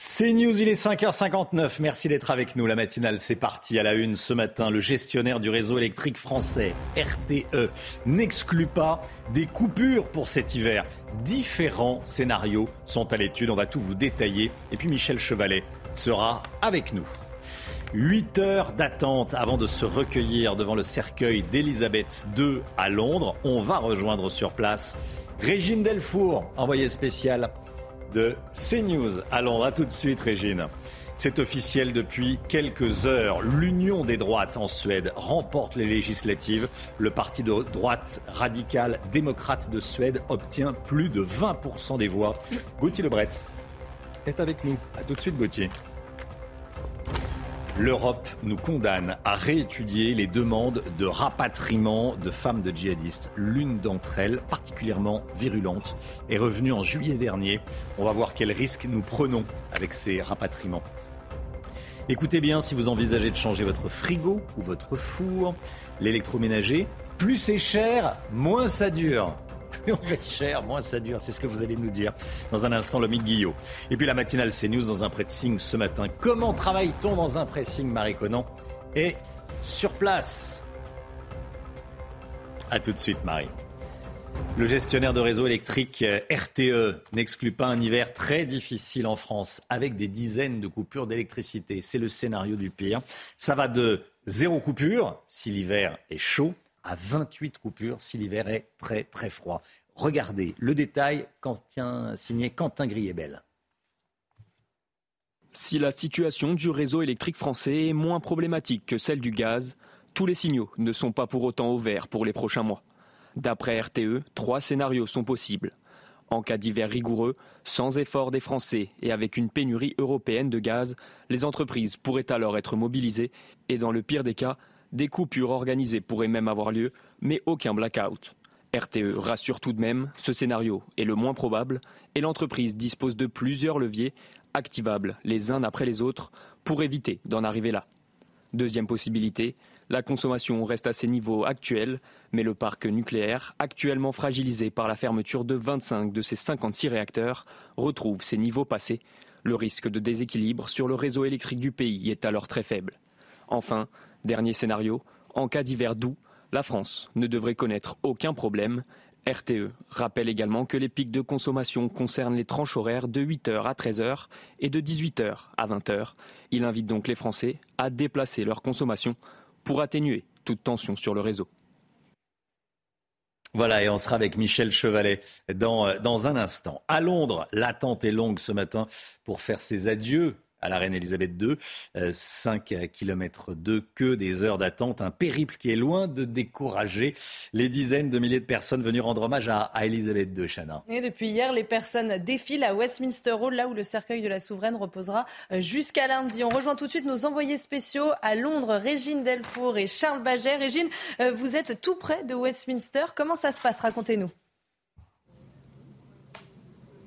C'est News, il est 5h59. Merci d'être avec nous. La matinale, c'est parti. À la une ce matin, le gestionnaire du réseau électrique français, RTE, n'exclut pas des coupures pour cet hiver. Différents scénarios sont à l'étude. On va tout vous détailler. Et puis Michel Chevalet sera avec nous. 8 heures d'attente avant de se recueillir devant le cercueil d'Elisabeth II à Londres. On va rejoindre sur place Régine Delfour, envoyée spéciale de CNews. Allons, à tout de suite, Régine. C'est officiel depuis quelques heures. L'Union des droites en Suède remporte les législatives. Le parti de droite radical démocrate de Suède obtient plus de 20% des voix. Gauthier Lebret est avec nous. À tout de suite, Gauthier. L'Europe nous condamne à réétudier les demandes de rapatriement de femmes de djihadistes. L'une d'entre elles, particulièrement virulente, est revenue en juillet dernier. On va voir quels risques nous prenons avec ces rapatriements. Écoutez bien si vous envisagez de changer votre frigo ou votre four, l'électroménager, plus c'est cher, moins ça dure on fait cher, moins ça dure. C'est ce que vous allez nous dire dans un instant, le Guillot. Et puis la matinale CNews dans un pressing ce matin. Comment travaille-t-on dans un pressing, Marie Conan? Et sur place. A tout de suite, Marie. Le gestionnaire de réseau électrique euh, RTE n'exclut pas un hiver très difficile en France avec des dizaines de coupures d'électricité. C'est le scénario du pire. Ça va de zéro coupure si l'hiver est chaud à 28 coupures si l'hiver est très très froid. Regardez le détail Quentin, signé Quentin Griebel. Si la situation du réseau électrique français est moins problématique que celle du gaz, tous les signaux ne sont pas pour autant au vert pour les prochains mois. D'après RTE, trois scénarios sont possibles. En cas d'hiver rigoureux, sans effort des Français et avec une pénurie européenne de gaz, les entreprises pourraient alors être mobilisées et dans le pire des cas, des coupures organisées pourraient même avoir lieu, mais aucun blackout. RTE rassure tout de même, ce scénario est le moins probable et l'entreprise dispose de plusieurs leviers activables les uns après les autres pour éviter d'en arriver là. Deuxième possibilité, la consommation reste à ses niveaux actuels, mais le parc nucléaire, actuellement fragilisé par la fermeture de 25 de ses 56 réacteurs, retrouve ses niveaux passés. Le risque de déséquilibre sur le réseau électrique du pays est alors très faible. Enfin, Dernier scénario, en cas d'hiver doux, la France ne devrait connaître aucun problème. RTE rappelle également que les pics de consommation concernent les tranches horaires de 8h à 13h et de 18h à 20h. Il invite donc les Français à déplacer leur consommation pour atténuer toute tension sur le réseau. Voilà, et on sera avec Michel Chevalet dans, dans un instant. À Londres, l'attente est longue ce matin pour faire ses adieux à la reine Elisabeth II. 5 euh, km de queue, des heures d'attente, un périple qui est loin de décourager les dizaines de milliers de personnes venues rendre hommage à, Elisabeth II, Chana. Et depuis hier, les personnes défilent à Westminster Hall, là où le cercueil de la souveraine reposera euh, jusqu'à lundi. On rejoint tout de suite nos envoyés spéciaux à Londres, Régine Delfour et Charles Baget. Régine, euh, vous êtes tout près de Westminster. Comment ça se passe? Racontez-nous.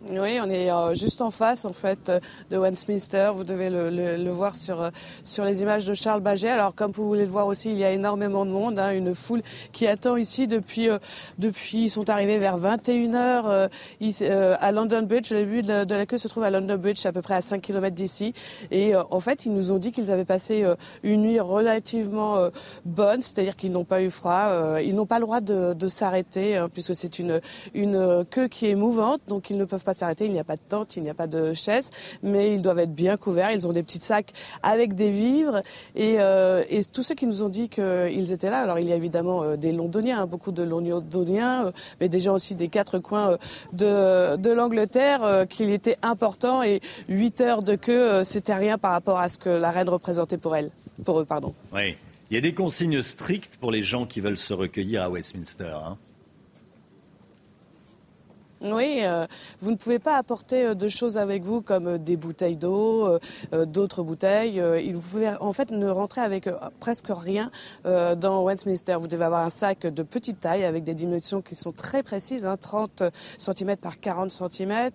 Oui, on est euh, juste en face en fait euh, de Westminster. Vous devez le, voir sur euh, sur les images de Charles Baget. Alors comme vous voulez le voir aussi, il y a énormément de monde, hein, une foule qui attend ici depuis depuis. Ils sont arrivés vers 21 h à London Bridge. Le but de, de, la queue se trouve à London Bridge, à peu près à 5 km d'ici. Et en fait, ils nous ont dit qu'ils avaient passé une nuit relativement bonne, c'est-à-dire qu'ils n'ont pas eu froid. ils n'ont pas le droit de, de s'arrêter hein, puisque c'est une une queue qui est mouvante, donc ils ne peuvent pas s'arrêter. Il n'y a pas de tente, il n'y a pas de chaise, mais ils doivent être bien couverts. Ils ont des petits sacs avec des vivres. Et, euh, tous ceux qui nous ont dit qu'ils étaient là, alors il y a évidemment euh, des Londoniens, hein, beaucoup de Londoniens, euh, mais des gens aussi des quatre coins de, de l'Angleterre, qu'il était important. Et 8 heures de queue, c'était rien par rapport à ce que la reine représentait pour elle, pour eux, pardon. Oui. Il y a des consignes strictes pour les gens qui veulent se recueillir à Westminster. Hein. Oui, euh, vous ne pouvez pas apporter euh, de choses avec vous comme euh, des bouteilles d'eau, d'autres bouteilles. vous pouvez en fait ne rentrer avec presque rien dans Westminster. Vous devez avoir un sac de petite taille avec des dimensions qui sont très précises, 30 hein, cm par 40 cm.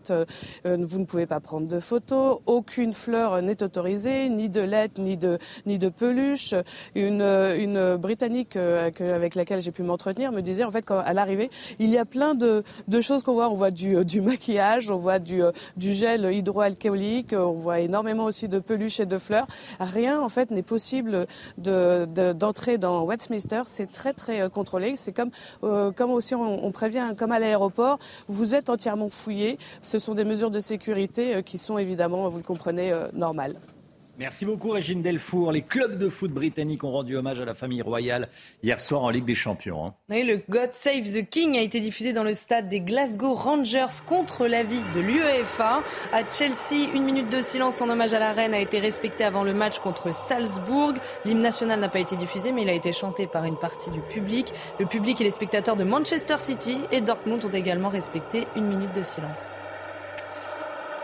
vous ne pouvez pas prendre de photos. Aucune fleur n'est autorisée, ni de lettres, ni de, ni de peluche. Une, une Britannique avec laquelle j'ai pu m'entretenir me disait en fait qu'à l'arrivée, il y a plein de, de choses qu'on voit voit du, du maquillage, on voit du, du gel hydroalcoolique, on voit énormément aussi de peluches et de fleurs. Rien en fait n'est possible d'entrer de, dans Westminster. C'est très très contrôlé. C'est comme, comme aussi on, prévient, comme à l'aéroport, vous êtes entièrement fouillé. Ce sont des mesures de sécurité qui sont évidemment, vous le comprenez, normales. Merci beaucoup Régine Delfour. Les clubs de foot britanniques ont rendu hommage à la famille royale hier soir en Ligue des Champions. Hein. le God Save the King a été diffusé dans le stade des Glasgow Rangers contre l'avis de l'UEFA. À Chelsea, une minute de silence en hommage à la reine a été respectée avant le match contre Salzbourg. L'hymne national n'a pas été diffusé mais il a été chanté par une partie du public. Le public et les spectateurs de Manchester City et Dortmund ont également respecté une minute de silence.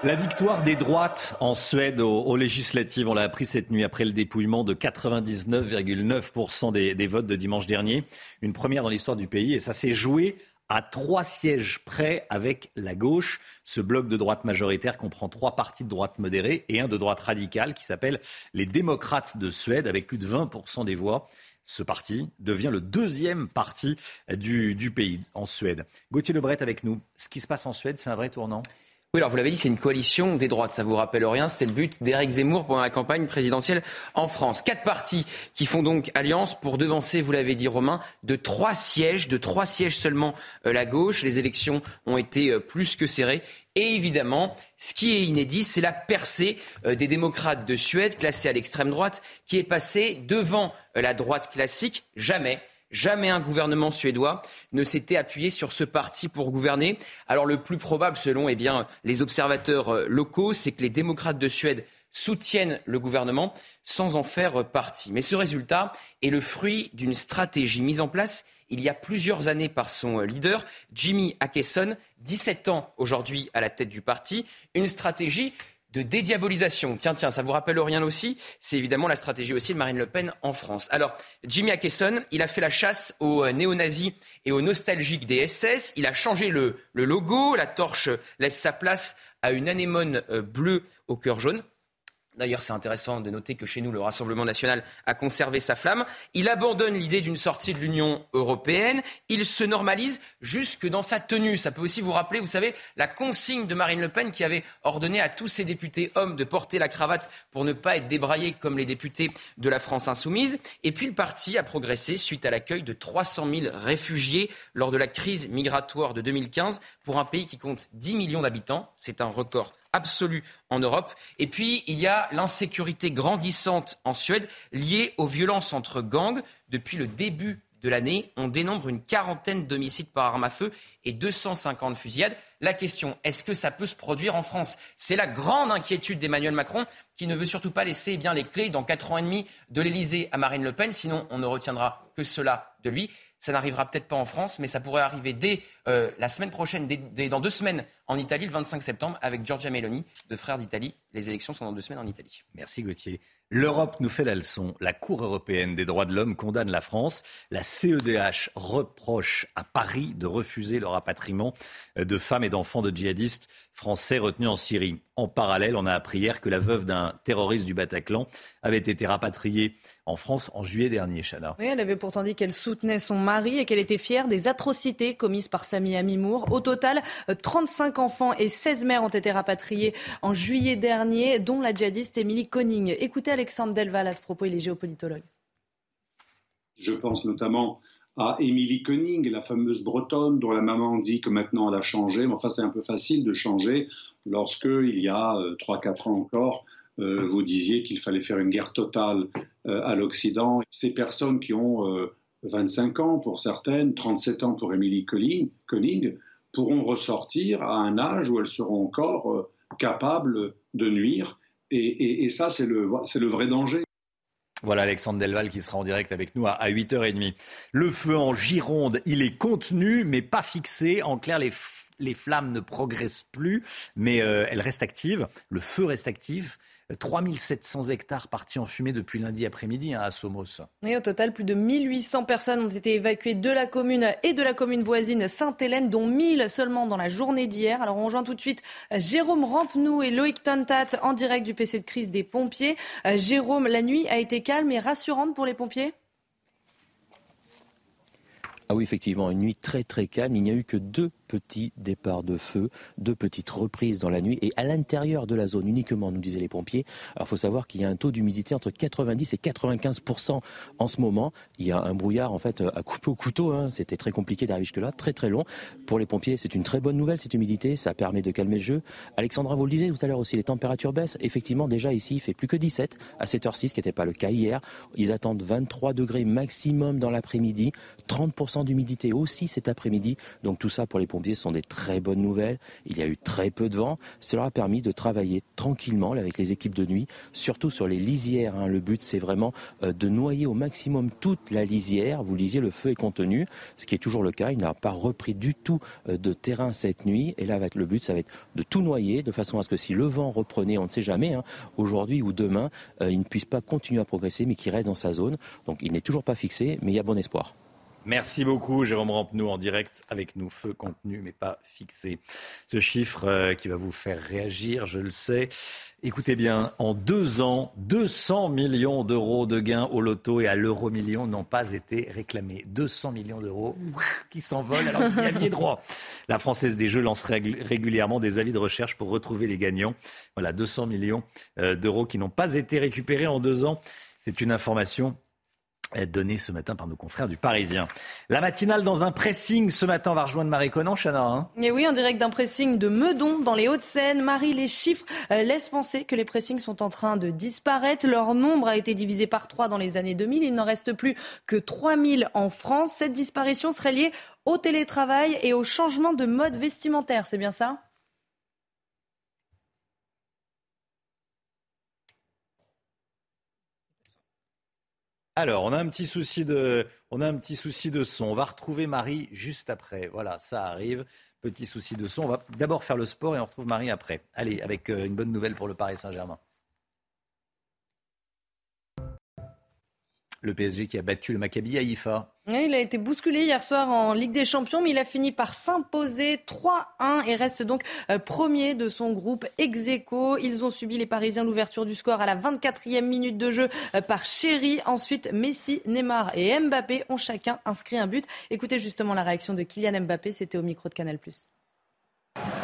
La victoire des droites en Suède aux, législatives, on l'a appris cette nuit après le dépouillement de 99,9% des, des votes de dimanche dernier. Une première dans l'histoire du pays et ça s'est joué à trois sièges près avec la gauche. Ce bloc de droite majoritaire comprend trois partis de droite modérée et un de droite radicale qui s'appelle les démocrates de Suède avec plus de 20% des voix. Ce parti devient le deuxième parti du, du pays en Suède. Gauthier Lebret avec nous. Ce qui se passe en Suède, c'est un vrai tournant? Oui, alors vous l'avez dit, c'est une coalition des droites. Ça vous rappelle rien C'était le but d'Éric Zemmour pendant la campagne présidentielle en France. Quatre partis qui font donc alliance pour devancer, vous l'avez dit Romain, de trois sièges, de trois sièges seulement euh, la gauche. Les élections ont été euh, plus que serrées. Et évidemment, ce qui est inédit, c'est la percée euh, des démocrates de Suède, classés à l'extrême droite, qui est passée devant la droite classique. Jamais Jamais un gouvernement suédois ne s'était appuyé sur ce parti pour gouverner. Alors le plus probable, selon eh bien, les observateurs euh, locaux, c'est que les démocrates de Suède soutiennent le gouvernement sans en faire partie. Mais ce résultat est le fruit d'une stratégie mise en place il y a plusieurs années par son leader, Jimmy Akeson, 17 ans aujourd'hui à la tête du parti, une stratégie de dédiabolisation. Tiens, tiens, ça vous rappelle rien aussi? C'est évidemment la stratégie aussi de Marine Le Pen en France. Alors, Jimmy Akeson, il a fait la chasse aux euh, néo-nazis et aux nostalgiques des SS. Il a changé le, le logo. La torche laisse sa place à une anémone euh, bleue au cœur jaune. D'ailleurs, c'est intéressant de noter que chez nous, le Rassemblement national a conservé sa flamme. Il abandonne l'idée d'une sortie de l'Union européenne. Il se normalise jusque dans sa tenue. Ça peut aussi vous rappeler, vous savez, la consigne de Marine Le Pen qui avait ordonné à tous ses députés hommes de porter la cravate pour ne pas être débraillés comme les députés de la France insoumise. Et puis le parti a progressé suite à l'accueil de 300 000 réfugiés lors de la crise migratoire de 2015 pour un pays qui compte 10 millions d'habitants. C'est un record absolue en Europe. Et puis, il y a l'insécurité grandissante en Suède liée aux violences entre gangs. Depuis le début de l'année, on dénombre une quarantaine d'homicides par arme à feu et 250 fusillades. La question, est-ce que ça peut se produire en France? C'est la grande inquiétude d'Emmanuel Macron qui ne veut surtout pas laisser eh bien, les clés dans quatre ans et demi de l'Elysée à Marine Le Pen, sinon on ne retiendra que cela de lui. Ça n'arrivera peut-être pas en France, mais ça pourrait arriver dès euh, la semaine prochaine, dans deux semaines en Italie, le 25 septembre, avec Giorgia Meloni, de Frères d'Italie. Les élections sont dans deux semaines en Italie. Merci Gauthier. L'Europe nous fait la leçon. La Cour européenne des droits de l'homme condamne la France. La CEDH reproche à Paris de refuser le rapatriement euh, de femmes et d'enfants de djihadistes français retenus en Syrie. En parallèle, on a appris hier que la veuve d'un terroriste du Bataclan avait été rapatriée en France en juillet dernier, Chana. Oui, elle avait pourtant dit qu'elle soutenait son mari et qu'elle était fière des atrocités commises par Sami Amimour. Au total, 35 enfants et 16 mères ont été rapatriés en juillet dernier, dont la djihadiste Émilie Koning. Écoutez Alexandre Delval à ce propos, il est géopolitologue. Je pense notamment à Émilie Koning, la fameuse bretonne dont la maman dit que maintenant elle a changé. Mais enfin, c'est un peu facile de changer lorsque, il y a 3-4 euh, ans encore, euh, vous disiez qu'il fallait faire une guerre totale euh, à l'Occident. Ces personnes qui ont 25 ans pour certaines, 37 ans pour Émilie Koning, pourront ressortir à un âge où elles seront encore capables de nuire. Et, ça, c'est le, vrai danger. Voilà Alexandre Delval qui sera en direct avec nous à, 8h30. Le feu en Gironde, il est contenu mais pas fixé. En clair, les, les flammes ne progressent plus, mais euh, elles restent actives. Le feu reste actif. 3700 hectares partis en fumée depuis lundi après-midi hein, à Somos. Et au total, plus de 1800 personnes ont été évacuées de la commune et de la commune voisine Sainte-Hélène, dont 1000 seulement dans la journée d'hier. Alors on rejoint tout de suite Jérôme Rampenou et Loïc Tontat en direct du PC de crise des pompiers. Euh, Jérôme, la nuit a été calme et rassurante pour les pompiers? Ah oui, effectivement, une nuit très très calme. Il n'y a eu que deux petits départs de feu, de petites reprises dans la nuit et à l'intérieur de la zone uniquement, nous disaient les pompiers. Alors il faut savoir qu'il y a un taux d'humidité entre 90 et 95 en ce moment. Il y a un brouillard en fait à couper au couteau. Hein. C'était très compliqué d'arriver jusque-là, très très long. Pour les pompiers, c'est une très bonne nouvelle cette humidité. Ça permet de calmer le jeu. Alexandra, vous le disiez tout à l'heure aussi, les températures baissent. Effectivement, déjà ici, il fait plus que 17 à 7h06, ce qui n'était pas le cas hier. Ils attendent 23 degrés maximum dans l'après-midi, 30% d'humidité aussi cet après-midi. Donc tout ça pour les pompiers, ce sont des très bonnes nouvelles. Il y a eu très peu de vent. Cela a permis de travailler tranquillement avec les équipes de nuit, surtout sur les lisières. Hein. Le but, c'est vraiment euh, de noyer au maximum toute la lisière. Vous lisiez, le feu est contenu, ce qui est toujours le cas. Il n'a pas repris du tout euh, de terrain cette nuit. Et là, le but, ça va être de tout noyer, de façon à ce que si le vent reprenait, on ne sait jamais, hein, aujourd'hui ou demain, euh, il ne puisse pas continuer à progresser, mais qu'il reste dans sa zone. Donc il n'est toujours pas fixé, mais il y a bon espoir. Merci beaucoup, Jérôme Rampenou, en direct avec nous. Feu contenu, mais pas fixé. Ce chiffre euh, qui va vous faire réagir, je le sais. Écoutez bien, en deux ans, 200 millions d'euros de gains au loto et à l'euro million n'ont pas été réclamés. 200 millions d'euros qui s'envolent alors que vous y aviez droit. La Française des Jeux lance régulièrement des avis de recherche pour retrouver les gagnants. Voilà, 200 millions euh, d'euros qui n'ont pas été récupérés en deux ans. C'est une information donnée ce matin par nos confrères du Parisien. La matinale dans un pressing ce matin, on va rejoindre Marie Conan, Chana. Hein Et oui, en direct d'un pressing de Meudon, dans les Hauts-de-Seine. Marie, les chiffres euh, laissent penser que les pressings sont en train de disparaître. Leur nombre a été divisé par trois dans les années 2000. Il n'en reste plus que 3000 en France. Cette disparition serait liée au télétravail et au changement de mode vestimentaire. C'est bien ça? Alors, on a un petit souci de, on a un petit souci de son. On va retrouver Marie juste après. Voilà, ça arrive. Petit souci de son. On va d'abord faire le sport et on retrouve Marie après. Allez, avec euh, une bonne nouvelle pour le Paris Saint-Germain. Le PSG qui a battu le Maccabi Haïfa. il a été bousculé hier soir en Ligue des Champions, mais il a fini par s'imposer 3-1 et reste donc euh, premier de son groupe ex Ils ont subi les Parisiens l'ouverture du score à la 24e minute de jeu euh, par Chéri. Ensuite, Messi, Neymar et Mbappé ont chacun inscrit un but. Écoutez justement la réaction de Kylian Mbappé, c'était au micro de Canal+.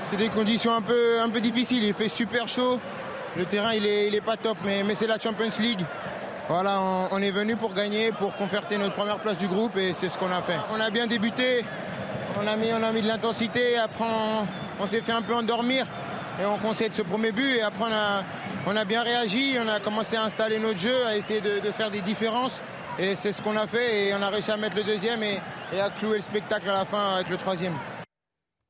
C'est des conditions un peu, un peu difficiles, il fait super chaud. Le terrain, il est, il est pas top, mais, mais c'est la Champions League. Voilà, on, est venu pour gagner, pour conforter notre première place du groupe et c'est ce qu'on a fait. On a bien débuté, on a mis, mis de l'intensité, après on, s'est fait un peu endormir et on concède ce premier but et après on a, bien réagi, on a commencé à installer notre jeu, à essayer de, faire des différences et c'est ce qu'on a fait et on a réussi à mettre le deuxième et à clouer le spectacle à la fin avec le troisième.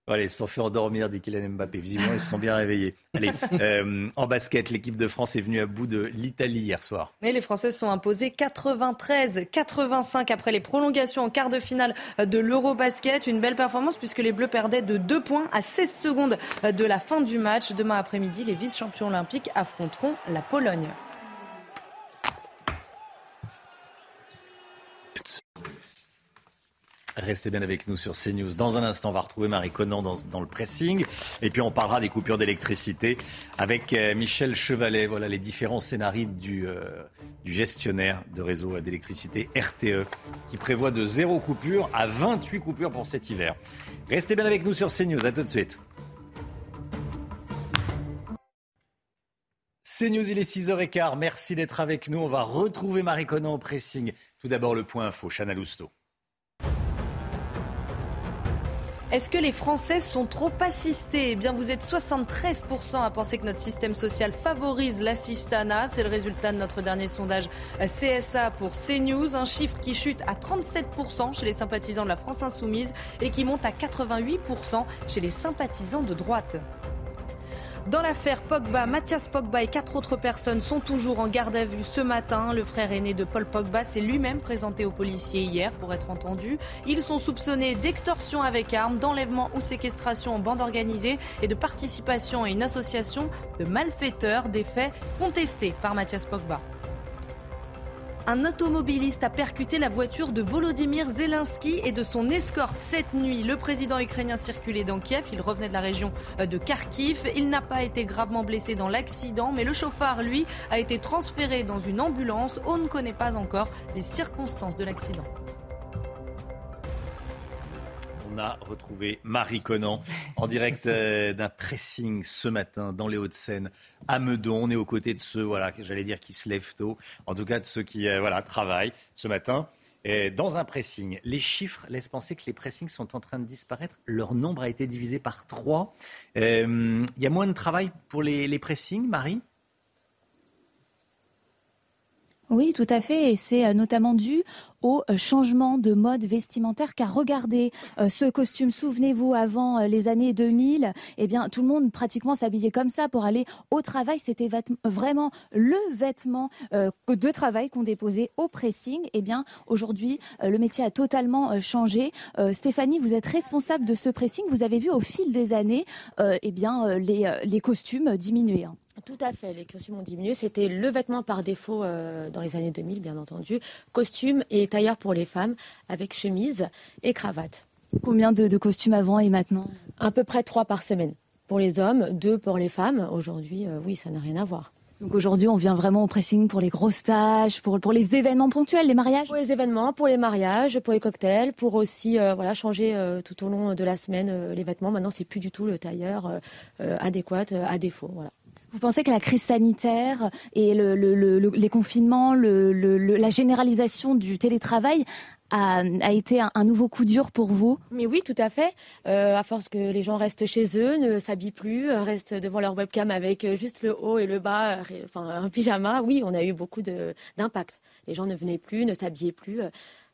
Allez, ils se sont fait endormir, dit Kylian Mbappé. Visiblement, ils se sont bien réveillés. Allez, euh, en basket, l'équipe de France est venue à bout de l'Italie hier soir. Et les Français sont imposés 93-85 après les prolongations en quart de finale de l'Eurobasket. Une belle performance puisque les Bleus perdaient de 2 points à 16 secondes de la fin du match. Demain après-midi, les vice-champions olympiques affronteront la Pologne. Restez bien avec nous sur CNews. Dans un instant, on va retrouver Marie Conan dans, le pressing. Et puis, on parlera des coupures d'électricité avec euh, Michel Chevalet. Voilà les différents scénarios du, euh, gestionnaire de réseau d'électricité RTE qui prévoit de zéro coupure à 28 coupures pour cet hiver. Restez bien avec nous sur CNews. À tout de suite. CNews, il est 6h15. Merci d'être avec nous. On va retrouver Marie Conan au pressing. Tout d'abord, le point info. Chana Lousteau. Est-ce que les Français sont trop assistés? Eh bien, vous êtes 73% à penser que notre système social favorise l'assistanat. C'est le résultat de notre dernier sondage CSA pour CNews. Un chiffre qui chute à 37% chez les sympathisants de la France Insoumise et qui monte à 88% chez les sympathisants de droite. Dans l'affaire Pogba, Mathias Pogba et quatre autres personnes sont toujours en garde à vue ce matin. Le frère aîné de Paul Pogba s'est lui-même présenté aux policiers hier pour être entendu. Ils sont soupçonnés d'extorsion avec armes, d'enlèvement ou séquestration en bande organisée et de participation à une association de malfaiteurs, des faits contestés par Mathias Pogba un automobiliste a percuté la voiture de Volodymyr Zelensky et de son escorte cette nuit. Le président ukrainien circulait dans Kiev. Il revenait de la région de Kharkiv. Il n'a pas été gravement blessé dans l'accident, mais le chauffard, lui, a été transféré dans une ambulance. On ne connaît pas encore les circonstances de l'accident On a retrouvé Marie Conan en direct euh, d'un pressing ce matin dans les Hauts-de-Seine à Meudon. On est aux côtés de ceux, voilà, j'allais dire qui se lèvent tôt, en tout cas de ceux qui euh, voilà, travaillent ce matin. Et dans un pressing, les chiffres laissent penser que les pressings sont en train de disparaître. Leur nombre a été divisé par trois. Euh, il y a moins de travail pour les, les pressings, Marie? Oui, tout à fait. Et c'est notamment dû au euh, changement de mode vestimentaire. Car regardez euh, ce costume, souvenez-vous, avant les années 2000, eh bien, tout le monde pratiquement s'habillait comme ça pour aller au travail. C'était vraiment le vêtement de travail qu'on déposait au pressing. Eh bien, aujourd'hui, le métier a totalement changé. Stéphanie, vous êtes responsable de ce pressing. Vous avez vu au fil des années, eh bien, les, les costumes diminuer. Tout à fait, les costumes ont diminué. C'était le vêtement par défaut euh, dans les années 2000, bien entendu. Costume et tailleur pour les femmes, avec chemise et cravate. Combien de, costumes avant et maintenant? À peu près trois par semaine. Pour les hommes, deux pour les femmes. Aujourd'hui, euh, oui, ça n'a rien à voir. Donc aujourd'hui, on vient vraiment au pressing pour les grosses tâches, pour, pour les événements ponctuels, les mariages? Pour les événements, pour les mariages, pour les cocktails, pour aussi euh, voilà, changer tout au long de la semaine les vêtements. Maintenant, c'est plus du tout le tailleur adéquat à défaut. Voilà. Vous pensez que la crise sanitaire et les confinements, la généralisation du télétravail a, été un, nouveau coup dur pour vous? Mais oui, tout à fait. Euh, à force que les gens restent chez eux, ne s'habillent plus, euh, restent devant leur webcam avec euh, juste le haut et le bas, enfin un pyjama, oui, on a eu beaucoup d'impact. Les gens ne venaient plus, ne s'habillaient plus,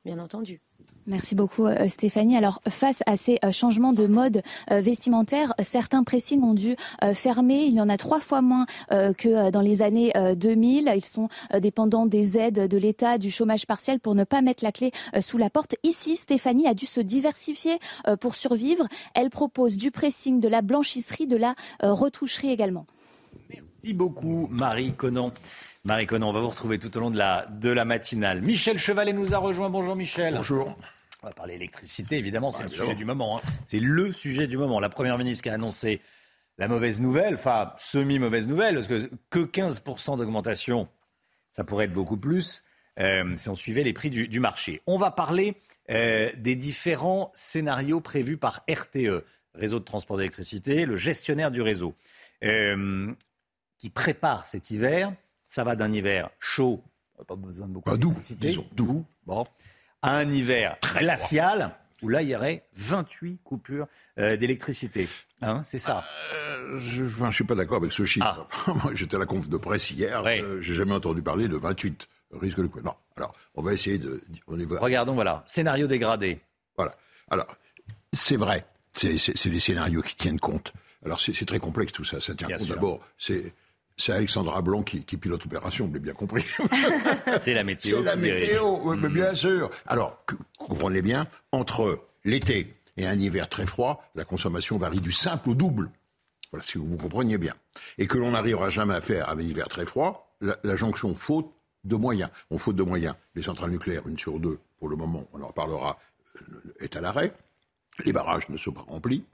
bien entendu. Merci beaucoup euh, Stéphanie. Alors face à ces euh, changements de mode euh, vestimentaire, certains pressings ont dû fermer. Il y en a trois fois moins que dans les années 2000. Ils sont dépendants des aides de l'État, du chômage partiel pour ne pas mettre la clé sous la porte. Ici, Stéphanie a dû se diversifier pour survivre. Elle propose du pressing, de la blanchisserie, de la retoucherie également. Merci beaucoup Marie Conan. Marie Conan, on va vous retrouver tout au long de la, de la matinale. Michel Chevalet nous a rejoint. Bonjour Michel. Bonjour. On va parler électricité, évidemment, c'est le sujet du moment. Hein. C'est le sujet du moment. La Première ministre qui a annoncé la mauvaise nouvelle, enfin, semi-mauvaise nouvelle, parce que que 15% d'augmentation, ça pourrait être beaucoup plus euh, si on suivait les prix du, marché. On va parler euh, des différents scénarios prévus par RTE, Réseau de transport d'électricité, le gestionnaire du réseau, euh, qui prépare cet hiver. Ça va d'un hiver chaud, pas besoin de beaucoup bah, d'électricité, doux, bon, à un hiver glacial où là, il y aurait 28 coupures euh, d'électricité. Hein, c'est ça. Euh, je ne suis pas d'accord avec ce chiffre. Ah. J'étais à la conf de presse hier. Je Euh, J'ai jamais entendu parler de 28 risques de Non. Alors, on va essayer de. On y va. Regardons, voilà. Scénario dégradé. Voilà. Alors, c'est vrai. C'est les scénarios qui tiennent compte. Alors, c'est très complexe tout ça. Ça tient compte d'abord. C'est c'est Alexandra Blanc qui, pilote l'opération, vous l'avez bien compris. C'est la météo. C'est la météo, mais bien sûr. Alors, comprenez bien, entre l'été et un hiver très froid, la consommation varie du simple au double. Voilà, si vous vous compreniez bien. Et que l'on n'arrivera jamais à faire avec un hiver très froid, la, jonction faute de moyens. On faute de moyens. Les centrales nucléaires, une sur deux, pour le moment, on en reparlera, euh, est à l'arrêt. Les barrages ne sont pas remplis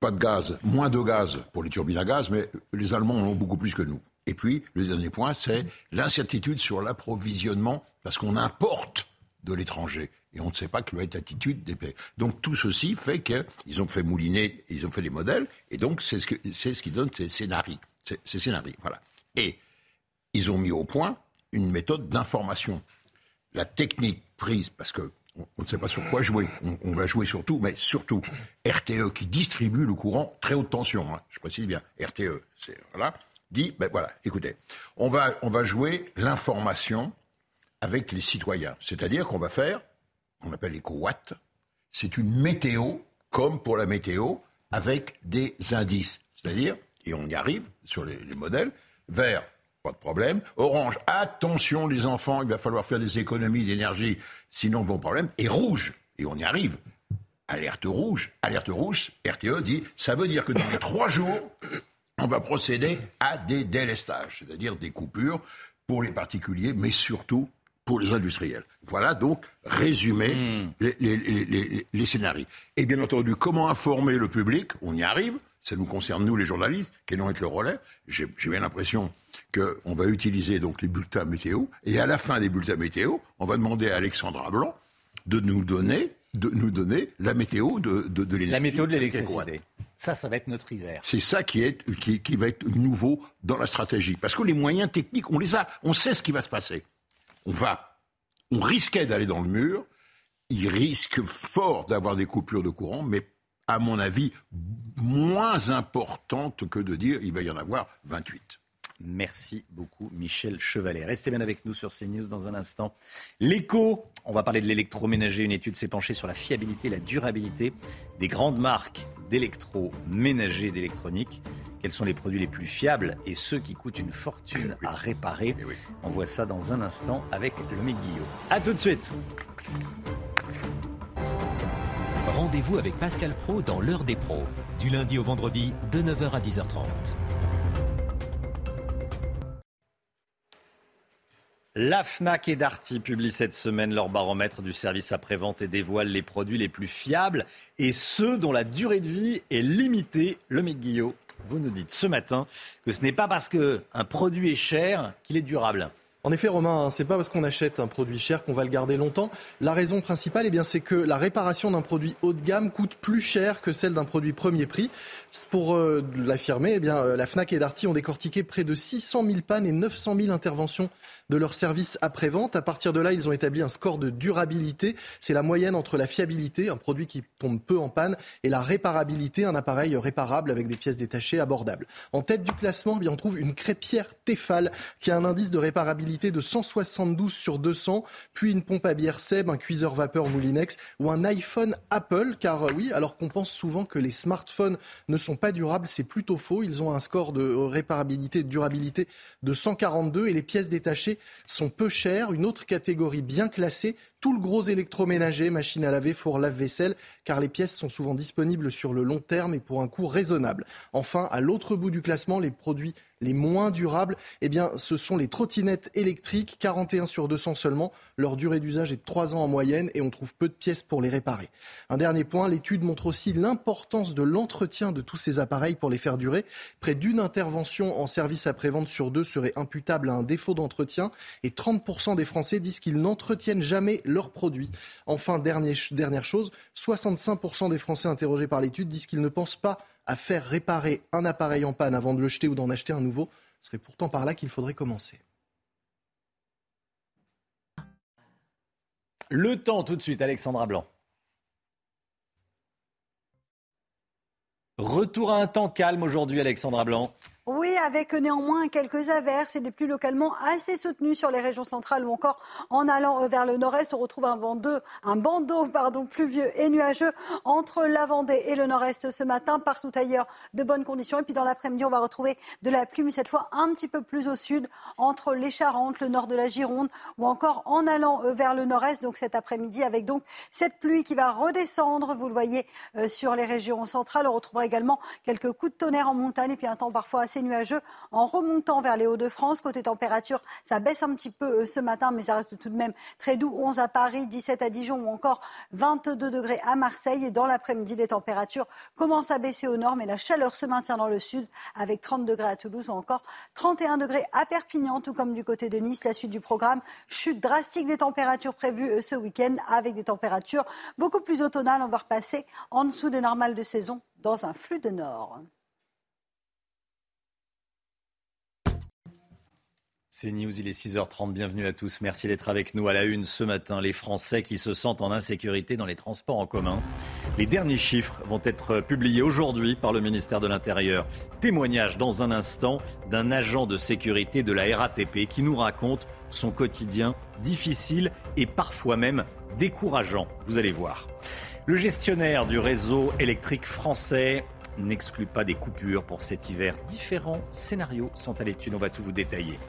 pas de gaz, moins de gaz pour les turbines à gaz, mais les Allemands en ont beaucoup plus que nous. Et puis, le dernier point, c'est l'incertitude sur l'approvisionnement, parce qu'on importe de l'étranger. Et on ne sait pas quelle va être l'attitude des pays. Donc tout ceci fait qu'ils ont fait mouliner, ils ont fait des modèles, et donc c'est ce, qui donne ces scénarios. Ces scénarios, voilà. Et ils ont mis au point une méthode d'information. La technique prise, parce que on ne sait pas sur quoi jouer. On, va jouer sur tout, mais surtout RTE qui distribue le courant très haute tension. Hein. je précise bien, RTE, voilà, dit ben voilà, écoutez, on va on va jouer l'information avec les citoyens, c'est-à-dire qu'on va faire, on appelle l'éco-watt, c'est une météo comme pour la météo avec des indices, c'est-à-dire et on y arrive sur les, les modèles vers pas de problème. Orange, attention les enfants, il va falloir faire des économies d'énergie, sinon bon problème. Et rouge, et on y arrive. Alerte rouge, alerte rouge, RTE dit, ça veut dire que dans les trois jours, on va procéder à des délestages, c'est-à-dire des coupures pour les particuliers, mais surtout pour les industriels. Voilà donc résumé hmm. les, les, les, scénarios. Et bien entendu, comment informer le public? On y arrive ça nous concerne nous les journalistes, qui allons être le relais? J'ai bien l'impression qu'on va utiliser donc les bulletins météo, et à la fin des bulletins météo, on va demander à Alexandra Blanc de nous donner de nous donner la météo de, de, de l'électricité. La météo de l'électricité. Ça, ça va être notre hiver. C'est ça qui, est, qui, qui, va être nouveau dans la stratégie. Parce que les moyens techniques, on les a. On sait ce qui va se passer. On va, on risquait d'aller dans le mur. Il risque fort d'avoir des coupures de courant, mais à mon avis, moins importante que de dire il va y en avoir 28. Merci beaucoup, Michel Chevalet. Restez bien avec nous sur CNews dans un instant. L'écho, on va parler de l'électroménager. Une étude s'est penchée sur la fiabilité et la durabilité des grandes marques d'électroménager d'électronique. Quels sont les produits les plus fiables et ceux qui coûtent une fortune à réparer? On voit ça dans un instant avec le Guillot. A tout de suite. Rendez-vous avec Pascal Pro dans l'heure des pros, du lundi au vendredi de 9h à 10h30. La FNAC et Darty publient cette semaine leur baromètre du service après-vente et dévoilent les produits les plus fiables et ceux dont la durée de vie est limitée. Le Guillot, vous nous dites ce matin que ce n'est pas parce qu'un produit est cher qu'il est durable. En effet, Romain, hein, c'est pas parce qu'on achète un produit cher qu'on va le garder longtemps. La raison principale, eh bien, c'est que la réparation d'un produit haut de gamme coûte plus cher que celle d'un produit premier prix. Pour euh, l'affirmer, eh euh, la Fnac et Darty ont décortiqué près de 600 000 pannes et 900 000 interventions de leur service après-vente. À partir de là, ils ont établi un score de durabilité. C'est la moyenne entre la fiabilité, un produit qui tombe peu en panne, et la réparabilité, un appareil réparable avec des pièces détachées abordables. En tête du classement, eh bien, on trouve une crêpière Tefal qui a un indice de réparabilité de 172 sur 200, puis une pompe à bière Seb, un cuiseur vapeur Moulinex ou un iPhone Apple. Car euh, oui, alors qu'on pense souvent que les smartphones ne sont pas durables, c'est plutôt faux. Ils ont un score de réparabilité, de durabilité de 142 et les pièces détachées sont peu chères. Une autre catégorie bien classée, tout le gros électroménager, machine à laver, four lave-vaisselle, car les pièces sont souvent disponibles sur le long terme et pour un coût raisonnable. Enfin, à l'autre bout du classement, les produits les moins durables, eh bien, ce sont les trottinettes électriques, 41 sur 200 seulement. Leur durée d'usage est de 3 ans en moyenne et on trouve peu de pièces pour les réparer. Un dernier point, l'étude montre aussi l'importance de l'entretien de tous ces appareils pour les faire durer. Près d'une intervention en service après-vente sur deux serait imputable à un défaut d'entretien et 30% des Français disent qu'ils n'entretiennent jamais leurs produits. Enfin, dernière chose, 65% des Français interrogés par l'étude disent qu'ils ne pensent pas à faire réparer un appareil en panne avant de le jeter ou d'en acheter un nouveau. Ce serait pourtant par là qu'il faudrait commencer. Le temps tout de suite, Alexandra Blanc. Retour à un temps calme aujourd'hui, Alexandra Blanc. Oui, avec néanmoins quelques averses et des pluies localement assez soutenues sur les régions centrales ou encore en allant vers le nord-est, on retrouve un bandeau, pluvieux et nuageux entre la Vendée et le nord-est ce matin. Partout ailleurs, de bonnes conditions. Et puis dans l'après-midi, on va retrouver de la pluie, mais cette fois un petit peu plus au sud, entre les Charentes, le nord de la Gironde ou encore en allant euh, vers le nord-est. Donc cet après-midi, avec donc cette pluie qui va redescendre, vous le voyez, euh, sur les régions centrales. On retrouvera également quelques coups de tonnerre en montagne et puis un temps parfois assez nuageux en remontant vers les Hauts-de-France. Côté température, ça baisse un petit peu euh, ce matin, mais ça reste tout de même très doux. 11 à Paris, 17 à Dijon ou encore 22 degrés à Marseille. Et dans l'après-midi, les températures commencent à baisser au nord, mais la chaleur se maintient dans le sud avec 30 degrés à Toulouse ou encore 31 degrés à Perpignan, tout comme du côté de Nice. La suite du programme, chute drastique des températures prévues euh, ce week-end avec des températures beaucoup plus automnales. On va repasser en dessous des normales de saison dans un flux de nord. C'est News, il est 6h30, bienvenue à tous. Merci d'être avec nous à la une ce matin. Les Français qui se sentent en insécurité dans les transports en commun. Les derniers chiffres vont être publiés aujourd'hui par le ministère de l'Intérieur. Témoignage dans un instant d'un agent de sécurité de la RATP qui nous raconte son quotidien difficile et parfois même décourageant. Vous allez voir. Le gestionnaire du réseau électrique français n'exclut pas des coupures pour cet hiver. Différents scénarios sont à l'étude, on va tout vous détailler.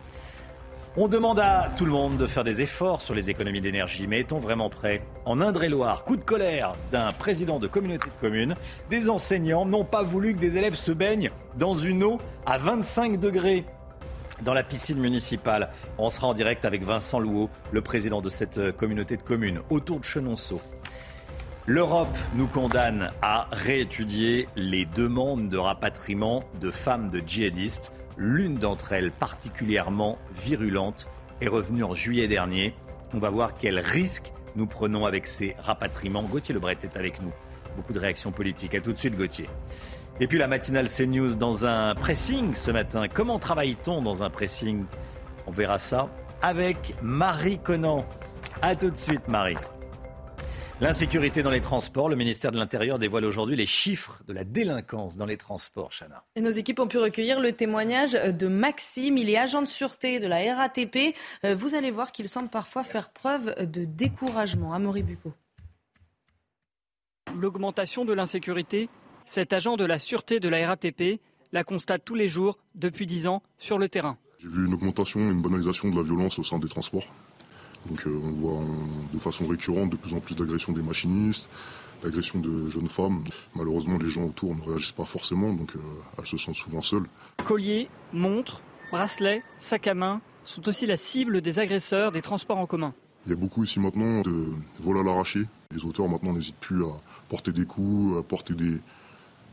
On demande à tout le monde de faire des efforts sur les économies d'énergie, mais est-on vraiment prêt En Indre-et-Loire, coup de colère d'un président de communauté de communes, des enseignants n'ont pas voulu que des élèves se baignent dans une eau à 25 degrés dans la piscine municipale. On sera en direct avec Vincent Louot, le président de cette euh, communauté de communes, autour de Chenonceau. L'Europe nous condamne à réétudier les demandes de rapatriement de femmes de djihadistes. L'une d'entre elles, particulièrement virulente, est revenue en juillet dernier. On va voir qu'elle risque nous prenons avec ces rapatriements. Gauthier Lebret est avec nous. Beaucoup de réactions politiques. A tout de suite, Gauthier. Et puis la matinale CNews dans un pressing ce matin. Comment travaille-t-on dans un pressing? On verra ça avec Marie Conan. A tout de suite, Marie. L'insécurité dans les transports. Le ministère de l'Intérieur dévoile aujourd'hui les chiffres de la délinquance dans les transports, Chana. Et nos équipes ont pu recueillir le témoignage de Maxime. Il est agent de sûreté de la RATP. Euh, vous allez voir qu'il semble parfois faire preuve de découragement. Amaury Bucco. L'augmentation de l'insécurité, cet agent de la sûreté de la RATP la constate tous les jours depuis 10 ans sur le terrain. J'ai vu une augmentation, une banalisation de la violence au sein des transports. Donc euh, on voit de façon récurrente de plus en plus d'agressions des machinistes, d'agressions de jeunes femmes. Malheureusement, les gens autour ne réagissent pas forcément, donc euh, elles se sentent souvent seules. Colliers, montres, bracelets, sacs à main sont aussi la cible des agresseurs des transports en commun. Il y a beaucoup ici maintenant de vols à l'arraché. Les auteurs maintenant n'hésitent plus à porter des coups, à porter des,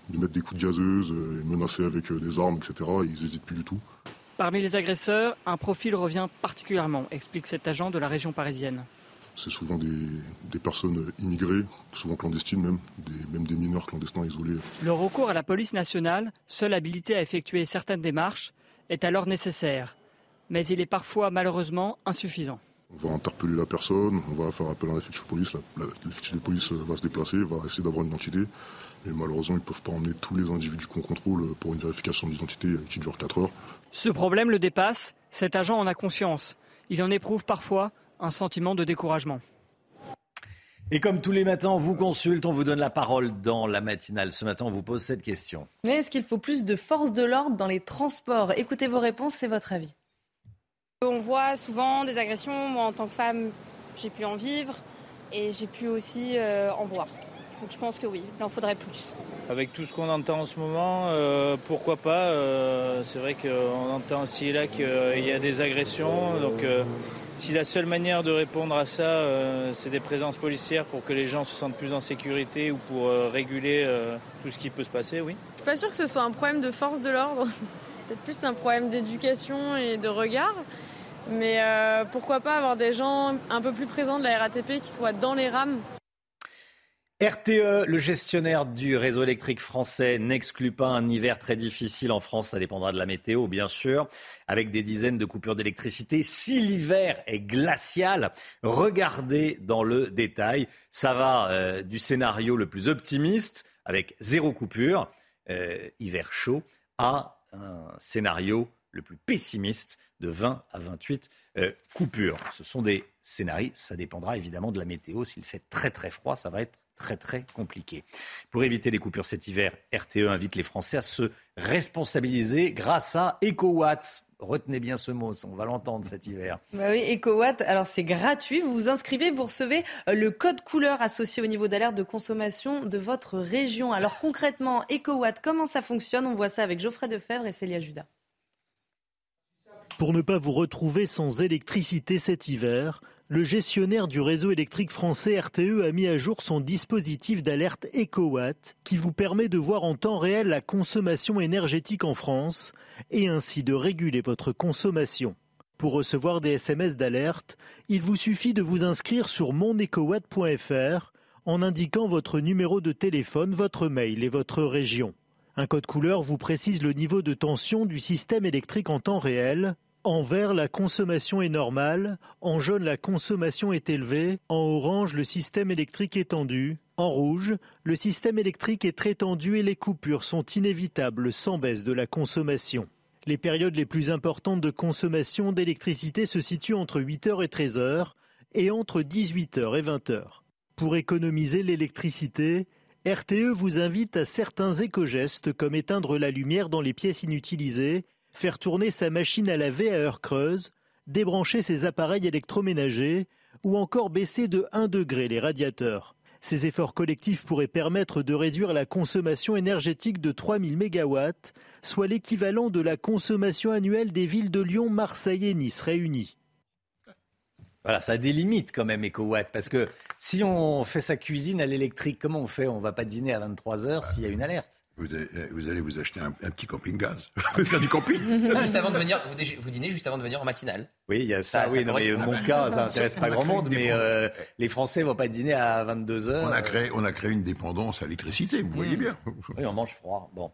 de mettre des coups de gazeuse, euh, et menacer avec des armes, etc. Ils n'hésitent plus du tout. Parmi les agresseurs, un profil revient particulièrement, explique cet agent de la région parisienne. C'est souvent des, personnes immigrées, souvent clandestines même, des, même des mineurs clandestins isolés. Le recours à la police nationale, seule habilitée à effectuer certaines démarches, est alors nécessaire. Mais il est parfois malheureusement insuffisant. On va interpeller la personne, on va faire appel à effectif de police, l'effectif de police va se déplacer, va essayer d'avoir une identité. Et malheureusement, ils ne peuvent pas emmener tous les individus qu'on contrôle pour une vérification d'identité qui dure 4 heures. Ce problème le dépasse, cet agent en a conscience. Il en éprouve parfois un sentiment de découragement. Et comme tous les matins, on vous consulte, on vous donne la parole dans la matinale. Ce matin, on vous pose cette question. Mais est-ce qu'il faut plus de force de l'ordre dans les transports? Écoutez vos réponses, c'est votre avis. On voit souvent des agressions. Moi, en tant que femme, j'ai pu en vivre et j'ai pu aussi euh, en voir. Donc je pense que oui, il en faudrait plus. Avec tout ce qu'on entend en ce moment, euh, pourquoi pas euh, C'est vrai qu'on entend ici et là qu'il y a des agressions. Donc euh, si la seule manière de répondre à ça, c'est des présences policières pour que les gens se sentent plus en sécurité ou pour réguler tout ce qui peut se passer, oui. Je suis pas sûr que ce soit un problème de force de l'ordre. Peut-être plus un problème d'éducation et de regard. Mais pourquoi pas avoir des gens un peu plus présents de la RATP qui soient dans les rames RTE, le gestionnaire du réseau électrique français, n'exclut pas un hiver très difficile en France. Ça dépendra de la météo, bien sûr, avec des dizaines de coupures d'électricité. Si l'hiver est glacial, regardez dans le détail. Ça va euh, du scénario le plus optimiste, avec zéro coupure, euh, hiver chaud, à un scénario le plus pessimiste de 20 à 28 euh, coupures. Ce sont des scénarios, ça dépendra évidemment de la météo. S'il fait très très froid, ça va être très très compliqué. Pour éviter les coupures cet hiver, RTE invite les Français à se responsabiliser grâce à EcoWatt. Retenez bien ce mot, on va l'entendre cet hiver. Bah oui, EcoWatt, alors c'est gratuit, vous vous inscrivez, vous recevez euh, le code couleur associé au niveau d'alerte de consommation de votre région. Alors concrètement, EcoWatt, comment ça fonctionne? On voit ça avec Geoffrey Defebvre et Célia Judas. Pour ne pas vous retrouver sans électricité cet hiver, le gestionnaire du réseau électrique français RTE a mis à jour son dispositif d'alerte EcoWatt qui vous permet de voir en temps réel la consommation énergétique en France et ainsi de réguler votre consommation. Pour recevoir des SMS d'alerte, il vous suffit de vous inscrire sur monecowatt.fr en indiquant votre numéro de téléphone, votre mail et votre région. Un code couleur vous précise le niveau de tension du système électrique en temps réel en vert, la consommation est normale. En jaune, la consommation est élevée. En orange, le système électrique est tendu. En rouge, le système électrique est très tendu et les coupures sont inévitables sans baisse de la consommation. Les périodes les plus importantes de consommation d'électricité se situent entre 8h et 13h et entre 18h et 20h. Pour économiser l'électricité, RTE vous invite à certains éco-gestes comme éteindre la lumière dans les pièces inutilisées faire tourner sa machine à laver à heure creuse, débrancher ses appareils électroménagers ou encore baisser de 1 degré les radiateurs. Ces efforts collectifs pourraient permettre de réduire la consommation énergétique de 3000 MW, soit l'équivalent de la consommation annuelle des villes de Lyon, Marseille et Nice réunies. Voilà, ça a des limites quand même, EcoWatt, parce que si on fait sa cuisine à l'électrique, comment on fait? On ne va pas dîner à 23 heures s'il y a une alerte. Vous allez, vous allez vous acheter un, un petit camping-gaz. Vous allez faire du camping. juste avant de venir, vous, dînez juste avant de venir en matinale. Oui, il y a ça, Ça, ça oui, non, mais mon cas, ça n'intéresse pas grand monde, mais euh, les Français vont pas dîner à 22h. On a créé, on a créé une dépendance à l'électricité, vous voyez bien. Oui, on mange froid. Bon.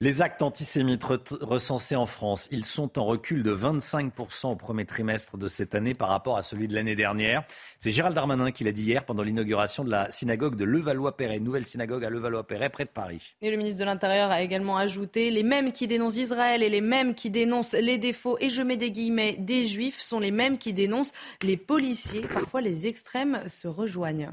Les actes antisémites re- recensés en France, ils sont en recul de 25% au premier trimestre de cette année par rapport à celui de l'année dernière. C'est Gérald Darmanin qui l'a dit hier pendant l'inauguration de la synagogue de Levallois-Perret, nouvelle synagogue à Levallois-Perret, près de Paris. Et le ministre de l'Intérieur a également ajouté les mêmes qui dénoncent Israël et les mêmes qui dénoncent les défauts, et je mets des guillemets, des juifs, sont les mêmes qui dénoncent les policiers. Parfois, les extrêmes se rejoignent.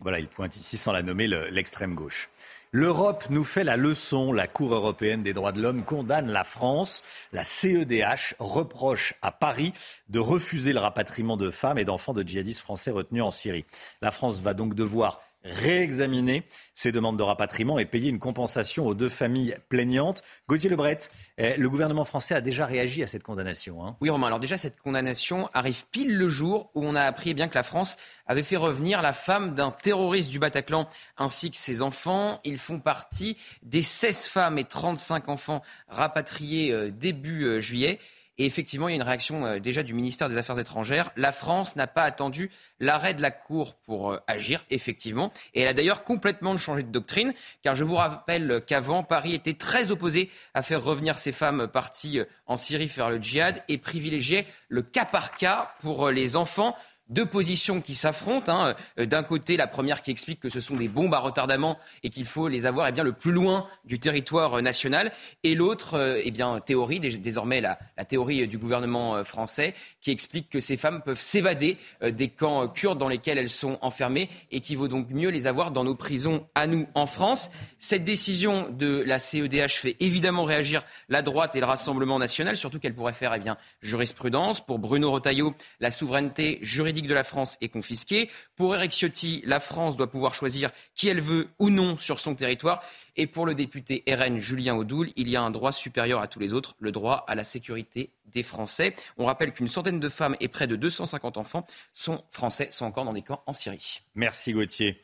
Voilà, il pointe ici, sans la nommer, le- l'extrême gauche. L'Europe nous fait la leçon. La Cour européenne des droits de l'homme condamne la France. La CEDH reproche à Paris de refuser le rapatriement de femmes et d'enfants de djihadistes français retenus en Syrie. La France va donc devoir réexaminer ses demandes de rapatriement et payer une compensation aux deux familles plaignantes. Gauthier Lebret, eh, le gouvernement français a déjà réagi à cette condamnation. hein. Oui, Romain. Alors déjà, cette condamnation arrive pile le jour où on a appris eh bien, que la France avait fait revenir la femme d'un terroriste du Bataclan ainsi que ses enfants. Ils font partie des 16 femmes et 35 enfants rapatriés euh, début euh, juillet. Et effectivement, il y a une réaction euh, déjà du ministère des Affaires étrangères. La France n'a pas attendu l'arrêt de la Cour pour euh, agir, effectivement. Et elle a d'ailleurs complètement changé de doctrine, car je vous rappelle qu'avant, Paris était très opposé à faire revenir ces femmes parties euh, en Syrie faire le djihad et privilégiait le cas par cas pour les enfants. Deux positions qui s'affrontent. hein. Euh, D'un côté, la première qui explique que ce sont des bombes à retardement et qu'il faut les avoir eh bien, le plus loin du territoire euh, national. Et l'autre, euh, eh bien, théorie, dés- désormais la, théorie du gouvernement français, qui explique que ces femmes peuvent s'évader des camps kurdes dans lesquels elles sont enfermées et qu'il vaut donc mieux les avoir dans nos prisons à nous en France. Cette décision de la CEDH fait évidemment réagir la droite et le Rassemblement national, surtout qu'elle pourrait faire eh bien, jurisprudence. Pour Bruno Retailleau, la souveraineté juridique de la France est confisquée. Pour Eric Ciotti, la France doit pouvoir choisir qui elle veut ou non sur son territoire. Et pour le député RN Julien Audoul, il y a un droit supérieur à tous les autres, le droit à la sécurité des Français. On rappelle qu'une centaine de femmes et près de 250 enfants sont français, sont encore dans des camps en Syrie. Merci Gauthier.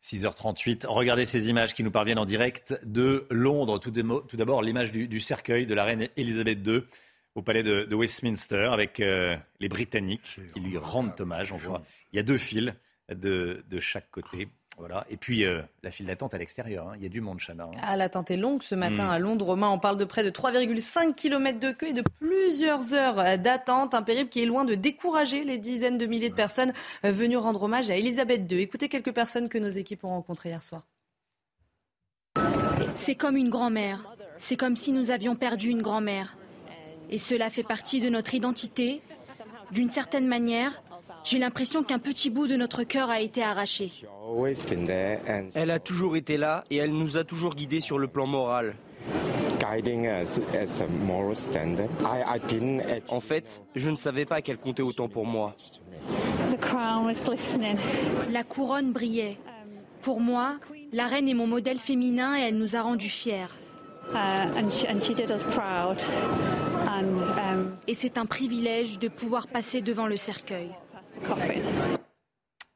6h38, regardez ces images qui nous parviennent en direct de Londres. Tout d'abord, l'image du, du cercueil de la reine Elisabeth II au palais de, de Westminster avec euh, les Britanniques qui lui rendent hommage. On voit, il y a deux files de, de chaque côté. Voilà. Et puis euh, la file d'attente à l'extérieur. hein. Il y a du monde, Chana. hein. Ah, l'attente est longue ce matin Mm. à Londres. Romain, on parle de près de 3,5 km de queue et de plusieurs heures d'attente. Un périple qui est loin de décourager les dizaines de milliers de personnes venues rendre hommage à Elisabeth II. Écoutez quelques personnes que nos équipes ont rencontrées hier soir. C'est comme une grand-mère. C'est comme si nous avions perdu une grand-mère. Et cela fait partie de notre identité. D'une certaine manière, j'ai l'impression qu'un petit bout de notre cœur a été arraché. Elle a toujours été là et elle nous a toujours guidés sur le plan moral. En fait, je ne savais pas qu'elle comptait autant pour moi. La couronne brillait. Pour moi, la reine est mon modèle féminin et elle nous a rendus fiers. Et c'est un privilège de pouvoir passer devant le cercueil.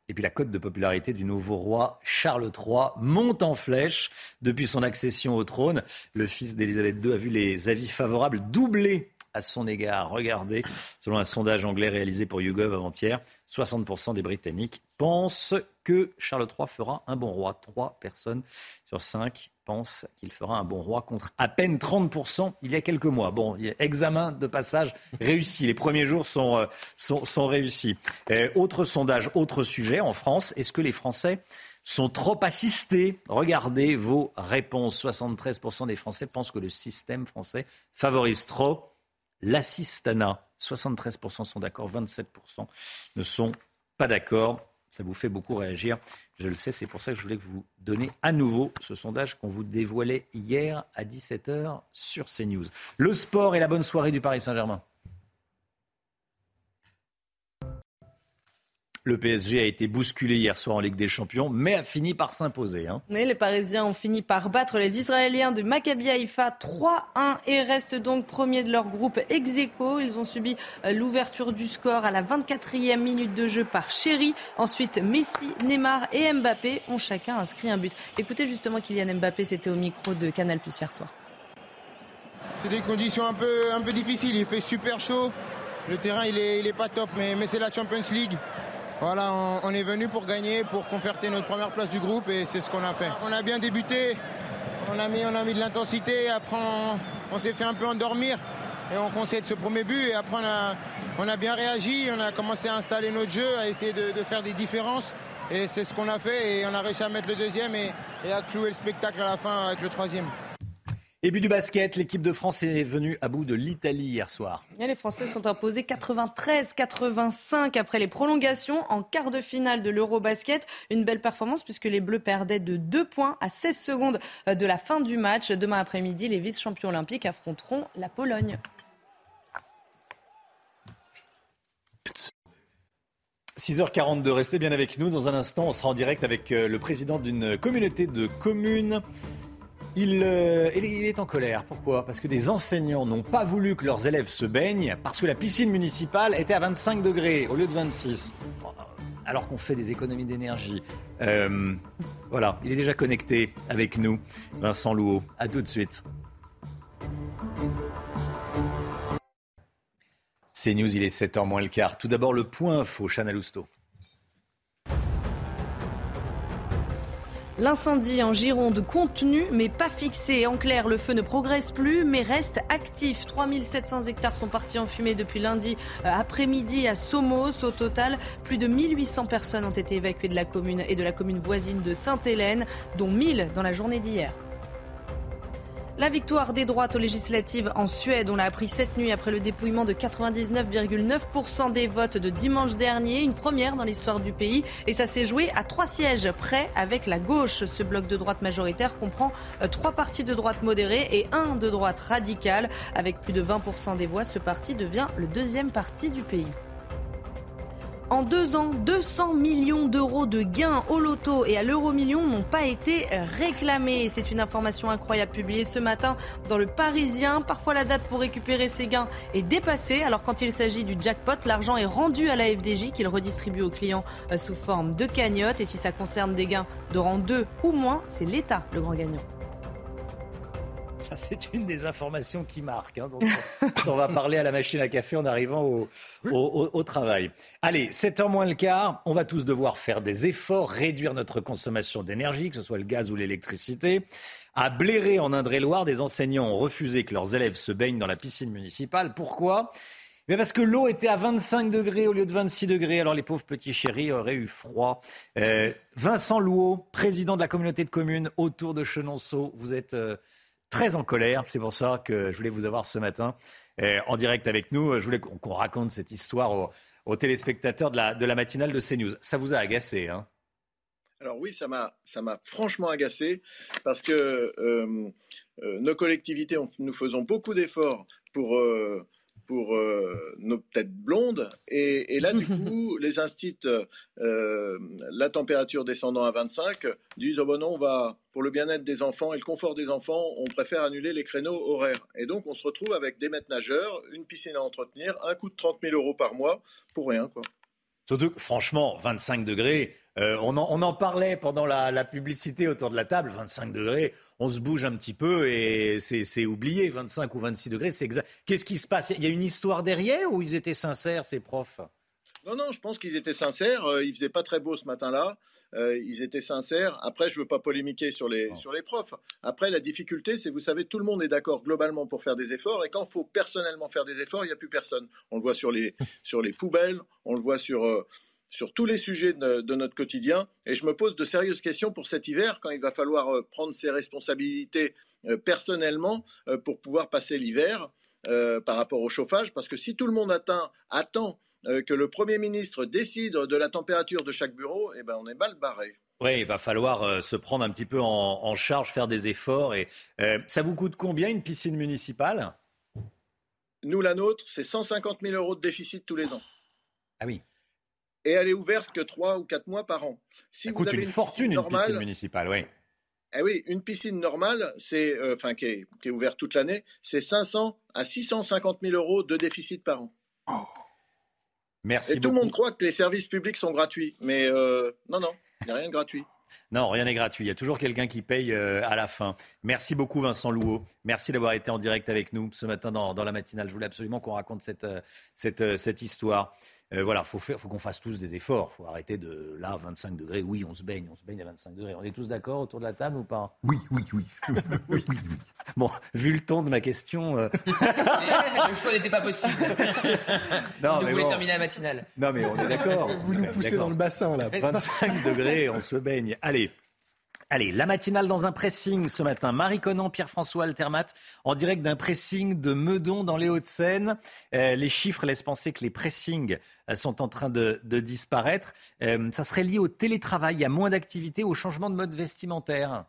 Et puis la cote de popularité du nouveau roi Charles III monte en flèche depuis son accession au trône. Le fils d'Élisabeth II a vu les avis favorables doubler à son égard. Regardez, selon un sondage anglais réalisé pour YouGov avant-hier, 60% des Britanniques pensent que Charles III fera un bon roi. Trois personnes sur cinq pensent qu'il fera un bon roi contre à peine 30% il y a quelques mois. Bon, examen de passage réussi. Les premiers jours sont, euh, sont réussis. Euh, autre sondage, autre sujet en France. Est-ce que les Français sont trop assistés? Regardez vos réponses. 73% des Français pensent que le système français favorise trop l'assistanat. 73% sont d'accord, 27% ne sont pas d'accord. Ça vous fait beaucoup réagir. Je le sais, c'est pour ça que je voulais que vous donniez à nouveau ce sondage qu'on vous dévoilait hier à 17h sur CNews. Le sport et la bonne soirée du Paris Saint-Germain. Le PSG a été bousculé hier soir en Ligue des Champions, mais a fini par s'imposer. Hein. les Parisiens ont fini par battre les Israéliens de Maccabi Haïfa 3-1 et restent donc premiers de leur groupe ex aequo. Ils ont subi euh, l'ouverture du score à la 24e minute de jeu par Chéri. Ensuite, Messi, Neymar et Mbappé ont chacun inscrit un but. Écoutez justement Kylian Mbappé, c'était au micro de Canal Plus hier soir. C'est des conditions un peu, un peu difficiles. Il fait super chaud. Le terrain, il est, il est pas top, mais, mais c'est la Champions League. Voilà, on, est venu pour gagner, pour conforter notre première place du groupe et c'est ce qu'on a fait. On a bien débuté, on a mis, de l'intensité, après on, s'est fait un peu endormir et on concède ce premier but et après on a, bien réagi, on a commencé à installer notre jeu, à essayer de, faire des différences et c'est ce qu'on a fait et on a réussi à mettre le deuxième et à clouer le spectacle à la fin avec le troisième. Et but du basket, l'équipe de France est venue à bout de l'Italie hier soir. les Français sont imposés 93-85 après les prolongations en quart de finale de l'Eurobasket. Une belle performance puisque les Bleus perdaient de 2 points à 16 secondes de la fin du match. Demain après-midi, les vice-champions olympiques affronteront la Pologne. 6h42, restez bien avec nous. Dans un instant, on sera en direct avec euh, le président d'une communauté de communes euh, il, est en colère. Pourquoi? Parce que des enseignants n'ont pas voulu que leurs élèves se baignent parce que la piscine municipale était à 25 degrés au lieu de 26. Alors qu'on fait des économies d'énergie. Euh, voilà, il est déjà connecté avec nous, Vincent Louot. À tout de suite. C'est News, il est 7h moins le quart. Tout d'abord, le point info, Chana Lousteau. L'incendie en Gironde contenu mais pas fixé. En clair, le feu ne progresse plus mais reste actif. 3700 hectares sont partis en fumée depuis lundi euh, après-midi à Somos. Au total, plus de 1800 personnes ont été évacuées de la commune et de la commune voisine de Sainte-Hélène, dont 1000 dans la journée d'hier. La victoire des droites aux législatives en Suède, on l'a appris cette nuit après le dépouillement de 99,9% des votes de dimanche dernier, une première dans l'histoire du pays. Et ça s'est joué à trois sièges près avec la gauche. Ce bloc de droite majoritaire comprend euh, trois partis de droite modérés et un de droite radicale. Avec plus de 20% des voix, ce parti devient le deuxième parti du pays. En deux ans, 200 millions d'euros de gains au loto et à l'euro-million n'ont pas été réclamés. C'est une information incroyable publiée ce matin dans le Parisien. Parfois, la date pour récupérer ces gains est dépassée. Alors, quand il s'agit du jackpot, l'argent est rendu à la FDJ qu'il redistribue aux clients euh, sous forme de cagnotte. Et si ça concerne des gains de rang 2 ou moins, c'est l'État le grand gagnant. C'est une des informations qui marque. Hein, on va parler à la machine à café en arrivant au, travail. Allez, 7h moins le quart, on va tous devoir faire des efforts, réduire notre consommation d'énergie, que ce soit le gaz ou l'électricité. À Bléré, en Indre-et-Loire, des enseignants ont refusé que leurs élèves se baignent dans la piscine municipale. Pourquoi? Mais parce que l'eau était à 25 degrés au lieu de 26 degrés. Alors les pauvres petits chéris auraient eu froid. Euh, Vincent Louot, président de la communauté de communes autour de Chenonceau, vous êtes euh, très en colère. C'est pour ça que je voulais vous avoir ce matin euh, en direct avec nous. Je voulais qu'on raconte cette histoire aux, téléspectateurs de la, de la, matinale de CNews. Ça vous a agacé, hein? Alors oui, ça m'a, ça m'a franchement agacé parce que euh, euh, nos collectivités, nous faisons beaucoup d'efforts pour pour euh, nos têtes blondes. Et, là, du coup, les instits, euh, la température descendant à 25, disent oh ben non, on va, pour le bien-être des enfants et le confort des enfants, on préfère annuler les créneaux horaires. Et donc, on se retrouve avec des maîtres nageurs, une piscine à entretenir, un coût de 30 000 euros par mois pour rien, quoi. Surtout que, franchement, 25 degrés, euh, on, en, parlait pendant la, publicité autour de la table, 25 degrés, on se bouge un petit peu et c'est oublié, 25 ou 26 degrés, c'est exact. Qu'est-ce qui se passe? Il y a une histoire derrière ou ils étaient sincères, ces profs? Non, non, je pense qu'ils étaient sincères. Euh, il faisait pas très beau ce matin-là. Euh, ils étaient sincères. Après, je veux pas polémiquer sur les, sur les profs. Après, la difficulté, c'est, vous savez, tout le monde est d'accord globalement pour faire des efforts. Et quand il faut personnellement faire des efforts, il n'y a plus personne. On le voit sur les, sur les poubelles, on le voit sur sur tous les sujets de, notre quotidien. Et je me pose de sérieuses questions pour cet hiver, quand il va falloir euh, prendre ses responsabilités euh, personnellement euh, pour pouvoir passer l'hiver par rapport au chauffage. Parce que si tout le monde attend que le Premier ministre décide de la température de chaque bureau, eh ben on est mal barré. Oui, il va falloir se prendre un petit peu en, charge, faire des efforts. Et ça vous coûte combien une piscine municipale? Nous, la nôtre, c'est 150 000 euros de déficit tous les ans. Ah oui. et elle est ouverte que 3 ou 4 mois par an. Si Ça vous coûte avez une, fortune, une piscine municipale, oui. Eh oui, une piscine normale, c'est, euh, enfin, qui, est, qui est ouverte toute l'année, c'est 500 à 650 000 euros de déficit par an. Oh. Merci Et tout le monde croit que les services publics sont gratuits, mais euh, non, non, il n'y a rien de gratuit. Non, rien n'est gratuit. Il y a toujours quelqu'un qui paye euh, à la fin. Merci beaucoup, Vincent Louot. Merci d'avoir été en direct avec nous ce matin dans, la matinale. Je voulais absolument qu'on raconte cette, cette, cette histoire. Euh, voilà, faut faut qu'on fasse tous des efforts. Faut arrêter de là 25 degrés. Oui, on se baigne, on se baigne à 25 degrés. On est tous d'accord autour de la table ou pas? Oui, oui, oui. oui, Bon, vu le ton de ma question, euh, le choix n'était pas possible. non, si vous voulez terminer la matinale. Non, mais on est d'accord. Vous nous poussez dans le bassin là. 25 degrés, on se baigne. Allez. Allez, la matinale dans un pressing ce matin. Marie Conan, Pierre-François Altermat, en direct d'un pressing de Meudon dans les Hauts-de-Seine. Euh, les chiffres laissent penser que les pressings euh, sont en train de, disparaître. Euh, ça serait lié au télétravail, a moins d'activité, au changement de mode vestimentaire.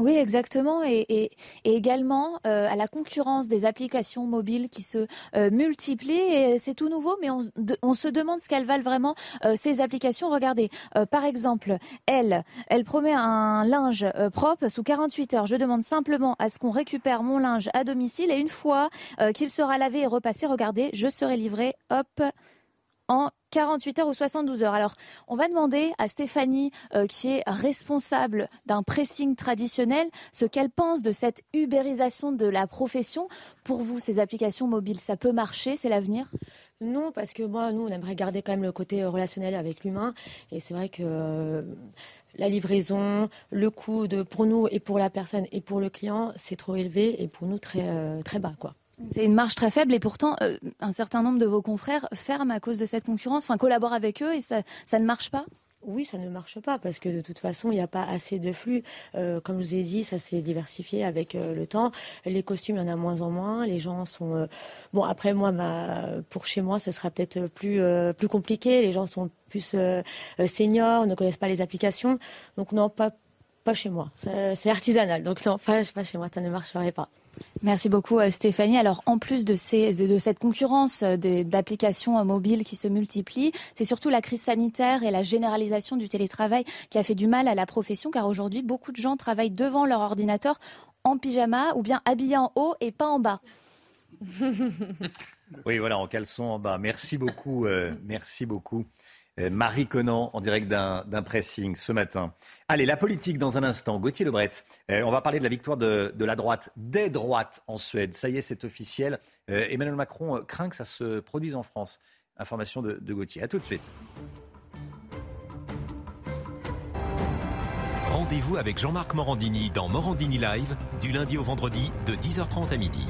Oui, exactement. Et, également euh, à la concurrence des applications mobiles qui se euh, multiplient. Et c'est tout nouveau, mais on, se demande ce qu'elles valent vraiment, euh, ces applications. Regardez, par exemple, elle, elle promet un linge propre sous 48 heures. Je demande simplement à ce qu'on récupère mon linge à domicile. Et une fois qu'il sera lavé et repassé, regardez, je serai livré, hop, en 48 heures ou 72 heures. Alors, on va demander à Stéphanie, euh, qui est responsable d'un pressing traditionnel, ce qu'elle pense de cette ubérisation de la profession. Pour vous, ces applications mobiles, ça peut marcher C'est l'avenir? Non, parce que moi, nous, on aimerait garder quand même le côté relationnel avec l'humain. Et c'est vrai que euh, la livraison, le coût de, pour nous et pour la personne et pour le client, c'est trop élevé et pour nous très, euh, très bas. Quoi. C'est une marge très faible et pourtant euh, un certain nombre de vos confrères ferment à cause de cette concurrence, enfin collaborent avec eux et ça, ne marche pas? Oui, ça ne marche pas parce que de toute façon, il n'y a pas assez de flux. Euh, comme je vous ai dit, ça s'est diversifié avec euh, le temps. Les costumes, il y en a moins en moins. Les gens sont bon. Après, moi, pour chez moi, ce sera peut-être plus plus compliqué. Les gens sont plus seniors, ne connaissent pas les applications. Donc non, pas pas chez moi. C'est artisanal. Donc non, pas chez moi, ça ne marcherait pas. Merci beaucoup euh, Stéphanie. Alors en plus de, ces, de cette concurrence euh, d'applications euh, mobiles qui se multiplient, c'est surtout la crise sanitaire et la généralisation du télétravail qui a fait du mal à la profession car aujourd'hui beaucoup de gens travaillent devant leur ordinateur en pyjama ou bien habillés en haut et pas en bas. oui, voilà, en caleçon en bas. Merci beaucoup, merci beaucoup. Euh, Marie Conan en direct d'un pressing ce matin. Allez, la politique dans un instant. Gauthier Lebret, euh, on va parler de la victoire de, la droite, des droites en Suède. Ça y est, c'est officiel. Euh, Emmanuel Macron craint que ça se produise en France. Information de, de Gauthier. À tout de suite. Rendez-vous avec Jean-Marc Morandini dans Morandini Live du lundi au vendredi de 10h30 à midi.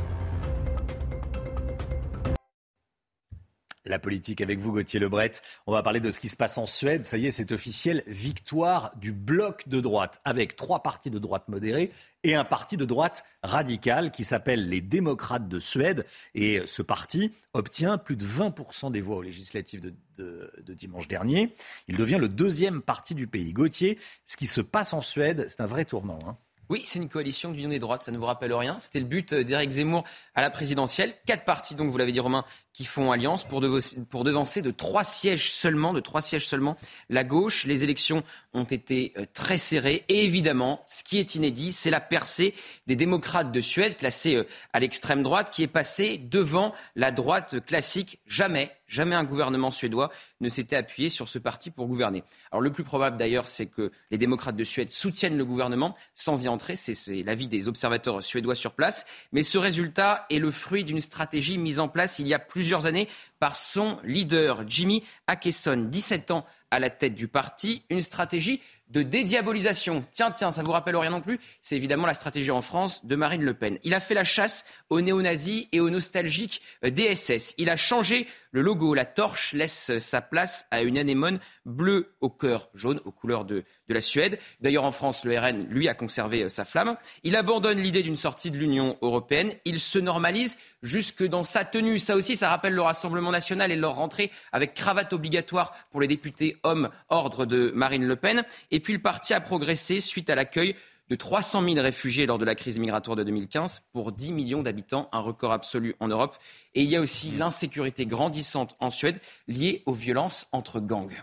La politique avec vous, Gauthier Lebret. On va parler de ce qui se passe en Suède. Ça y est, c'est officiel. Victoire du bloc de droite avec trois partis de droite modérés et un parti de droite radical qui s'appelle les démocrates de Suède. Et ce parti obtient plus de 20% des voix aux législatives de, dimanche dernier. Il devient le deuxième parti du pays. Gauthier, ce qui se passe en Suède, c'est un vrai tournant. Hein. Oui, c'est une coalition d'union des droites, ça ne vous rappelle rien. C'était le but d'Éric Zemmour à la présidentielle. Quatre partis, donc vous l'avez dit Romain, qui font alliance pour, pour devancer de trois sièges seulement, de trois sièges seulement, la gauche. Les élections ont été euh, très serrées. Et évidemment, ce qui est inédit, c'est la percée des démocrates de Suède, classés euh, à l'extrême droite, qui est passée devant la droite classique. Jamais Jamais un gouvernement suédois ne s'était appuyé sur ce parti pour gouverner. Alors le plus probable d'ailleurs, c'est que les démocrates de Suède soutiennent le gouvernement sans y entrer. C'est l'avis des observateurs suédois sur place. Mais ce résultat est le fruit d'une stratégie mise en place il y a plusieurs années par son leader, Jimmy Akesson, 17 ans à la tête du parti, une stratégie de dédiabolisation. Tiens, tiens, ça vous rappelle rien non plus? C'est évidemment la stratégie en France de Marine Le Pen. Il a fait la chasse aux néo-nazis et aux nostalgiques euh, DSS. Il a changé le logo. La torche laisse sa place à une anémone bleue au cœur jaune, aux couleurs de, de la Suède. D'ailleurs, en France, le RN, lui, a conservé euh, sa flamme. Il abandonne l'idée d'une sortie de l'Union européenne. Il se normalise jusque dans sa tenue. Ça aussi, ça rappelle le Rassemblement national et leur rentrée avec cravate obligatoire pour les députés hommes ordre de Marine Le Pen. Et puis le parti a progressé suite à l'accueil de 300 000 réfugiés lors de la crise migratoire de 2015 pour 10 millions d'habitants, un record absolu en Europe. Et il y a aussi l'insécurité grandissante en Suède liée aux violences entre gangs.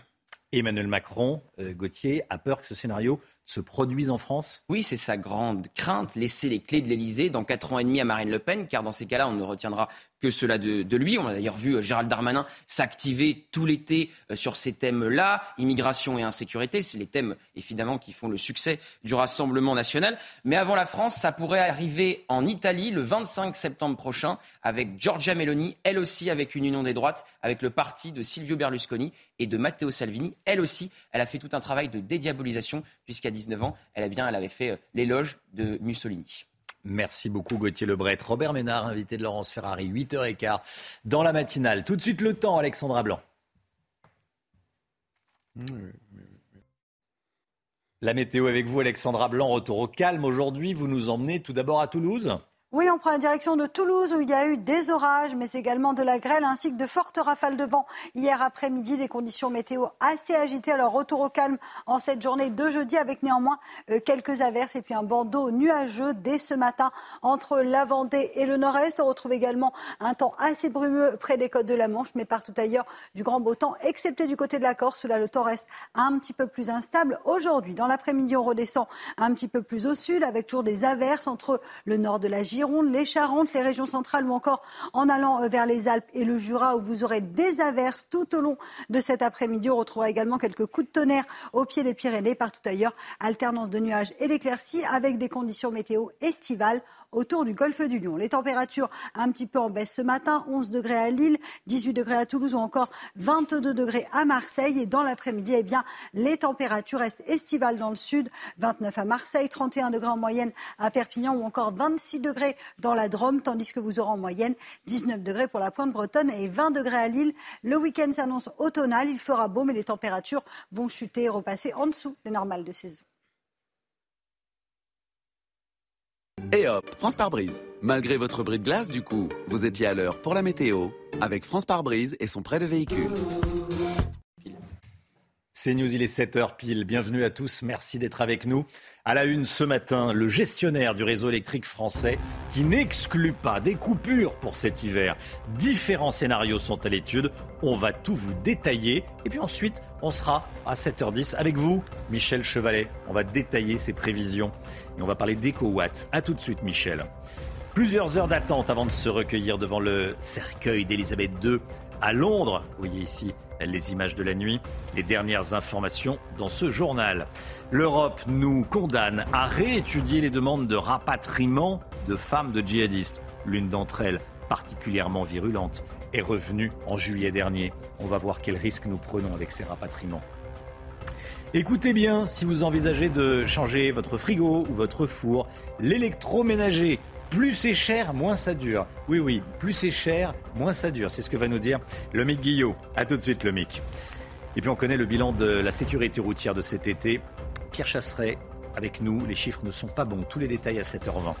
Emmanuel Macron, euh, Gauthier, a peur que ce scénario se produise en France? Oui, c'est sa grande crainte, laisser les clés de l'Elysée dans quatre ans et demi à Marine Le Pen, car dans ces cas-là, on ne retiendra que cela de, lui. On a d'ailleurs vu euh, Gérald Darmanin s'activer tout l'été euh, sur ces thèmes-là, immigration et insécurité. C'est les thèmes, évidemment, qui font le succès du Rassemblement national. Mais avant la France, ça pourrait arriver en Italie le 25 septembre prochain avec Giorgia Meloni, elle aussi avec une union des droites, avec le parti de Silvio Berlusconi et de Matteo Salvini. Elle aussi, elle a fait tout un travail de dédiabolisation, puisqu'à 19 ans, elle, a bien, elle avait fait euh, l'éloge de Mussolini. Merci beaucoup Gauthier Lebret. Robert Ménard, invité de Laurence Ferrari, 8h15 dans la matinale. Tout de suite le temps, Alexandra Blanc. La météo avec vous, Alexandra Blanc, retour au calme. Aujourd'hui, vous nous emmenez tout d'abord à Toulouse. Oui, on prend la direction de Toulouse où il y a eu des orages, mais également de la grêle ainsi que de fortes rafales de vent. Hier après-midi, des conditions météo assez agitées. Alors retour au calme en cette journée de jeudi avec néanmoins euh, quelques averses et puis un bandeau nuageux dès ce matin entre la Vendée et le nord-est. On retrouve également un temps assez brumeux près des côtes de la Manche, mais partout ailleurs du grand beau temps, excepté du côté de la Corse. Là, le temps reste un petit peu plus instable. Aujourd'hui, dans l'après-midi, on redescend un petit peu plus au sud avec toujours des averses entre le nord de la Gironde Les Charentes, les régions centrales ou encore en allant euh, vers les Alpes et le Jura où vous aurez des averses tout au long de cet après-midi. On retrouvera également quelques coups de tonnerre au pied des Pyrénées. Partout ailleurs, alternance de nuages et d'éclaircies avec des conditions météo estivales autour du golfe du Lion. Les températures un petit peu en baisse ce matin, 11 degrés à Lille, 18 degrés à Toulouse ou encore 22 degrés à Marseille. Et dans l'après-midi, eh bien, les températures restent estivales dans le sud, 29 à Marseille, 31 degrés en moyenne à Perpignan ou encore 26 degrés dans la Drôme, tandis que vous aurez en moyenne 19 degrés pour la pointe bretonne et 20 degrés à Lille. Le week-end s'annonce automnal, il fera beau, mais les températures vont chuter et repasser en dessous des normales de saison. Et hop, France par brise. Malgré votre bris de glace, du coup, vous étiez à l'heure pour la météo avec France par brise et son prêt de véhicule. C'est News, il est 7h pile. Bienvenue à tous, merci d'être avec nous. À la une ce matin, le gestionnaire du réseau électrique français qui n'exclut pas des coupures pour cet hiver. Différents scénarios sont à l'étude. On va tout vous détailler. Et puis ensuite, on sera à 7h10 avec vous, Michel Chevalet. On va détailler ces prévisions. Et on va parler d'EcoWatt. A tout de suite, Michel. Plusieurs heures d'attente avant de se recueillir devant le cercueil d'Elisabeth II à Londres. Vous voyez ici les images de la nuit, les dernières informations dans ce journal. L'Europe nous condamne à réétudier les demandes de rapatriement de femmes de djihadistes. L'une d'entre elles, particulièrement virulente, est revenue en juillet dernier. On va voir quels risques nous prenons avec ces rapatriements. Écoutez bien, si vous envisagez de changer votre frigo ou votre four, l'électroménager plus c'est cher, moins ça dure. Oui, oui, plus c'est cher, moins ça dure. C'est ce que va nous dire le Mick Guillot. A tout de suite, le Mick. Et puis on connaît le bilan de la sécurité routière de cet été. Pierre Chasseret avec nous. Les chiffres ne sont pas bons. Tous les détails à 7h20.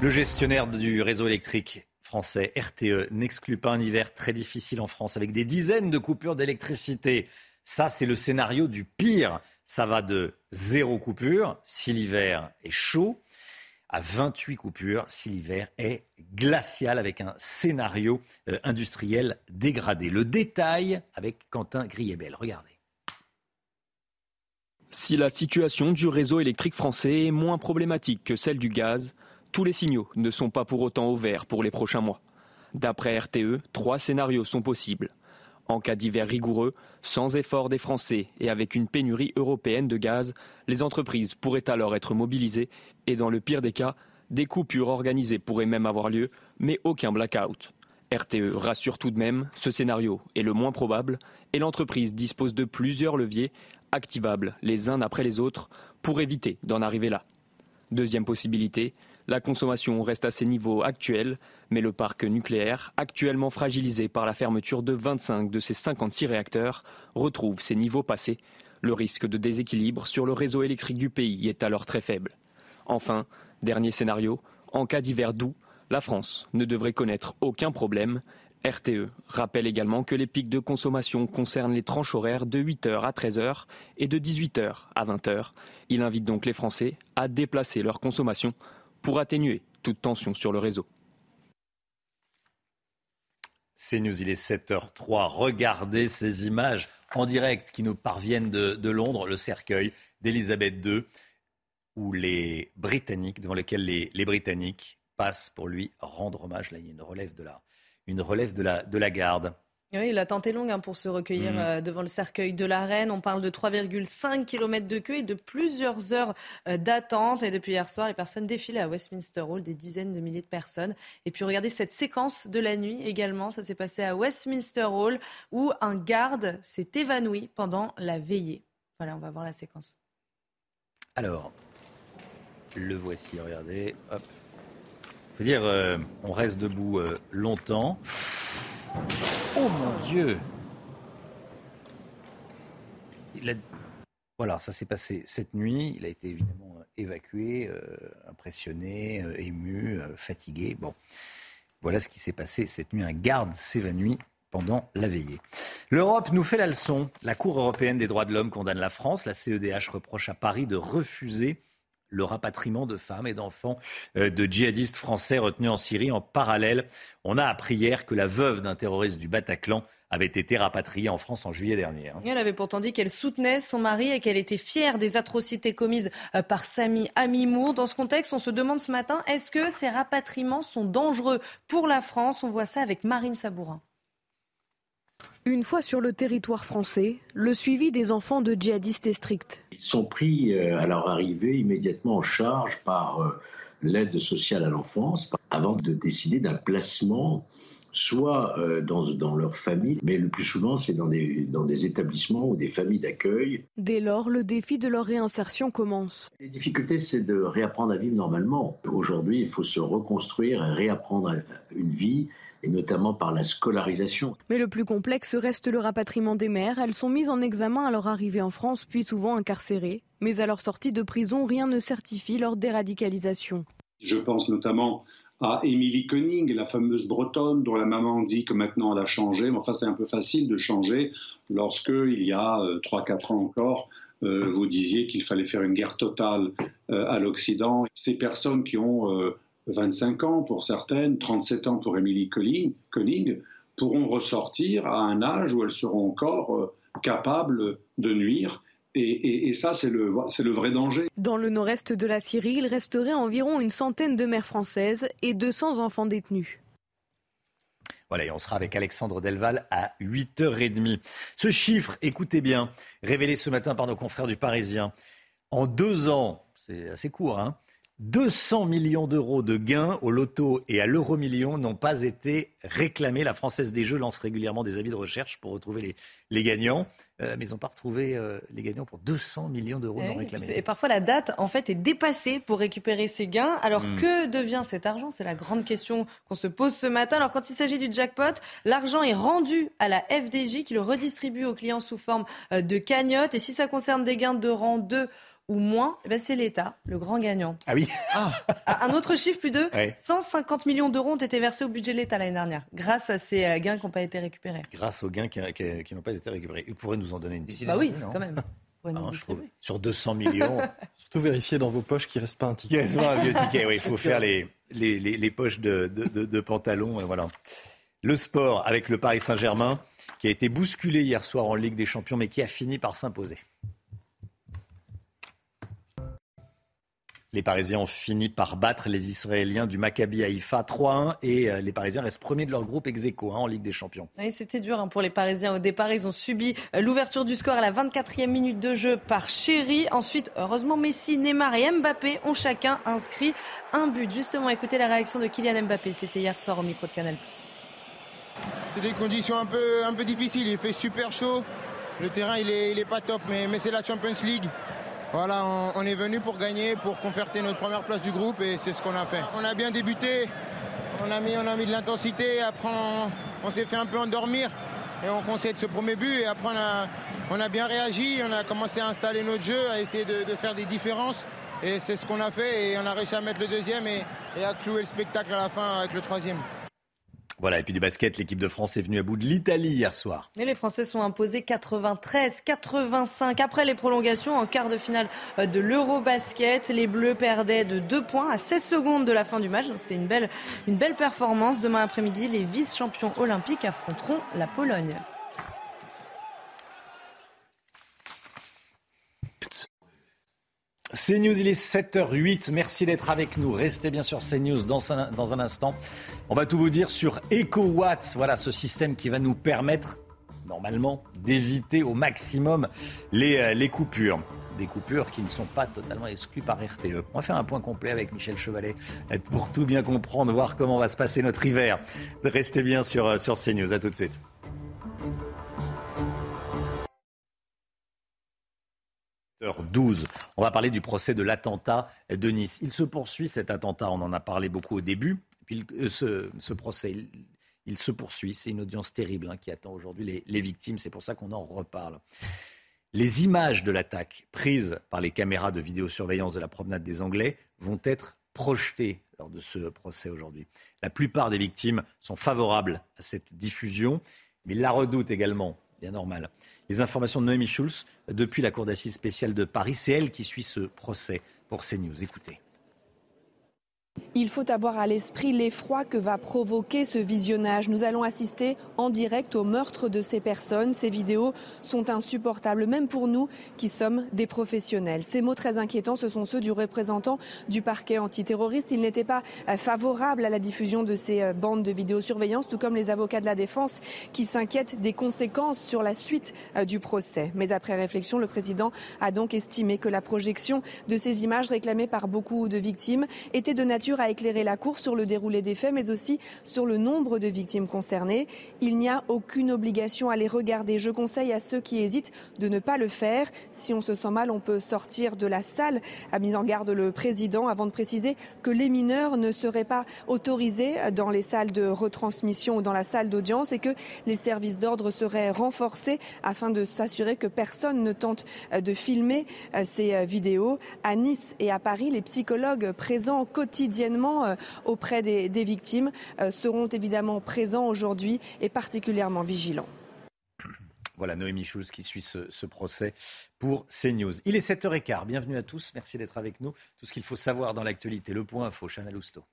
Le gestionnaire du réseau électrique français RTE n'exclut pas un hiver très difficile en France avec des dizaines de coupures d'électricité. Ça, c'est le scénario du pire. Ça va de zéro coupure si l'hiver est chaud à 28 coupures si l'hiver est glacial avec un scénario euh, industriel dégradé. Le détail avec Quentin Griebel. Regardez. Si la situation du réseau électrique français est moins problématique que celle du gaz, tous les signaux ne sont pas pour autant au vert pour les prochains mois. D'après RTE, trois scénarios sont possibles. En cas d'hiver rigoureux, sans effort des Français et avec une pénurie européenne de gaz, les entreprises pourraient alors être mobilisées et dans le pire des cas, des coupures organisées pourraient même avoir lieu, mais aucun blackout. RTE rassure tout de même, ce scénario est le moins probable et l'entreprise dispose de plusieurs leviers activables les uns après les autres pour éviter d'en arriver là. Deuxième possibilité, la consommation reste à ses niveaux actuels, mais le parc nucléaire, actuellement fragilisé par la fermeture de 25 de ses 56 réacteurs, retrouve ses niveaux passés. Le risque de déséquilibre sur le réseau électrique du pays est alors très faible. Enfin, dernier scénario, en cas d'hiver doux, la France ne devrait connaître aucun problème. RTE rappelle également que les pics de consommation concernent les tranches horaires de 8h à 13h et de 18h à 20h. Il invite donc les Français à déplacer leur consommation pour atténuer toute tension sur le réseau. C'est News, il est 7h03. Regardez ces images en direct qui nous parviennent de, Londres, le cercueil d'Elisabeth II, où les Britanniques, devant lequel les, Britanniques passent pour lui rendre hommage. Là, il y a une relève de la, une relève de la, de la garde. Oui, il a tenté long hein, pour se recueillir mm. euh, devant le cercueil de la reine. On parle de 3,5 km de queue et de plusieurs heures euh, d'attente. Et depuis hier soir, les personnes défilent à Westminster Hall, des dizaines de milliers de personnes. Et puis regardez cette séquence de la nuit également. Ça s'est passé à Westminster Hall où un garde s'est évanoui pendant la veillée. Voilà, on va voir la séquence. Alors, le voici, regardez. Hop faut dire, euh, on reste debout euh, longtemps. Oh mon Dieu Voilà, ça s'est passé cette nuit. Il a été évidemment euh, évacué, impressionné, ému, fatigué. Bon, voilà ce qui s'est passé cette nuit. Un garde s'évanouit pendant la veillée. L'Europe nous fait la leçon. La Cour européenne des droits de l'homme condamne la France. La CEDH reproche à Paris de refuser le rapatriement de femmes et d'enfants euh, de djihadistes français retenus en Syrie. En parallèle, on a appris hier que la veuve d'un terroriste du Bataclan avait été rapatriée en France en juillet dernier. Hein. Elle avait pourtant dit qu'elle soutenait son mari et qu'elle était fière des atrocités commises euh, par Sami Amimour. Dans ce contexte, on se demande ce matin, est-ce que ces rapatriements sont dangereux pour la France? On voit ça avec Marine Sabourin. Une fois sur le territoire français, le suivi des enfants de djihadistes est strict. Ils sont pris euh, à leur arrivée immédiatement en charge par euh, l'aide sociale à l'enfance avant de décider d'un placement soit euh, dans, leur famille, mais le plus souvent c'est dans des, dans des établissements ou des familles d'accueil. Dès lors, le défi de leur réinsertion commence. Les difficultés, c'est de réapprendre à vivre normalement. Aujourd'hui, il faut se reconstruire et réapprendre une vie et notamment par la scolarisation. Mais le plus complexe reste le rapatriement des mères. Elles sont mises en examen à leur arrivée en France, puis souvent incarcérées. Mais à leur sortie de prison, rien ne certifie leur déradicalisation. Je pense notamment à Émilie Koenig, la fameuse bretonne dont la maman dit que maintenant elle a changé. Mais enfin, c'est un peu facile de changer lorsque, il y a 3-4 euh, ans encore, euh, vous disiez qu'il fallait faire une guerre totale euh, à l'Occident. Ces personnes qui ont 25 ans pour certaines, 37 ans pour Émilie Koenig, pourront ressortir à un âge où elles seront encore euh, capables de nuire. Et, ça, c'est le, le vrai danger. Dans le nord-est de la Syrie, il resterait environ une centaine de mères françaises et 200 enfants détenus. Voilà, et on sera avec Alexandre Delval à 8h30. Ce chiffre, écoutez bien, révélé ce matin par nos confrères du Parisien. En deux ans, c'est assez court, hein, 200 millions d'euros de gains au loto et à l'euro million n'ont pas été réclamés. La Française des Jeux lance régulièrement des avis de recherche pour retrouver les, gagnants, euh, mais ils n'ont pas retrouvé euh, les gagnants pour 200 millions d'euros non réclamés. Et parfois la date en fait est dépassée pour récupérer ces gains. Alors hmm. que devient cet argent? C'est la grande question qu'on se pose ce matin. Alors quand il s'agit du jackpot, l'argent est rendu à la FDJ qui le redistribue aux clients sous forme euh, de cagnotte. Et si ça concerne des gains de rang 2 ou moins, eh ben, c'est l'État, le grand gagnant. Ah oui ah. Un autre chiffre, plus de 150 millions d'euros ont été versés au budget de l'État l'année dernière, grâce à ces euh, gains qui n'ont pas été récupérés. Grâce aux gains qui, n'ont pas été récupérés. Vous pourrez nous en donner une idée Bah oui, quand même. Ah, sur 200 millions. Surtout vérifier dans vos poches qu'il ne reste pas un ticket. Il reste pas un vieux ticket, oui. Il faut faire les, les, les, poches de, de, de, pantalon. Voilà. Le sport avec le Paris Saint-Germain qui a été bousculé hier soir en Ligue des Champions mais qui a fini par s'imposer. Les Parisiens ont fini par battre les Israéliens du Maccabi Haïfa 3-1 et euh, les Parisiens restent premiers de leur groupe ex hein, en Ligue des Champions. C'était dur hein, pour les Parisiens. Au départ, ils ont subi euh, l'ouverture du score à la 24e minute de jeu par Chéri. Ensuite, heureusement, Messi, Neymar et Mbappé ont chacun inscrit un but. Justement, écoutez la réaction de Kylian Mbappé. C'était hier soir au micro de Canal+. C'est des conditions un peu, un peu difficiles. Il fait super chaud. Le terrain, il est, il est pas top, mais, mais c'est la Champions League. Voilà, on, est venu pour gagner, pour conforter notre première place du groupe et c'est ce qu'on a fait. On a bien débuté, on a mis, de l'intensité, après on, s'est fait un peu endormir et on concède ce premier but et après on a, bien réagi, on a commencé à installer notre jeu, à essayer de, faire des différences et c'est ce qu'on a fait et on a réussi à mettre le deuxième et à clouer le spectacle à la fin avec le troisième. Voilà, et puis du basket, l'équipe de France est venue à bout de l'Italie hier soir. Et les Français sont imposés 93-85 après les prolongations en quart de finale euh, de l'Eurobasket. Les Bleus perdaient de 2 points à 16 secondes de la fin du match. C'est une belle, une belle performance. Demain après-midi, les vice-champions olympiques affronteront la Pologne. CNews, il est 7h08. Merci d'être avec nous. Restez bien sur CNews dans un, dans instant. On va tout vous dire sur EcoWatt. Voilà ce système qui va nous permettre, normalement, d'éviter au maximum les, euh, coupures des coupures qui ne sont pas totalement exclues par RTE. On va faire un point complet avec Michel Chevalet pour tout bien comprendre, voir comment va se passer notre hiver. Restez bien sur, euh, sur CNews. À tout de suite. 12. On va parler du procès de l'attentat de Nice. Il se poursuit cet attentat, on en a parlé beaucoup au début. Euh, ce, procès, il, se poursuit. C'est une audience terrible hein, qui attend aujourd'hui les, les victimes. C'est pour ça qu'on en reparle. Les images de l'attaque prises par les caméras de vidéosurveillance de la promenade des Anglais vont être projetées lors de ce procès aujourd'hui. La plupart des victimes sont favorables à cette diffusion, mais la redoutent également bien normal. Les informations de Noémie Schulz depuis la Cour d'assises spéciale de Paris. C'est elle qui suit ce procès pour CNews. Écoutez. Il faut avoir à l'esprit l'effroi que va provoquer ce visionnage. Nous allons assister en direct au meurtre de ces personnes. Ces vidéos sont insupportables, même pour nous qui sommes des professionnels. Ces mots très inquiétants, ce sont ceux du représentant du parquet antiterroriste. Il n'était pas euh, favorable à la diffusion de ces euh, bandes de vidéosurveillance, tout comme les avocats de la défense qui s'inquiètent des conséquences sur la suite euh, du procès. Mais après réflexion, le président a donc estimé que la projection de ces images réclamées par beaucoup de victimes était de nature à éclairer la Cour sur le déroulé des faits, mais aussi sur le nombre de victimes concernées. Il n'y a aucune obligation à les regarder. Je conseille à ceux qui hésitent de ne pas le faire. Si on se sent mal, on peut sortir de la salle, a mis en garde le président, avant de préciser que les mineurs ne seraient pas autorisés dans les salles de retransmission ou dans la salle d'audience et que les services d'ordre seraient renforcés afin de s'assurer que personne ne tente de filmer ces vidéos. À Nice et à Paris, les psychologues présents quotidiennement quotidiennement euh, auprès des, victimes euh, seront évidemment présents aujourd'hui et particulièrement vigilants. Voilà Noémie Schulz qui suit ce, procès pour CNews. Il est 7h15. Bienvenue à tous. Merci d'être avec nous. Tout ce qu'il faut savoir dans l'actualité. Le point info, Chanel Housteau.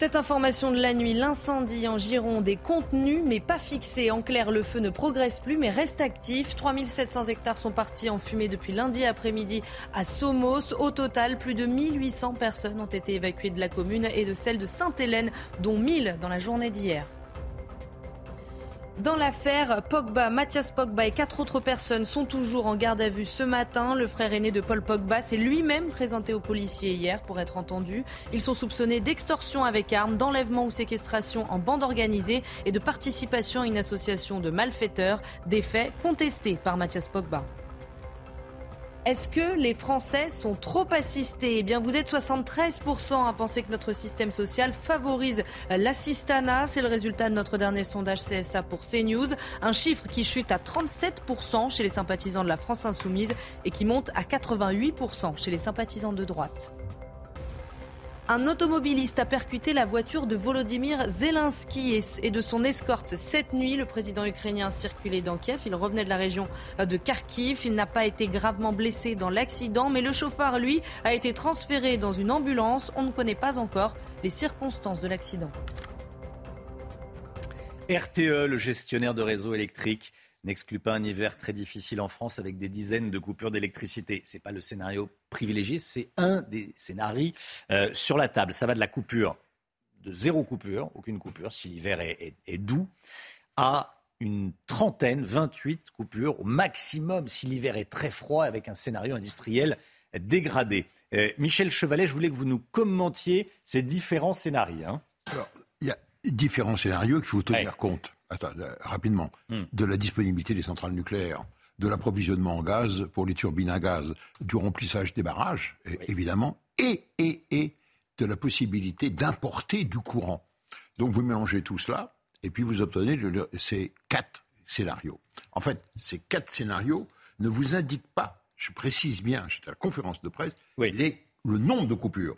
Cette information de la nuit, l'incendie en Gironde est contenu mais pas fixé. En clair, le feu ne progresse plus mais reste actif. 3700 hectares sont partis en fumée depuis lundi après-midi à Somos. Au total, plus de 1800 personnes ont été évacuées de la commune et de celle de Sainte-Hélène, dont 1000 dans la journée d'hier. Dans l'affaire, Pogba, Mathias Pogba et quatre autres personnes sont toujours en garde à vue ce matin. Le frère aîné de Paul Pogba s'est lui-même présenté aux policiers hier pour être entendu. Ils sont soupçonnés d'extorsion avec armes, d'enlèvement ou séquestration en bande organisée et de participation à une association de malfaiteurs, des faits contestés par Mathias Pogba. Est-ce que les Français sont trop assistés? Eh bien, vous êtes 73% à penser que notre système social favorise l'assistanat. C'est le résultat de notre dernier sondage CSA pour CNews. Un chiffre qui chute à 37% chez les sympathisants de la France insoumise et qui monte à 88% chez les sympathisants de droite. Un automobiliste a percuté la voiture de Volodymyr Zelensky et de son escorte cette nuit. Le président ukrainien circulait dans Kiev. Il revenait de la région de Kharkiv. Il n'a pas été gravement blessé dans l'accident, mais le chauffeur, lui, a été transféré dans une ambulance. On ne connaît pas encore les circonstances de l'accident. RTE, le gestionnaire de réseau électrique, n'exclut pas un hiver très difficile en France avec des dizaines de coupures d'électricité. Ce n'est pas le scénario privilégié, c'est un des scénarios euh, sur la table. Ça va de la coupure, de zéro coupure, aucune coupure, si l'hiver est, doux, à une trentaine, 28 coupures au maximum si l'hiver est très froid avec un scénario industriel dégradé. Euh, Michel Chevalet, je voulais que vous nous commentiez ces différents scénarios. Hein. Alors, il y a différents scénarios qu'il faut tenir compte attends, euh, rapidement, hmm. de la disponibilité des centrales nucléaires, de l'approvisionnement en gaz pour les turbines à gaz, du remplissage des barrages, évidemment, et, et, et de la possibilité d'importer du courant. Donc vous mélangez tout cela, et puis vous obtenez ces quatre scénarios. En fait, ces quatre scénarios ne vous indiquent pas, je précise bien, j'étais à la conférence de presse, les, le nombre de coupures.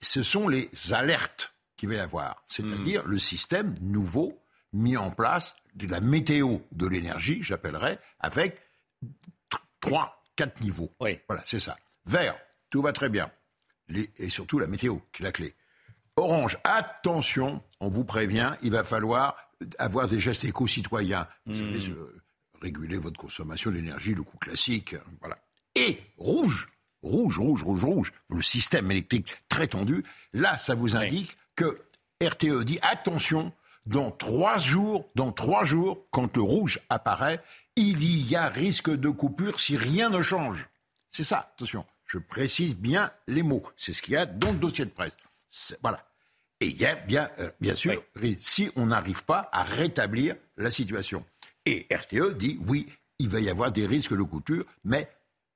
ce sont les alertes qu'il va y avoir, c'est-à-dire le système nouveau mis en place de la météo de l'énergie, j'appellerais, avec trois, quatre niveaux. Voilà, c'est ça. Vert, tout va très bien. et surtout la météo, qui est la clé. Orange, attention, on vous prévient, il va falloir avoir des gestes éco-citoyens. Vous savez, hmm. réguler votre consommation d'énergie, le coût classique, voilà. Et rouge, rouge, rouge, rouge, rouge, le système électrique très tendu, là, ça vous indique que RTE dit attention, dans trois jours, dans trois jours, quand le rouge apparaît, il y a risque de coupure si rien ne change. C'est ça, attention. Je précise bien les mots. C'est ce qu'il y a dans le dossier de presse. Voilà. Et il y a bien, euh, bien sûr, si on n'arrive pas à rétablir la situation. Et RTE dit oui, il va y avoir des risques de couture, mais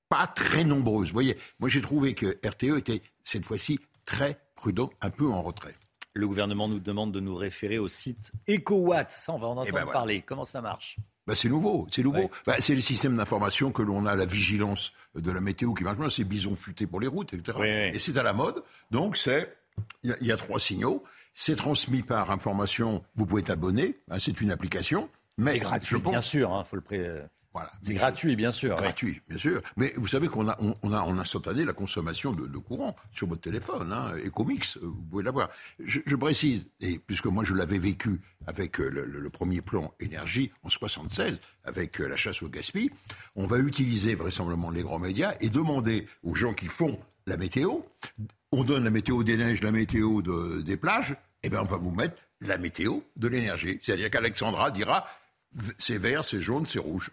pas très nombreuses. Vous voyez, moi j'ai trouvé que RTE était cette fois-ci très prudent, un peu en retrait. Le gouvernement nous demande de nous référer au site EcoWatt. Ça, on va en eh ben entendre parler. Comment ça marche? Bah, c'est nouveau, c'est nouveau. Bah, c'est le système d'information que l'on a, la vigilance de la météo qui marche. C'est bison futé pour les routes, etc. Et c'est à la mode. Donc c'est, il y, a trois signaux. C'est transmis par information. Vous pouvez être abonné. Hein, c'est une application. Mais gratuit, bien sûr. Hein, faut le pré... Voilà. C'est gratuit, bien sûr. Gratuit, bien sûr. Mais vous savez qu'on a, on, a en instantané la consommation de, courant sur votre téléphone. Hein. Ecomix, euh, vous pouvez l'avoir. Je, je, précise, et puisque moi je l'avais vécu avec euh, le, premier plan énergie en 76, avec euh, la chasse au gaspillage, on va utiliser vraisemblablement les grands médias et demander aux gens qui font la météo, on donne la météo des neiges, la météo de, des plages, et eh bien on va vous mettre la météo de l'énergie. C'est-à-dire qu'Alexandra dira c'est vert, c'est jaune, c'est rouge.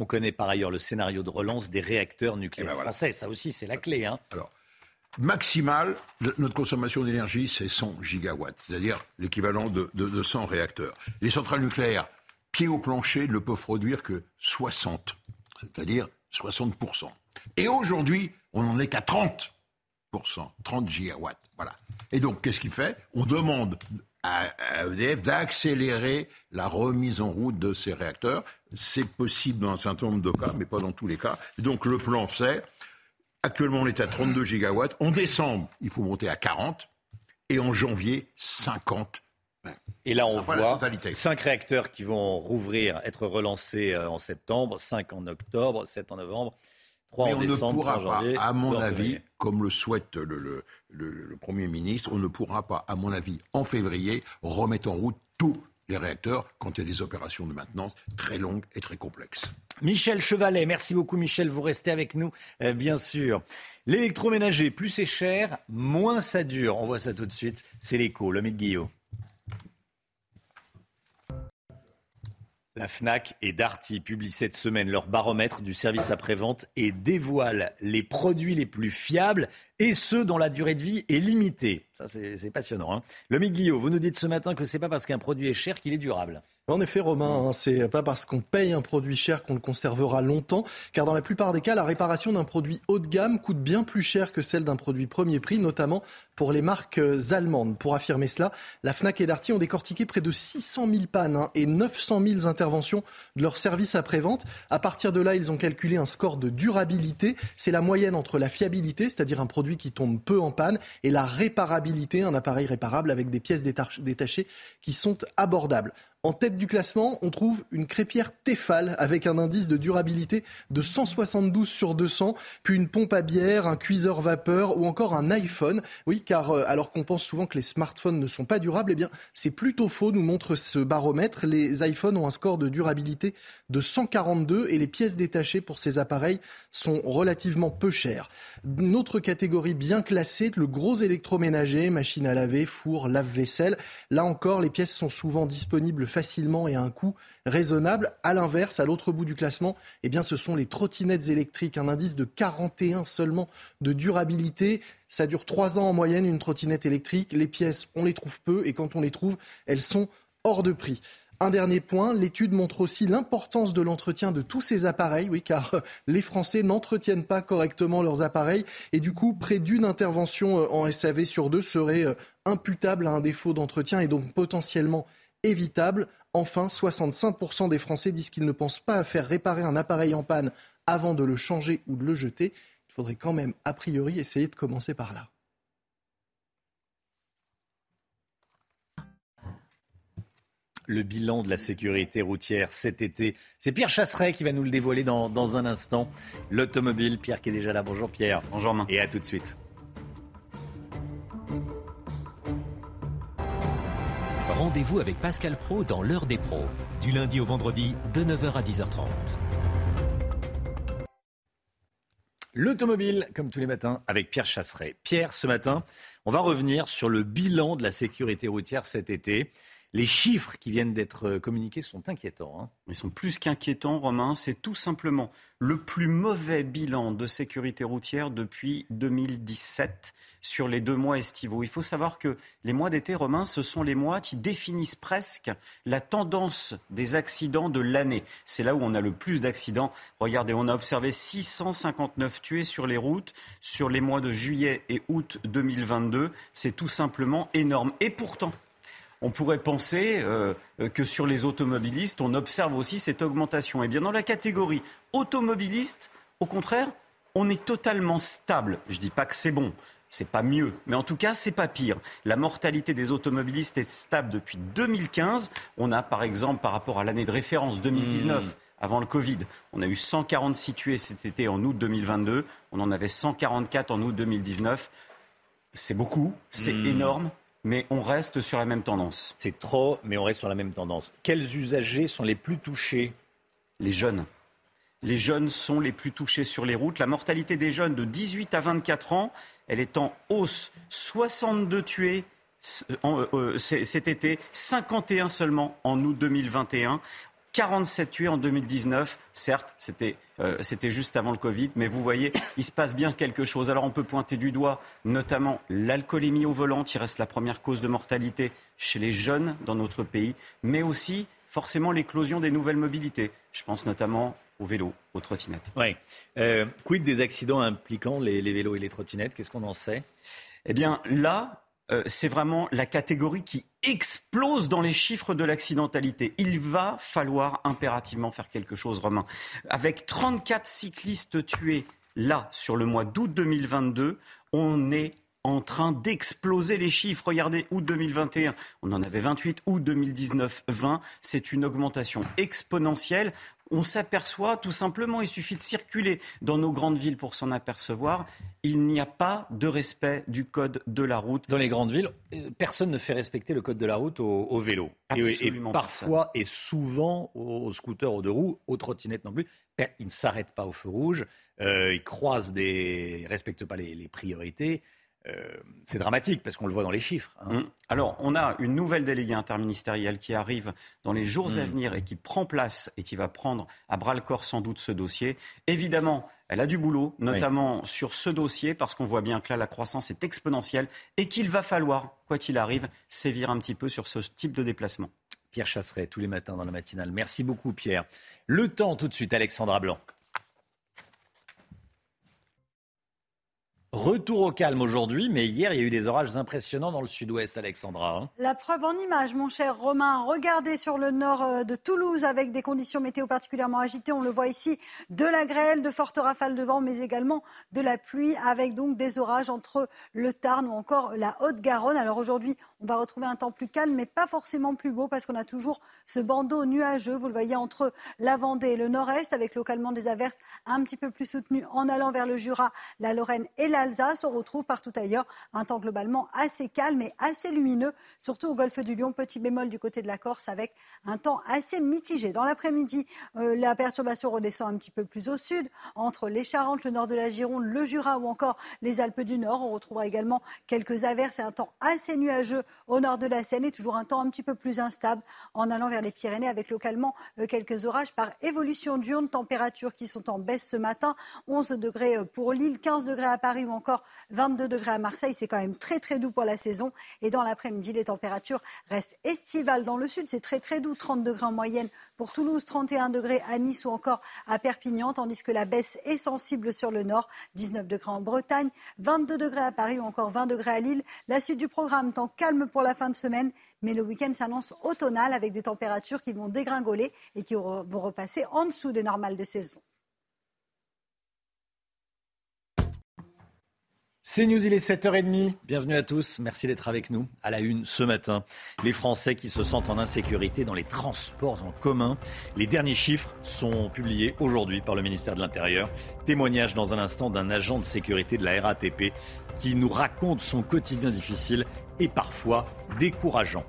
On connaît par ailleurs le scénario de relance des réacteurs nucléaires eh ben français. Ça aussi, c'est la clé. Hein. Alors, maximal, notre consommation d'énergie, c'est 100 gigawatts, c'est-à-dire l'équivalent de, 100 réacteurs. Les centrales nucléaires, pied au plancher, ne peuvent produire que 60, c'est-à-dire 60%. Et aujourd'hui, on n'en est qu'à 30%, 30 gigawatts. Voilà. Et donc, qu'est-ce qu'il fait? On demande à, EDF d'accélérer la remise en route de ces réacteurs. C'est possible dans un certain nombre de cas, mais pas dans tous les cas. donc le plan c'est, actuellement on est à 32 gigawatts, en décembre il faut monter à 40, et en janvier 50. Et là, on voit 5 réacteurs qui vont rouvrir, être relancés euh, en septembre, 5 en octobre, 7 en novembre. Mais on ne pourra pas, à mon avis, comme le souhaite le, Premier ministre, on ne pourra pas, à mon avis, en février, remettre en route tous les réacteurs quand il y a des opérations de maintenance très longues et très complexes. Michel Chevalet, merci beaucoup Michel, vous restez avec nous, euh, bien sûr. L'électroménager, plus c'est cher, moins ça dure. On voit ça tout de suite, c'est l'écho, le Guillaume. La FNAC et Darty publient cette semaine leur baromètre du service après-vente et dévoilent les produits les plus fiables et ceux dont la durée de vie est limitée. Ça, c'est passionnant. Hein Le Guillaume, vous nous dites ce matin que c'est pas parce qu'un produit est cher qu'il est durable. En effet, Romain, hein, c'est pas parce qu'on paye un produit cher qu'on le conservera longtemps, car dans la plupart des cas, la réparation d'un produit haut de gamme coûte bien plus cher que celle d'un produit premier prix, notamment pour les marques euh, allemandes. Pour affirmer cela, la Fnac et Darty ont décortiqué près de 600 000 pannes hein, et 900 000 interventions de leur service après-vente. À partir de là, ils ont calculé un score de durabilité. C'est la moyenne entre la fiabilité, c'est-à-dire un produit qui tombe peu en panne, et la réparabilité, un appareil réparable avec des pièces détachées qui sont abordables. En tête du classement, on trouve une crêpière Tefal avec un indice de durabilité de 172 sur 200, puis une pompe à bière, un cuiseur vapeur ou encore un iPhone. Oui, car euh, alors qu'on pense souvent que les smartphones ne sont pas durables, eh bien c'est plutôt faux, nous montre ce baromètre. Les iPhones ont un score de durabilité de 142 et les pièces détachées pour ces appareils sont relativement peu chères. Une autre catégorie bien classée, le gros électroménager, machine à laver, four, lave-vaisselle. Là encore, les pièces sont souvent disponibles facilement et à un coût raisonnable. À l'inverse, à l'autre bout du classement, eh bien, ce sont les trottinettes électriques, un indice de 41 seulement de durabilité. Ça dure trois ans en moyenne, une trottinette électrique. Les pièces, on les trouve peu et quand on les trouve, elles sont hors de prix. Un dernier point, l'étude montre aussi l'importance de l'entretien de tous ces appareils, oui, car euh, les Français n'entretiennent pas correctement leurs appareils et du coup, près d'une intervention euh, en SAV sur deux serait euh, imputable à un défaut d'entretien et donc potentiellement évitable. Enfin, 65% des Français disent qu'ils ne pensent pas à faire réparer un appareil en panne avant de le changer ou de le jeter. Il faudrait quand même, a priori, essayer de commencer par là. Le bilan de la sécurité routière cet été. C'est Pierre Chasseret qui va nous le dévoiler dans, dans un instant. L'automobile, Pierre qui est déjà là. Bonjour Pierre. Bonjour Romain. Et à tout de suite. Rendez-vous avec Pascal Pro dans l'heure des pros, du lundi au vendredi de 9h à 10h30. L'automobile, comme tous les matins, avec Pierre Chasseret. Pierre, ce matin, on va revenir sur le bilan de la sécurité routière cet été. Les chiffres qui viennent d'être communiqués sont inquiétants. Hein. Ils sont plus qu'inquiétants, Romain. C'est tout simplement le plus mauvais bilan de sécurité routière depuis 2017 sur les deux mois estivaux. Il faut savoir que les mois d'été, Romain, ce sont les mois qui définissent presque la tendance des accidents de l'année. C'est là où on a le plus d'accidents. Regardez, on a observé 659 tués sur les routes sur les mois de juillet et août 2022. C'est tout simplement énorme. Et pourtant, on pourrait penser euh, que sur les automobilistes, on observe aussi cette augmentation. Eh bien, dans la catégorie automobiliste, au contraire, on est totalement stable. Je ne dis pas que c'est bon, c'est pas mieux, mais en tout cas, c'est pas pire. La mortalité des automobilistes est stable depuis 2015. On a, par exemple, par rapport à l'année de référence 2019. Mmh. Avant le Covid, on a eu 146 tués cet été en août 2022. On en avait 144 en août 2019. C'est beaucoup, c'est mmh. énorme mais on reste sur la même tendance. C'est trop, mais on reste sur la même tendance. Quels usagers sont les plus touchés? Les jeunes. Les jeunes sont les plus touchés sur les routes. La mortalité des jeunes de 18 à 24 ans, elle est en hausse. 62 tués euh, euh, cet été, 51 seulement en août 2021. 47 tués en 2019. Certes, euh, c'était juste avant le Covid, mais vous voyez, il se passe bien quelque chose. Alors on peut pointer du doigt notamment l'alcoolémie au volant, qui reste la première cause de mortalité chez les jeunes dans notre pays, mais aussi forcément l'éclosion des nouvelles mobilités. Je pense notamment au vélo, aux trottinettes. Oui. Euh, quid des accidents impliquant les, les vélos et les trottinettes? Qu'est-ce qu'on en sait? Eh bien là, euh, c'est vraiment la catégorie qui explose dans les chiffres de l'accidentalité. Il va falloir impérativement faire quelque chose, Romain. Avec 34 cyclistes tués là sur le mois d'août 2022, on est en train d'exploser les chiffres. Regardez, août 2021, on en avait 28, août 2019, 20. C'est une augmentation exponentielle on s'aperçoit tout simplement, il suffit de circuler dans nos grandes villes pour s'en apercevoir, il n'y a pas de respect du code de la route. Dans les grandes villes, euh, personne ne fait respecter le code de la route au, vélo. Absolument et, parfois et souvent aux, scooters, aux deux roues, aux trottinettes non plus. Ils ne s'arrêtent pas au feu rouge, euh, ils croisent des, respectent pas les priorités. Euh, c'est dramatique parce qu'on le voit dans les chiffres. Hein. Mmh. Alors, on a une nouvelle déléguée interministérielle qui arrive dans les jours à mmh. venir et qui prend place et qui va prendre à bras le corps sans doute ce dossier. Évidemment, elle a du boulot, notamment sur ce dossier, parce qu'on voit bien que là, la croissance est exponentielle et qu'il va falloir, quoi qu'il arrive, sévir un petit peu sur ce type de déplacement. Pierre Chasseret, tous les matins dans la matinale. Merci beaucoup, Pierre. Le temps, tout de suite, Alexandra Blanc. Retour au calme aujourd'hui, mais hier, il y a eu des orages impressionnants dans le sud-ouest, Alexandra. Hein. La preuve en image, mon cher Romain. Regardez sur le nord euh, de Toulouse avec des conditions météo particulièrement agitées. On le voit ici, de la grêle, de fortes rafales de vent, mais également de la pluie avec donc des orages entre le Tarn ou encore la Haute-Garonne. Alors aujourd'hui, on va retrouver un temps plus calme, mais pas forcément plus beau parce qu'on a toujours ce bandeau nuageux. Vous le voyez entre la Vendée et le nord-est avec localement des averses un petit peu plus soutenues en allant vers le Jura, la Lorraine et la l'Alsace. On retrouve partout ailleurs un temps globalement assez calme et assez lumineux, surtout au golfe du Lion. Petit bémol du côté de la Corse avec un temps assez mitigé. Dans l'après-midi, euh, la perturbation redescend un petit peu plus au sud, entre les Charentes, le nord de la Gironde, le Jura ou encore les Alpes du Nord. On retrouvera également quelques averses et un temps assez nuageux au nord de la Seine et toujours un temps un petit peu plus instable en allant vers les Pyrénées avec localement euh, quelques orages par évolution diurne. Températures qui sont en baisse ce matin. 11 degrés euh, pour Lille, 15 degrés à Paris ou encore 22 degrés à Marseille. C'est quand même très très doux pour la saison. Et dans l'après-midi, les températures restent estivales dans le sud. C'est très très doux, 30 degrés en moyenne pour Toulouse, 31 degrés à Nice ou encore à Perpignan, tandis que la baisse est sensible sur le nord, 19 degrés en Bretagne, 22 degrés à Paris ou encore 20 degrés à Lille. La suite du programme, temps calme pour la fin de semaine, mais le week-end s'annonce automnal avec des températures qui vont dégringoler et qui vont repasser en dessous des normales de saison. C'est News, il est 7h30. Bienvenue à tous. Merci d'être avec nous. À la une ce matin, les Français qui se sentent en insécurité dans les transports en commun. Les derniers chiffres sont publiés aujourd'hui par le ministère de l'Intérieur. Témoignage dans un instant d'un agent de sécurité de la RATP qui nous raconte son quotidien difficile et parfois décourageant.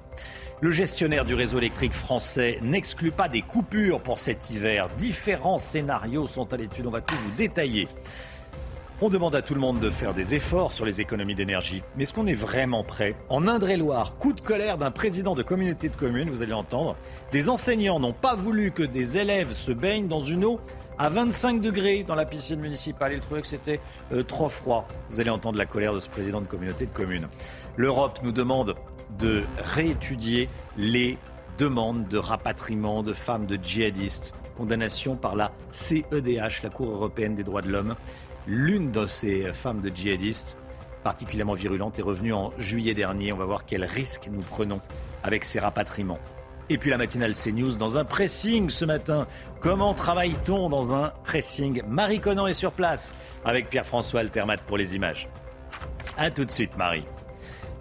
Le gestionnaire du réseau électrique français n'exclut pas des coupures pour cet hiver. Différents scénarios sont à l'étude. On va tout vous détailler. On demande à tout le monde de faire des efforts sur les économies d'énergie. Mais est-ce qu'on est vraiment prêt En Indre-et-Loire, coup de colère d'un président de communauté de communes, vous allez entendre. Des enseignants n'ont pas voulu que des élèves se baignent dans une eau à 25 degrés dans la piscine municipale. Ils trouvaient que c'était euh, trop froid. Vous allez entendre la colère de ce président de communauté de communes. L'Europe nous demande de réétudier les demandes de rapatriement de femmes de djihadistes. Condamnation par la CEDH, la Cour européenne des droits de l'homme. L'une de ces femmes de djihadistes, particulièrement virulente, est revenue en juillet dernier. On va voir quel risque nous prenons avec ces rapatriements. Et puis la matinale CNews dans un pressing ce matin. Comment travaille-t-on dans un pressing? Marie Conan est sur place avec Pierre-François Altermat pour les images. A tout de suite Marie.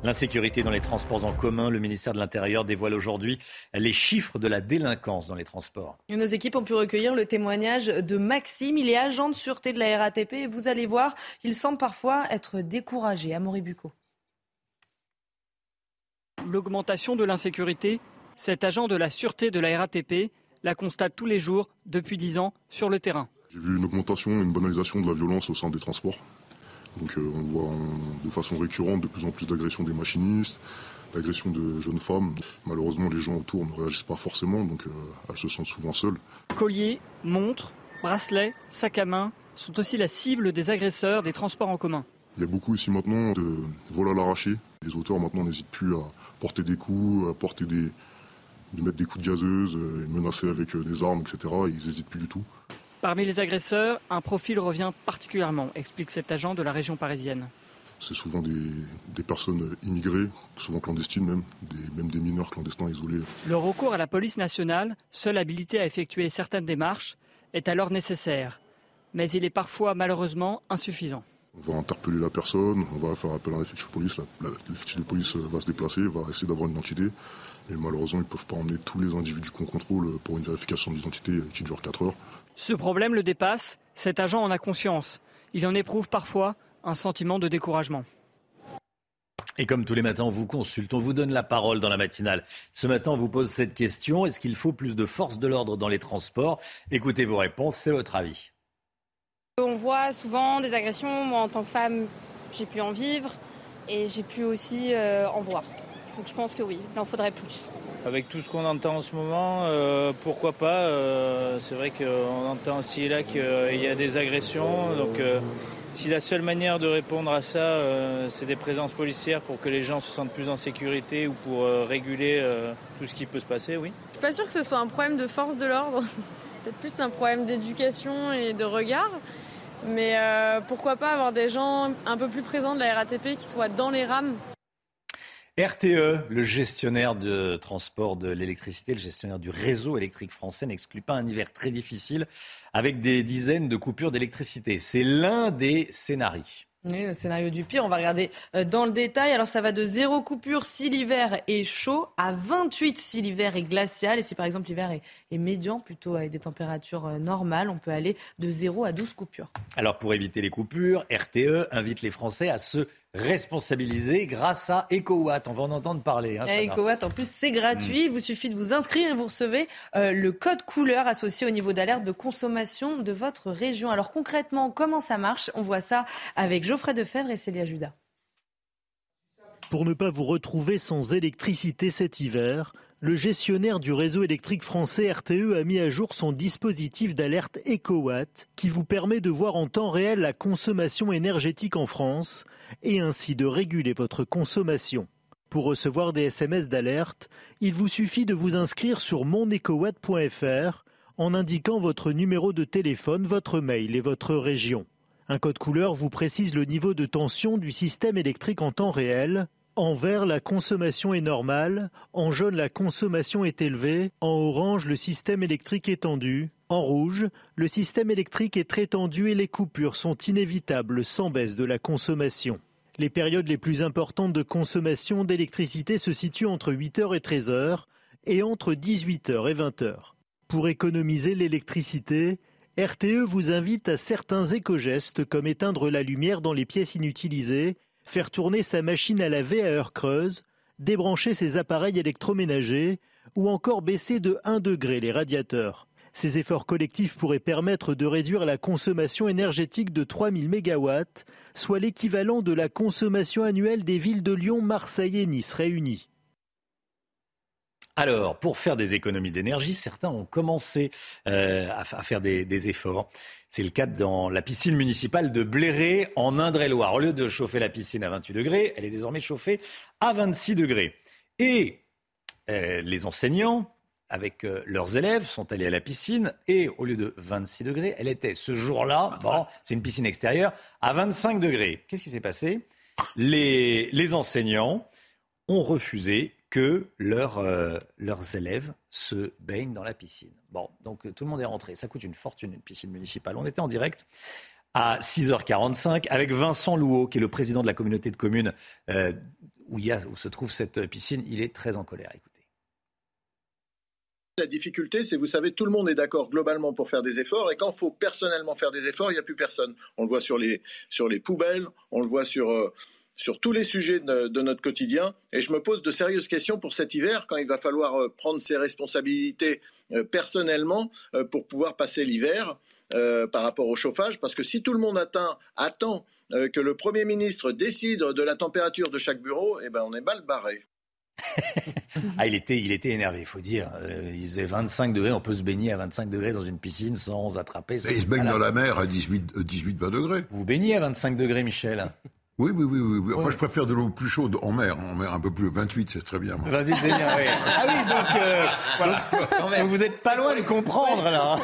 L'insécurité dans les transports en commun, le ministère de l'Intérieur dévoile aujourd'hui les chiffres de la délinquance dans les transports. Nos équipes ont pu recueillir le témoignage de Maxime. Il est agent de sûreté de la RATP et vous allez voir qu'il semble parfois être découragé. à Bucco. L'augmentation de l'insécurité, cet agent de la sûreté de la RATP la constate tous les jours depuis 10 ans sur le terrain. J'ai vu une augmentation, une banalisation de la violence au sein des transports. Donc euh, on voit de façon récurrente de plus en plus d'agressions des machinistes, d'agressions de jeunes femmes. Malheureusement, les gens autour ne réagissent pas forcément, donc euh, elles se sentent souvent seules. Colliers, montres, bracelets, sacs à main sont aussi la cible des agresseurs des transports en commun. Il y a beaucoup ici maintenant de vols à l'arraché. Les auteurs maintenant n'hésitent plus à porter des coups, à porter des, de mettre des coups de gazeuse, euh, menacer avec des armes, etc. Ils n'hésitent plus du tout. Parmi les agresseurs, un profil revient particulièrement, explique cet agent de la région parisienne. C'est souvent des, personnes immigrées, souvent clandestines même, même des mineurs clandestins isolés. Le recours à la police nationale, seule habilité à effectuer certaines démarches, est alors nécessaire. Mais il est parfois malheureusement insuffisant. On va interpeller la personne, on va faire appel à un effectif de police, l'effectif de police va se déplacer, va essayer d'avoir une identité. Et malheureusement, ils ne peuvent pas emmener tous les individus qu'on contrôle pour une vérification d'identité qui dure 4 heures. Ce problème le dépasse, cet agent en a conscience. Il en éprouve parfois un sentiment de découragement. Et comme tous les matins, on vous consulte, on vous donne la parole dans la matinale. Ce matin, on vous pose cette question est-ce qu'il faut plus de force de l'ordre dans les transports? Écoutez vos réponses, c'est votre avis. On voit souvent des agressions. Moi, en tant que femme, j'ai pu en vivre et j'ai pu aussi euh, en voir. Donc je pense que oui, il en faudrait plus. Avec tout ce qu'on entend en ce moment, euh, pourquoi pas euh, C'est vrai qu'on entend aussi et là qu'il y a des agressions. Donc euh, si la seule manière de répondre à ça, c'est des présences policières pour que les gens se sentent plus en sécurité ou pour réguler tout ce qui peut se passer, oui. Je suis pas sûre que ce soit un problème de force de l'ordre. Peut-être plus un problème d'éducation et de regard. Mais pourquoi pas avoir des gens un peu plus présents de la RATP qui soient dans les rames RTE, le gestionnaire de transport de l'électricité, le gestionnaire du réseau électrique français, n'exclut pas un hiver très difficile avec des dizaines de coupures d'électricité. C'est l'un des scénarios. Oui, le scénario du pire, on va regarder euh, dans le détail. Alors ça va de zéro coupure si l'hiver est chaud à 28 si l'hiver est glacial. Et si par exemple l'hiver est, est, médian, plutôt avec des températures euh, normales, on peut aller de 0 à 12 coupures. Alors pour éviter les coupures, RTE invite les Français à se responsabilisé grâce à EcoWatt. On va en entendre parler. Hein, EcoWatt, en plus, c'est gratuit. Il vous suffit de vous inscrire et vous recevez euh, le code couleur associé au niveau d'alerte de consommation de votre région. Alors concrètement, comment ça marche? On voit ça avec Geoffrey Defebvre et Célia Judas. Pour ne pas vous retrouver sans électricité cet hiver, le gestionnaire du réseau électrique français RTE a mis à jour son dispositif d'alerte EcoWatt qui vous permet de voir en temps réel la consommation énergétique en France et ainsi de réguler votre consommation. Pour recevoir des SMS d'alerte, il vous suffit de vous inscrire sur monecowatt.fr en indiquant votre numéro de téléphone, votre mail et votre région. Un code couleur vous précise le niveau de tension du système électrique en temps réel en vert, la consommation est normale. En jaune, la consommation est élevée. En orange, le système électrique est tendu. En rouge, le système électrique est très tendu et les coupures sont inévitables sans baisse de la consommation. Les périodes les plus importantes de consommation d'électricité se situent entre 8h et 13h et entre 18h et 20h. Pour économiser l'électricité, RTE vous invite à certains éco-gestes comme éteindre la lumière dans les pièces inutilisées, faire tourner sa machine à laver à heure creuse, débrancher ses appareils électroménagers ou encore baisser de 1 degré les radiateurs. Ces efforts collectifs pourraient permettre de réduire la consommation énergétique de 3000 MW, soit l'équivalent de la consommation annuelle des villes de Lyon, Marseille et Nice réunies. Alors, pour faire des économies d'énergie, certains ont commencé euh, à, faire des, des efforts. C'est le cas dans la piscine municipale de Bléré, en Indre-et-Loire. Au lieu de chauffer la piscine à 28 degrés, elle est désormais chauffée à 26 degrés. Et euh, les enseignants, avec euh, leurs élèves, sont allés à la piscine et au lieu de 26 degrés, elle était ce jour-là, bon, c'est une piscine extérieure, à 25 degrés. Qu'est-ce qui s'est passé? Les, les enseignants ont refusé que euh, leurs élèves se baignent dans la piscine. Bon, donc tout le monde est rentré. Ça coûte une fortune, une piscine municipale. On était en direct à 6h45 avec Vincent Louot, qui est le président de la communauté de communes où, il où se trouve cette piscine. Il est très en colère. Écoutez. La difficulté, c'est, vous savez, tout le monde est d'accord globalement pour faire des efforts, et quand il faut personnellement faire des efforts, il n'y a plus personne. On le voit sur les, poubelles, on le voit sur, euh, sur tous les sujets de, de, notre quotidien, et je me pose de sérieuses questions pour cet hiver, quand il va falloir euh, prendre ses responsabilités euh, personnellement pour pouvoir passer l'hiver par rapport au chauffage, parce que si tout le monde atteint, attend que le Premier ministre décide de la température de chaque bureau, eh ben on est mal barré ah, il était, il était énervé, il faut dire. Euh, il faisait 25 degrés, on peut se baigner à 25 degrés dans une piscine sans attraper. il se baigne dans la mer à 18-20 euh, degrés. Vous baignez à 25 degrés, Michel? Oui, oui, oui, oui. Enfin, je préfère de l'eau plus chaude en mer, en mer un peu plus. 28, c'est très bien. 28, c'est bien, oui. Ah oui, donc, euh, voilà. vous n'êtes pas loin de comprendre, là.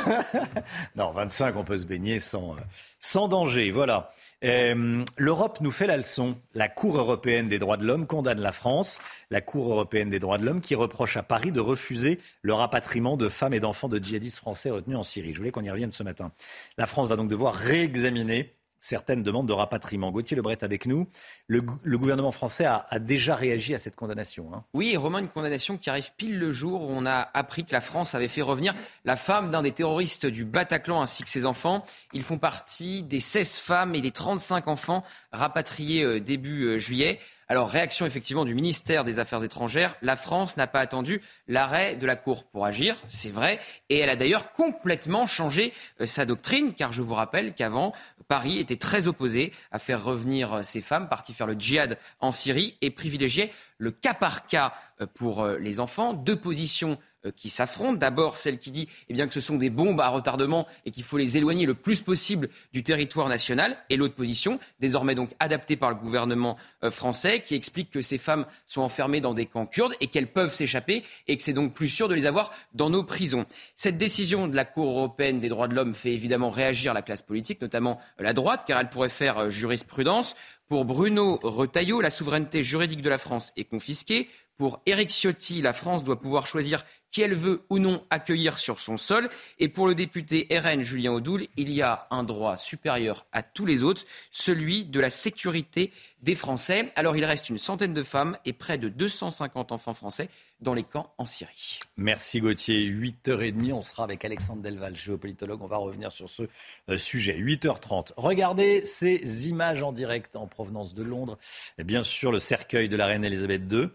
non, 25, on peut se baigner sans, sans danger, voilà. Euh, L'Europe nous fait la leçon. La Cour européenne des droits de l'homme condamne la France, la Cour européenne des droits de l'homme qui reproche à Paris de refuser le rapatriement de femmes et d'enfants de djihadistes français retenus en Syrie. Je voulais qu'on y revienne ce matin. La France va donc devoir réexaminer certaines demandes de rapatriement. Gauthier Lebret avec nous. Le, gouvernement français a, déjà réagi à cette condamnation. Hein. Oui, Romain, une condamnation qui arrive pile le jour où on a appris que la France avait fait revenir la femme d'un des terroristes du Bataclan ainsi que ses enfants. Ils font partie des 16 femmes et des 35 enfants rapatriés euh, début euh, juillet. Alors, réaction effectivement du ministère des Affaires étrangères. La France n'a pas attendu l'arrêt de la Cour pour agir, c'est vrai. Et elle a d'ailleurs complètement changé euh, sa doctrine, car je vous rappelle qu'avant, Paris était très opposé à faire revenir euh, ces femmes parties faire le djihad en Syrie et privilégiait le cas par cas euh, pour les enfants. Deux positions qui s'affrontent. D'abord, celle qui dit eh bien, que ce sont des bombes à retardement et qu'il faut les éloigner le plus possible du territoire national. Et l'autre position, désormais donc adaptée par le gouvernement euh, français, qui explique que ces femmes sont enfermées dans des camps kurdes et qu'elles peuvent s'échapper et que c'est donc plus sûr de les avoir dans nos prisons. Cette décision de la Cour européenne des droits de l'homme fait évidemment réagir la classe politique, notamment la droite, car elle pourrait faire euh, jurisprudence. Pour Bruno Retailleau, la souveraineté juridique de la France est confisquée. Pour Éric Ciotti, la France doit pouvoir choisir qui elle veut ou non accueillir sur son sol. Et pour le député RN Julien Audoul, il y a un droit supérieur à tous les autres, celui de la sécurité des Français. Alors il reste une centaine de femmes et près de 250 enfants français dans les camps en Syrie. Merci Gauthier. 8h30, on sera avec Alexandre Delval, géopolitologue. On va revenir sur ce euh, sujet. 8h30. Regardez ces images en direct en provenance de Londres. Et bien sûr, le cercueil de la reine Elisabeth II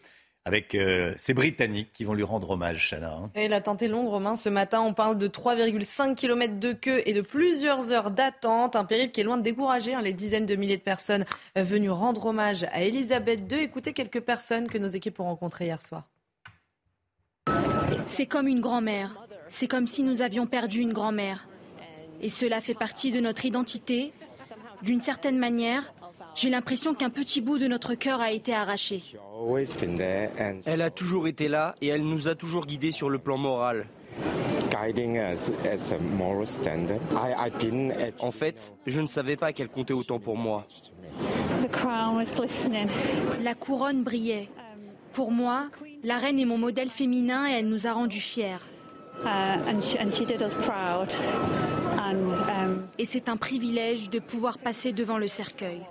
avec euh, ces Britanniques qui vont lui rendre hommage, Chana. Hein. Et la tenté longue, Romain. Ce matin, on parle de 3,5 km de queue et de plusieurs heures d'attente. Un périple qui est loin de décourager hein, les dizaines de milliers de personnes euh, venues rendre hommage à Elisabeth II. Écoutez quelques personnes que nos équipes ont rencontrées hier soir. C'est comme une grand-mère. C'est comme si nous avions perdu une grand-mère. Et cela fait partie de notre identité. D'une certaine manière, j'ai l'impression qu'un petit bout de notre cœur a été arraché. Elle a toujours été là et elle nous a toujours guidés sur le plan moral. En fait, je ne savais pas qu'elle comptait autant pour moi. La couronne brillait. Pour moi, la reine est mon modèle féminin et elle nous a rendus fiers. Et c'est un privilège de pouvoir passer devant le cercueil.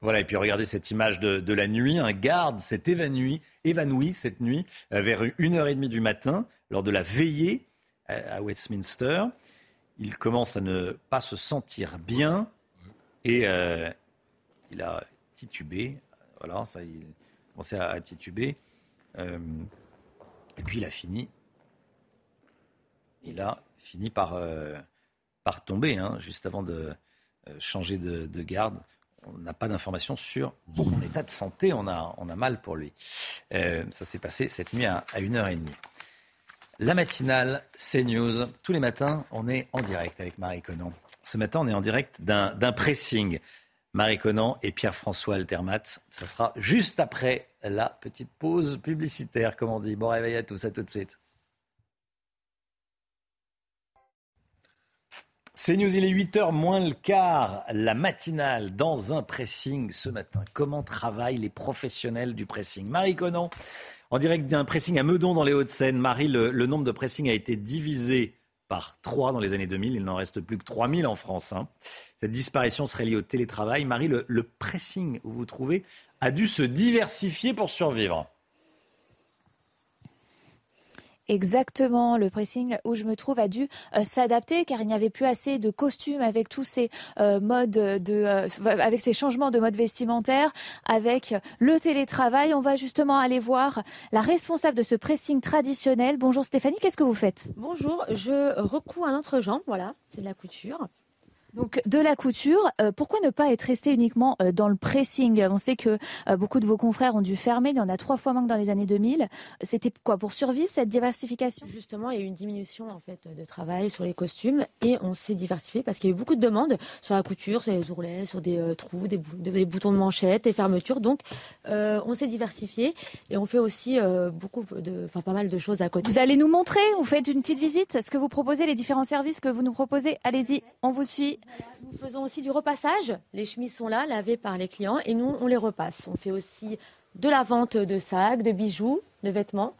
Voilà, et puis regardez cette image de, la nuit. Un garde s'est évanoui, évanoui cette nuit euh, vers 1h30 du matin lors de la veillée à, Westminster. Il commence à ne pas se sentir bien et euh, il a titubé. Voilà, ça, il a commencé à, tituber. Euh, et puis il a fini. Il a fini par, par tomber, hein, juste avant de changer de garde on n'a pas d'informations sur son état de santé. On a, on a mal pour lui. Euh, ça s'est passé cette nuit à, 1h30. La matinale CNews. Tous les matins, on est en direct avec Marie Conan. Ce matin, on est en direct d'un pressing. Marie Conan et Pierre-François Altermat. Ça sera juste après la petite pause publicitaire, comme on dit. Bon réveil à tous, à tout de suite. C'est News, il est 8h moins le quart, la matinale dans un pressing ce matin. Comment travaillent les professionnels du pressing? Marie Conan, en direct d'un pressing à Meudon dans les Hauts-de-Seine. Marie, le, nombre de pressing a été divisé par 3 dans les années 2000. Il n'en reste plus que 3000 en France. Hein. Cette disparition serait liée au télétravail. Marie, le, le pressing où vous trouvez a dû se diversifier pour survivre. Exactement, le pressing où je me trouve a dû euh, s'adapter car il n'y avait plus assez de costumes avec tous ces euh, modes de, euh, avec ces changements de mode vestimentaire, avec le télétravail. On va justement aller voir la responsable de ce pressing traditionnel. Bonjour Stéphanie, qu'est-ce que vous faites? Bonjour, je recous un entrejambe, voilà, c'est de la couture. Donc de la couture, euh, pourquoi ne pas être resté uniquement euh, dans le pressing? On sait que euh, beaucoup de vos confrères ont dû fermer, il y en a trois fois moins que dans les années 2000. C'était quoi pour survivre cette diversification? Justement, il y a eu une diminution en fait de travail sur les costumes et on s'est diversifié parce qu'il y a eu beaucoup de demandes sur la couture, sur les ourlets, sur des trous, des, boutons de manchette, des fermetures. Donc on s'est diversifié et on fait aussi beaucoup de, enfin pas mal de choses à côté. Vous allez nous montrer Vous faites une petite visite Ce que vous proposez, les différents services que vous nous proposez Allez-y, on vous suit. Nous faisons aussi du repassage. Les chemises sont là, lavées par les clients, et nous, on les repasse. On fait aussi de la vente de sacs, de bijoux, de vêtements.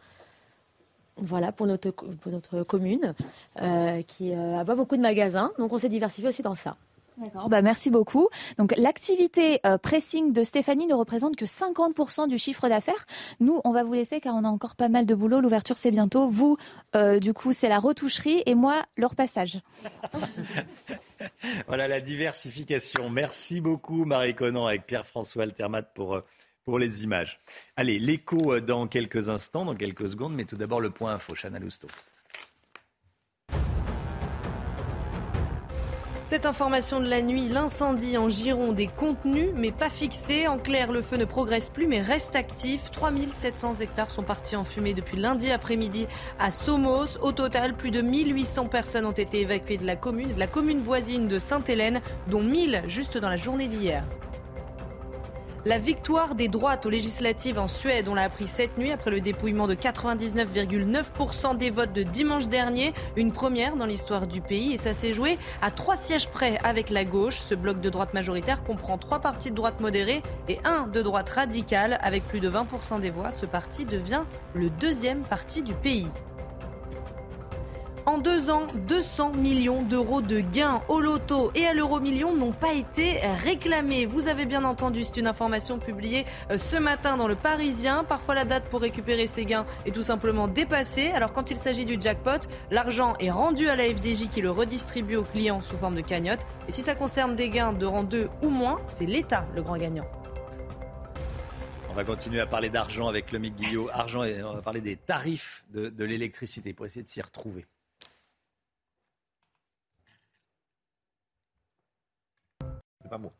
Voilà, pour notre, commune, euh, qui n'a euh, pas beaucoup de magasins. Donc, on s'est diversifié aussi dans ça. D'accord, bah merci beaucoup. Donc l'activité euh, pressing de Stéphanie ne représente que 50% du chiffre d'affaires. Nous, on va vous laisser car on a encore pas mal de boulot. L'ouverture c'est bientôt. Vous, euh, du coup, c'est la retoucherie et moi, le repassage. voilà la diversification. Merci beaucoup Marie Conan avec Pierre-François Altermat pour, euh, pour les images. Allez, l'écho dans quelques instants, dans quelques secondes, mais tout d'abord le point info, Chana Lousteau. Cette information de la nuit, l'incendie en Gironde est contenu mais pas fixé. En clair, le feu ne progresse plus mais reste actif. 3700 hectares sont partis en fumée depuis lundi après-midi à Somos. Au total, plus de 1800 personnes ont été évacuées de la commune, de la commune voisine de Sainte-Hélène, dont 1000 juste dans la journée d'hier. La victoire des droites aux législatives en Suède, on l'a appris cette nuit après le dépouillement de 99,9% des votes de dimanche dernier. Une première dans l'histoire du pays et ça s'est joué à trois sièges près avec la gauche. Ce bloc de droite majoritaire comprend trois partis de droite modérée et un de droite radicale. Avec plus de 20% des voix, ce parti devient le deuxième parti du pays. En deux ans, 200 millions d'euros de gains au loto et à l'euro million n'ont pas été réclamés. Vous avez bien entendu, c'est une information publiée euh, ce matin dans le Parisien. Parfois, la date pour récupérer ces gains est tout simplement dépassée. Alors, quand il s'agit du jackpot, l'argent est rendu à la FDJ qui le redistribue aux clients sous forme de cagnotte. Et si ça concerne des gains de rang 2 ou moins, c'est l'État le grand gagnant. On va continuer à parler d'argent avec le Guillot. Argent et on va parler des tarifs de l'électricité pour essayer de s'y retrouver. Pas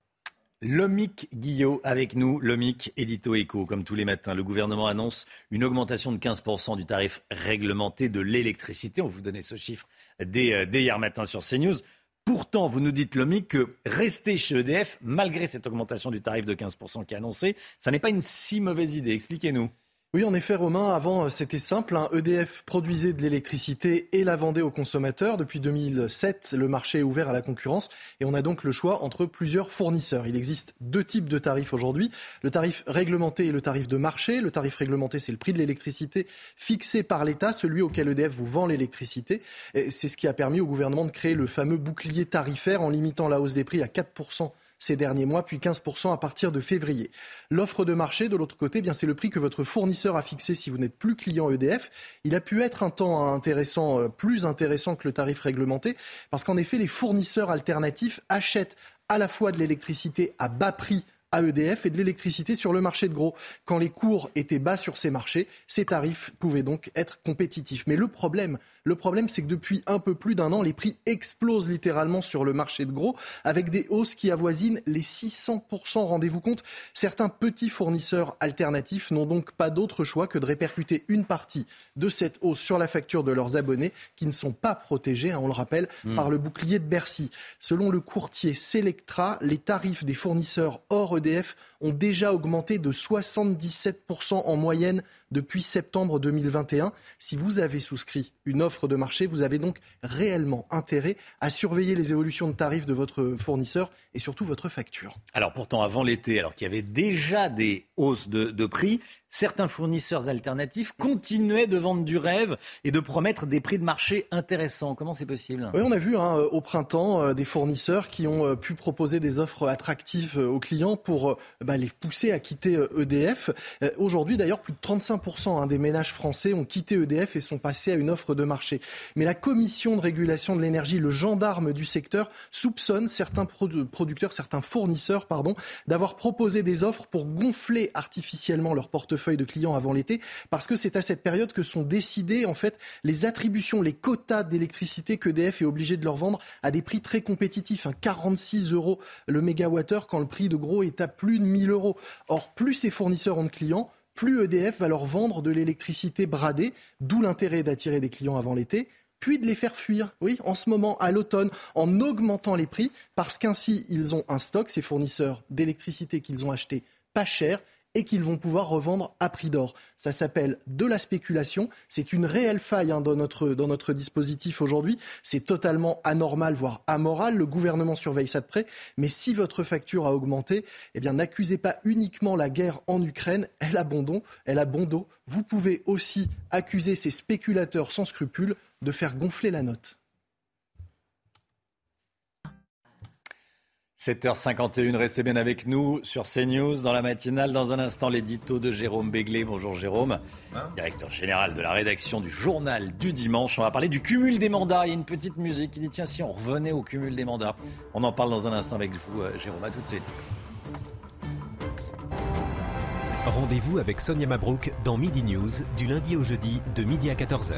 Lomic Guillot avec nous, Lomic Édito Eco, comme tous les matins. Le gouvernement annonce une augmentation de 15% du tarif réglementé de l'électricité. On vous donnait ce chiffre dès, euh, dès, hier matin sur CNews. Pourtant, vous nous dites, Lomic, que rester chez EDF, malgré cette augmentation du tarif de 15% qui est annoncée, ça n'est pas une si mauvaise idée. Expliquez-nous. Oui, en effet, Romain, avant, euh, c'était simple. EDF produisait de l'électricité et la vendait aux consommateurs. Depuis 2007, le marché est ouvert à la concurrence et on a donc le choix entre plusieurs fournisseurs. Il existe deux types de tarifs aujourd'hui. Le tarif réglementé et le tarif de marché. Le tarif réglementé, c'est le prix de l'électricité fixé par l'État, celui auquel EDF vous vend l'électricité. C'est ce qui a permis au gouvernement de créer le fameux bouclier tarifaire en limitant la hausse des prix à 4% ces derniers mois, puis 15% à partir de février. L'offre de marché, de l'autre côté, eh c'est le prix que votre fournisseur a fixé si vous n'êtes plus client EDF. Il a pu être un temps intéressant, euh, plus intéressant que le tarif réglementé, parce qu'en effet, les fournisseurs alternatifs achètent à la fois de l'électricité à bas prix à EDF et de l'électricité sur le marché de gros. Quand les cours étaient bas sur ces marchés, ces tarifs pouvaient donc être compétitifs. Mais le problème, le problème, c'est que depuis un peu plus d'un an, les prix explosent littéralement sur le marché de gros, avec des hausses qui avoisinent les 600%. Rendez-vous compte, certains petits fournisseurs alternatifs n'ont donc pas d'autre choix que de répercuter une partie de cette hausse sur la facture de leurs abonnés qui ne sont pas protégés, hein, on le rappelle, hmm. par le bouclier de Bercy. Selon le courtier Selectra, les tarifs des fournisseurs hors EDF ont déjà augmenté de 77% en moyenne depuis septembre 2021. Si vous avez souscrit une offre de marché, vous avez donc réellement intérêt à surveiller les évolutions de tarifs de votre fournisseur et surtout votre facture. Alors pourtant, avant l'été, alors qu'il y avait déjà des hausses de, de prix, certains fournisseurs alternatifs continuaient de vendre du rêve et de promettre des prix de marché intéressants. Comment c'est possible? On a vu hein, au printemps euh, des fournisseurs qui ont euh, pu proposer des offres attractives euh, aux clients pour bah, les pousser à quitter EDF. E aujourd'hui, d'ailleurs, plus de 35% hein, des ménages français ont quitté EDF et sont passés à une offre de marché. Mais la commission de régulation de l'énergie, le gendarme du secteur, soupçonne certains producteurs, certains fournisseurs, pardon, d'avoir proposé des offres pour gonfler artificiellement leur portefeuille de clients avant l'été, parce que c'est à cette période que sont décidées en fait les attributions, les quotas d'électricité qu'EDF est obligé de leur vendre à des prix très compétitifs, 46 hein. euros le mégawattheure quand le prix de gros est à plus de 1000 euros. Or, plus ces fournisseurs ont de clients, plus EDF va leur vendre de l'électricité bradée, d'où l'intérêt d'attirer des clients avant l'été puis de les faire fuir, oui, en ce moment, à l'automne, en augmentant les prix, parce qu'ainsi, ils ont un stock, ces fournisseurs d'électricité qu'ils ont acheté pas cher, et qu'ils vont pouvoir revendre à prix d'or. Ça s'appelle de la spéculation. C'est une réelle faille hein, dans, notre, dispositif aujourd'hui. C'est totalement anormal, voire amoral. Le gouvernement surveille ça de près. Mais si votre facture a augmenté, eh bien, n'accusez pas uniquement la guerre en Ukraine. Elle a bon dos. Elle a bon dos. Vous pouvez aussi accuser ces spéculateurs sans scrupules de faire gonfler la note. 7h51, restez bien avec nous sur CNews dans la matinale. Dans un instant, l'édito de Jérôme Béglé. Bonjour Jérôme, hein directeur général de la rédaction du journal du dimanche. On va parler du cumul des mandats. Il y a une petite musique qui dit tiens, si on revenait au cumul des mandats. On en parle dans un instant avec vous, euh, Jérôme. À tout de suite. Rendez-vous avec Sonia Mabrouk dans Midi News du lundi au jeudi de midi à 14h.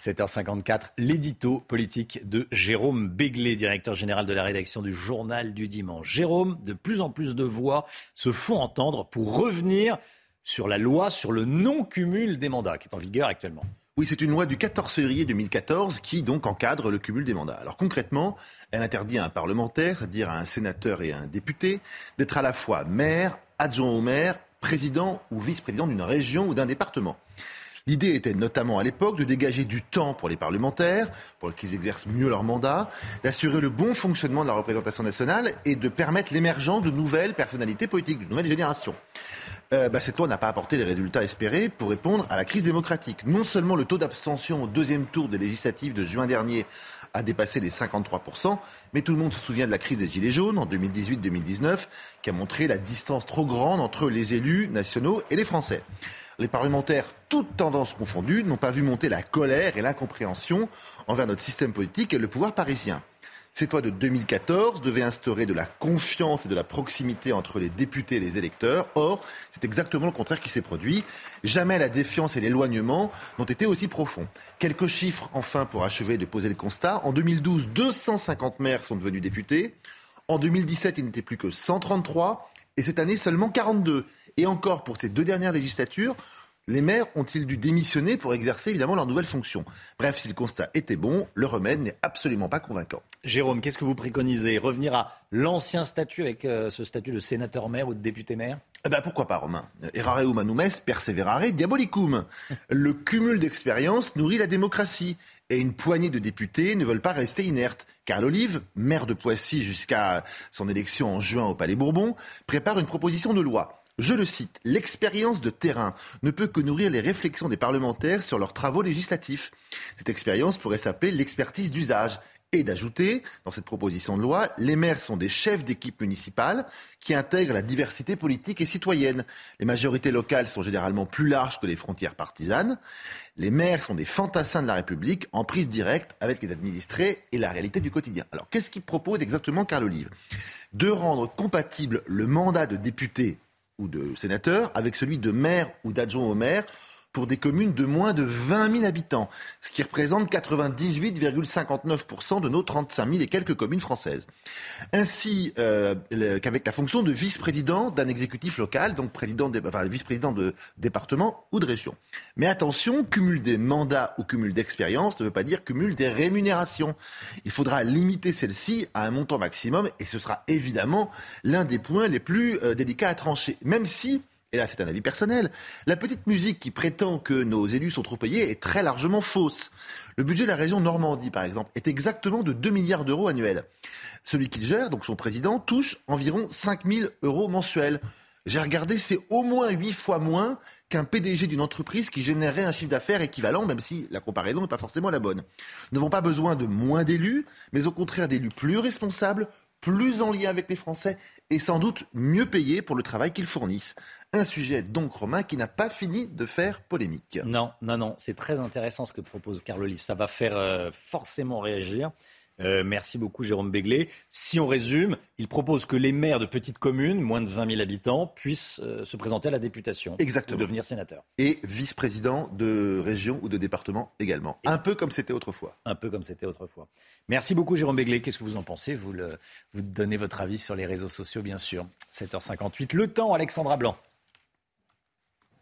7h54, l'édito politique de Jérôme Béglé, directeur général de la rédaction du Journal du Dimanche. Jérôme, de plus en plus de voix se font entendre pour revenir sur la loi sur le non-cumul des mandats qui est en vigueur actuellement. Oui, c'est une loi du 14 février 2014 qui donc encadre le cumul des mandats. Alors concrètement, elle interdit à un parlementaire, c'est-à-dire à un sénateur et à un député, d'être à la fois maire, adjoint au maire, président ou vice-président d'une région ou d'un département. L'idée était notamment à l'époque de dégager du temps pour les parlementaires, pour qu'ils exercent mieux leur mandat, d'assurer le bon fonctionnement de la représentation nationale et de permettre l'émergence de nouvelles personnalités politiques, de nouvelles générations. Euh, bah, cette loi n'a pas apporté les résultats espérés pour répondre à la crise démocratique. Non seulement le taux d'abstention au deuxième tour des législatives de juin dernier a dépassé les 53%, mais tout le monde se souvient de la crise des Gilets jaunes en 2018-2019, qui a montré la distance trop grande entre les élus nationaux et les Français les parlementaires, toutes tendances confondues, n'ont pas vu monter la colère et l'incompréhension envers notre système politique et le pouvoir parisien. Cette loi de 2014 devait instaurer de la confiance et de la proximité entre les députés et les électeurs. Or, c'est exactement le contraire qui s'est produit. Jamais la défiance et l'éloignement n'ont été aussi profonds. Quelques chiffres, enfin, pour achever de poser le constat. En 2012, 250 maires sont devenus députés. En 2017, il n'était plus que 133. Et cette année, seulement 42. Et encore, pour ces deux dernières législatures, les maires ont-ils dû démissionner pour exercer évidemment leurs nouvelles fonctions Bref, si le constat était bon, le remède n'est absolument pas convaincant. Jérôme, qu'est-ce que vous préconisez? Revenir à l'ancien statut avec euh, ce statut de sénateur-maire ou de député-maire eh ben pourquoi pas, Romain? Errare perseverare diabolicum. Le cumul d'expérience nourrit la démocratie. Et une poignée de députés ne veulent pas rester inertes. Car Olive, maire de Poissy jusqu'à son élection en juin au Palais Bourbon, prépare une proposition de loi je le cite, l'expérience de terrain ne peut que nourrir les réflexions des parlementaires sur leurs travaux législatifs. Cette expérience pourrait s'appeler l'expertise d'usage et d'ajouter, dans cette proposition de loi, les maires sont des chefs d'équipe municipale qui intègrent la diversité politique et citoyenne. Les majorités locales sont généralement plus larges que les frontières partisanes. Les maires sont des fantassins de la République en prise directe avec les administrés et la réalité du quotidien. Alors, qu'est-ce qu'il propose exactement, Carl Olive? De rendre compatible le mandat de député ou de sénateur avec celui de maire ou d'adjoint au maire pour des communes de moins de 20 000 habitants, ce qui représente 98,59% de nos 35 000 et quelques communes françaises. Ainsi euh, qu'avec la fonction de vice-président d'un exécutif local, donc président de, enfin, vice-président de département ou de région. Mais attention, cumul des mandats ou cumul d'expérience ne veut pas dire cumul des rémunérations. Il faudra limiter celle-ci à un montant maximum et ce sera évidemment l'un des points les plus euh, délicats à trancher, même si et là c'est un avis personnel, la petite musique qui prétend que nos élus sont trop payés est très largement fausse. Le budget de la région Normandie, par exemple, est exactement de 2 milliards d'euros annuels. Celui qu'il gère, donc son président, touche environ 5 000 euros mensuels. J'ai regardé, c'est au moins 8 fois moins qu'un PDG d'une entreprise qui générerait un chiffre d'affaires équivalent, même si la comparaison n'est pas forcément la bonne. Nous n'avons pas besoin de moins d'élus, mais au contraire d'élus plus responsables, plus en lien avec les Français et sans doute mieux payés pour le travail qu'ils fournissent. Un sujet donc, Romain, qui n'a pas fini de faire polémique. Non, non, non, c'est très intéressant ce que propose Carl Ça va faire euh, forcément réagir. Euh, merci beaucoup, Jérôme Béglé. Si on résume, il propose que les maires de petites communes, moins de 20 000 habitants, puissent euh, se présenter à la députation. Exactement. Ou devenir sénateur. Et vice-président de région ou de département également. Un peu comme c'était autrefois. Un peu comme c'était autrefois. Merci beaucoup, Jérôme Béglé. Qu'est-ce que vous en pensez vous, le, vous donnez votre avis sur les réseaux sociaux, bien sûr. 7h58. Le temps, Alexandra Blanc.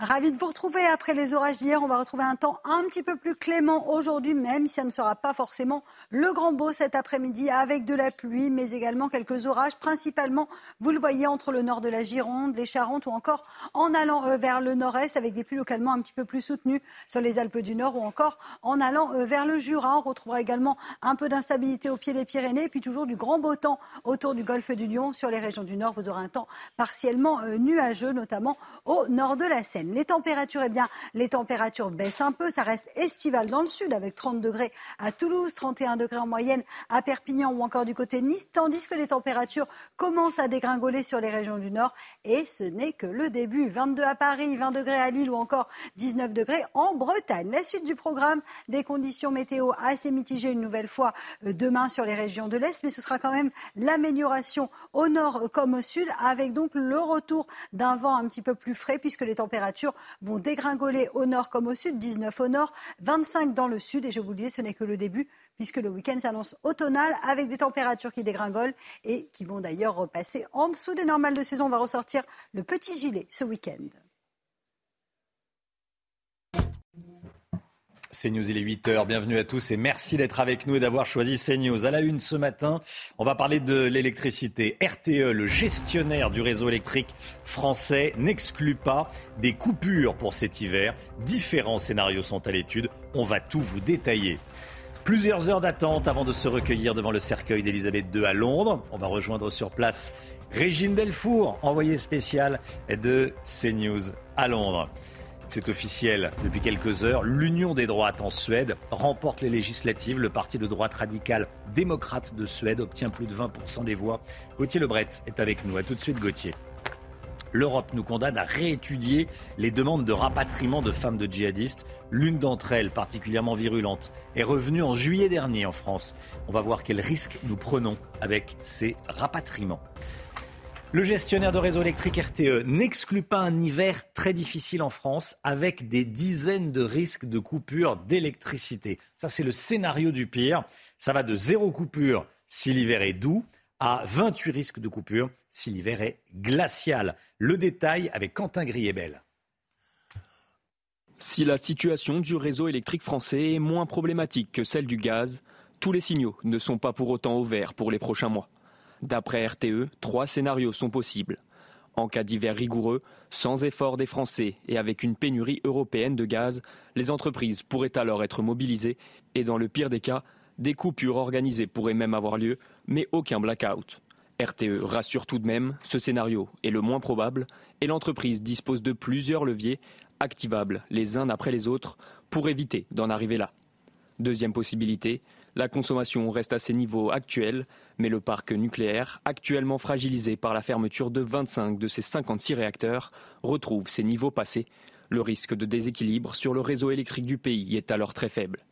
Ravi de vous retrouver après les orages d'hier. On va retrouver un temps un petit peu plus clément aujourd'hui, même si ça ne sera pas forcément le grand beau cet après-midi avec de la pluie, mais également quelques orages, principalement, vous le voyez, entre le nord de la Gironde, les Charentes ou encore en allant euh, vers le nord-est avec des pluies localement un petit peu plus soutenues sur les Alpes du Nord ou encore en allant euh, vers le Jura. On retrouvera également un peu d'instabilité au pied des Pyrénées et puis toujours du grand beau temps autour du golfe du Lion. Sur les régions du Nord, vous aurez un temps partiellement euh, nuageux, notamment au nord de la Seine. Les températures, eh bien, les températures baissent un peu. Ça reste estival dans le sud avec 30 degrés à Toulouse, 31 degrés en moyenne à Perpignan ou encore du côté de Nice, tandis que les températures commencent à dégringoler sur les régions du nord. Et ce n'est que le début. 22 à Paris, 20 degrés à Lille ou encore 19 degrés en Bretagne. La suite du programme, des conditions météo assez mitigées une nouvelle fois euh, demain sur les régions de l'Est, mais ce sera quand même l'amélioration au nord comme au sud, avec donc le retour d'un vent un petit peu plus frais, puisque les températures vont dégringoler au nord comme au sud, 19 au nord, 25 dans le sud. Et je vous le disais, ce n'est que le début, puisque le week-end s'annonce automnal avec des températures qui dégringolent et qui vont d'ailleurs repasser en dessous des normales de saison. On va ressortir le petit gilet ce week-end. CNews, il est 8h. Bienvenue à tous et merci d'être avec nous et d'avoir choisi CNews. À la une ce matin, on va parler de l'électricité. RTE, le gestionnaire du réseau électrique français, n'exclut pas des coupures pour cet hiver. Différents scénarios sont à l'étude. On va tout vous détailler. Plusieurs heures d'attente avant de se recueillir devant le cercueil d'Elisabeth II à Londres. On va rejoindre sur place Régine Delfour, envoyée spéciale de CNews à Londres. C'est officiel depuis quelques heures. L'Union des droites en Suède remporte les législatives. Le parti de droite radicale démocrate de Suède obtient plus de 20% des voix. Gauthier Lebret est avec nous. A tout de suite, Gauthier. L'Europe nous condamne à réétudier les demandes de rapatriement de femmes de djihadistes. L'une d'entre elles, particulièrement virulente, est revenue en juillet dernier en France. On va voir quels risques nous prenons avec ces rapatriements. Le gestionnaire de réseau électrique RTE n'exclut pas un hiver très difficile en France avec des dizaines de risques de coupure d'électricité. Ça, c'est le scénario du pire. Ça va de zéro coupure si l'hiver est doux à 28 risques de coupure si l'hiver est glacial. Le détail avec Quentin Griebel. Si la situation du réseau électrique français est moins problématique que celle du gaz, tous les signaux ne sont pas pour autant au vert pour les prochains mois. D'après RTE, trois scénarios sont possibles. En cas d'hiver rigoureux, sans effort des Français et avec une pénurie européenne de gaz, les entreprises pourraient alors être mobilisées et dans le pire des cas, des coupures organisées pourraient même avoir lieu, mais aucun blackout. RTE rassure tout de même, ce scénario est le moins probable et l'entreprise dispose de plusieurs leviers activables les uns après les autres pour éviter d'en arriver là. Deuxième possibilité, la consommation reste à ses niveaux actuels, mais le parc nucléaire, actuellement fragilisé par la fermeture de 25 de ses 56 réacteurs, retrouve ses niveaux passés. Le risque de déséquilibre sur le réseau électrique du pays est alors très faible.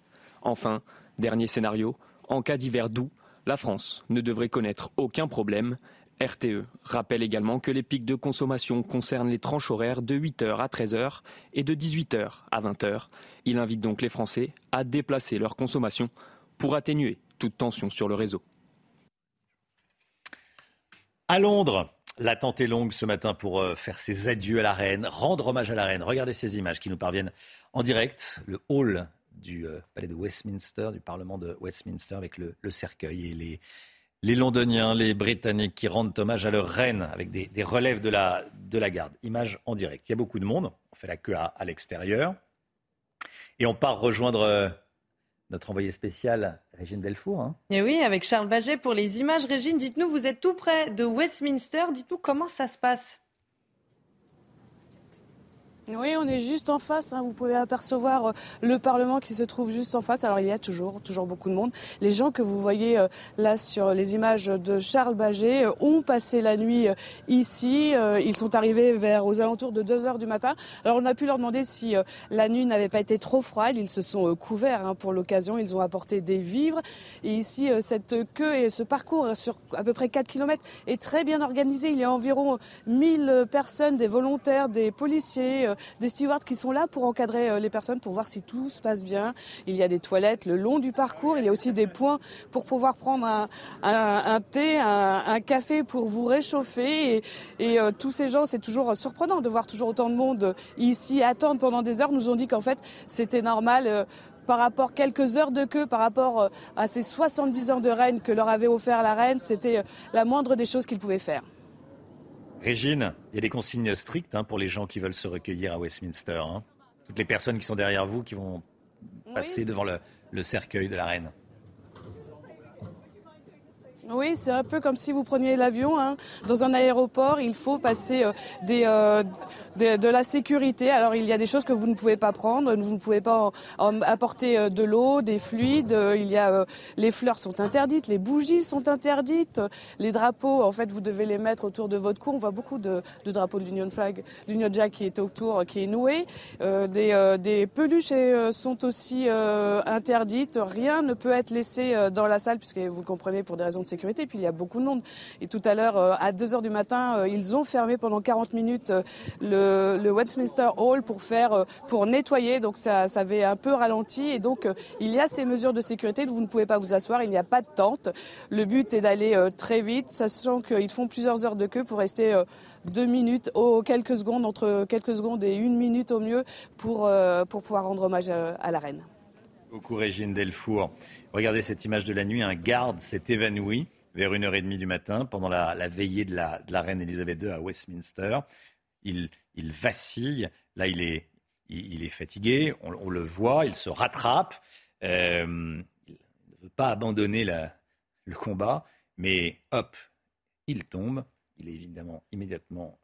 Enfin, dernier scénario, en cas d'hiver doux, la France ne devrait connaître aucun problème. RTE rappelle également que les pics de consommation concernent les tranches horaires de 8h à 13h et de 18h à 20h. Il invite donc les Français à déplacer leur consommation pour atténuer toute tension sur le réseau. À Londres, l'attente est longue ce matin pour euh, faire ses adieux à la reine, rendre hommage à la reine. Regardez ces images qui nous parviennent en direct. Le hall du euh, palais de Westminster, du Parlement de Westminster, avec le, cercueil et les, Londoniens, les Britanniques qui rendent hommage à leur reine avec des, relèves de la, de la garde. Image en direct. Il y a beaucoup de monde. On fait la queue à, l'extérieur. Et on part rejoindre euh, notre envoyé spécial, Régine Delfour. Hein. Et oui, avec Charles Baget pour les images. Régine, dites-nous, vous êtes tout près de Westminster. Dites-nous comment ça se passe. Oui, on est juste en face. Hein. Vous pouvez apercevoir euh, le Parlement qui se trouve juste en face. Alors il y a toujours, toujours beaucoup de monde. Les gens que vous voyez euh, là sur les images de Charles Baget euh, ont passé la nuit ici. Ils sont arrivés vers aux alentours de 2 heures du matin. Alors on a pu leur demander si la nuit n'avait pas été trop froide. Ils se sont couverts hein, pour l'occasion. Ils ont apporté des vivres. Et ici, cette queue et ce parcours sur à peu près 4 km est très bien organisé. Il y a environ 1000 personnes, des volontaires, des policiers des stewards qui sont là pour encadrer euh, les personnes, pour voir si tout se passe bien. Il y a des toilettes le long du parcours. Il y a aussi des points pour pouvoir prendre un, thé, un, café pour vous réchauffer. Et, euh, tous ces gens, c'est toujours surprenant de voir toujours autant de monde ici attendre pendant des heures. Nous ont dit qu'en fait, c'était normal. Euh, par rapport quelques heures de queue, par rapport à ces 70 ans de reine que leur avait offert la reine, c'était la moindre des choses qu'ils pouvaient faire. Régine, il y a des consignes strictes hein, pour les gens qui veulent se recueillir à Westminster. Hein. Toutes les personnes qui sont derrière vous qui vont passer devant le cercueil de la reine. Oui, c'est un peu comme si vous preniez l'avion. Hein. Dans un aéroport, il faut passer euh, des, euh, de, la sécurité. Alors, il y a des choses que vous ne pouvez pas prendre. Vous ne pouvez pas apporter euh, de l'eau, des fluides. Il y a, les fleurs sont interdites, les bougies sont interdites. Les drapeaux, en fait, vous devez les mettre autour de votre cou. On voit beaucoup de, drapeaux de l'Union Flag, l'Union Jack qui est autour, qui est noué. des, des peluches sont aussi interdites. Rien ne peut être laissé dans la salle, puisque vous comprenez, pour des raisons de sécurité. Puis il y a beaucoup de monde. Et tout à l'heure, euh, à 2 heures du matin, euh, ils ont fermé pendant 40 minutes euh, le, Westminster Hall pour faire, pour nettoyer. Donc ça, ça avait un peu ralenti. Et donc il y a ces mesures de sécurité. Vous ne pouvez pas vous asseoir. Il n'y a pas de tente. Le but est d'aller très vite, sachant qu'ils font plusieurs heures de queue pour rester deux minutes, ou quelques secondes, entre quelques secondes et une minute au mieux, pour, pour pouvoir rendre hommage à la reine. Beaucoup Régine Delfour. Regardez cette image de la nuit, un garde s'est évanoui vers 1h30 du matin pendant la, veillée de la, reine Elisabeth II à Westminster. Il, vacille, là il est, il, est fatigué, on, le voit, il se rattrape. Euh, il ne veut pas abandonner le combat, mais hop, il tombe. Il est évidemment immédiatement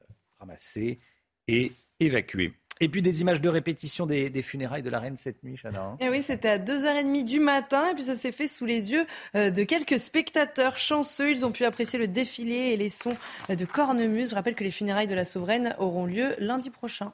euh, ramassé et évacué. Et puis des images de répétition des, funérailles de la reine cette nuit, Chana. Hein. Et eh oui, c'était à 2h30 du matin. Et puis ça s'est fait sous les yeux euh, de quelques spectateurs chanceux. Ils ont pu apprécier le défilé et les sons de cornemuse. Je rappelle que les funérailles de la souveraine auront lieu lundi prochain.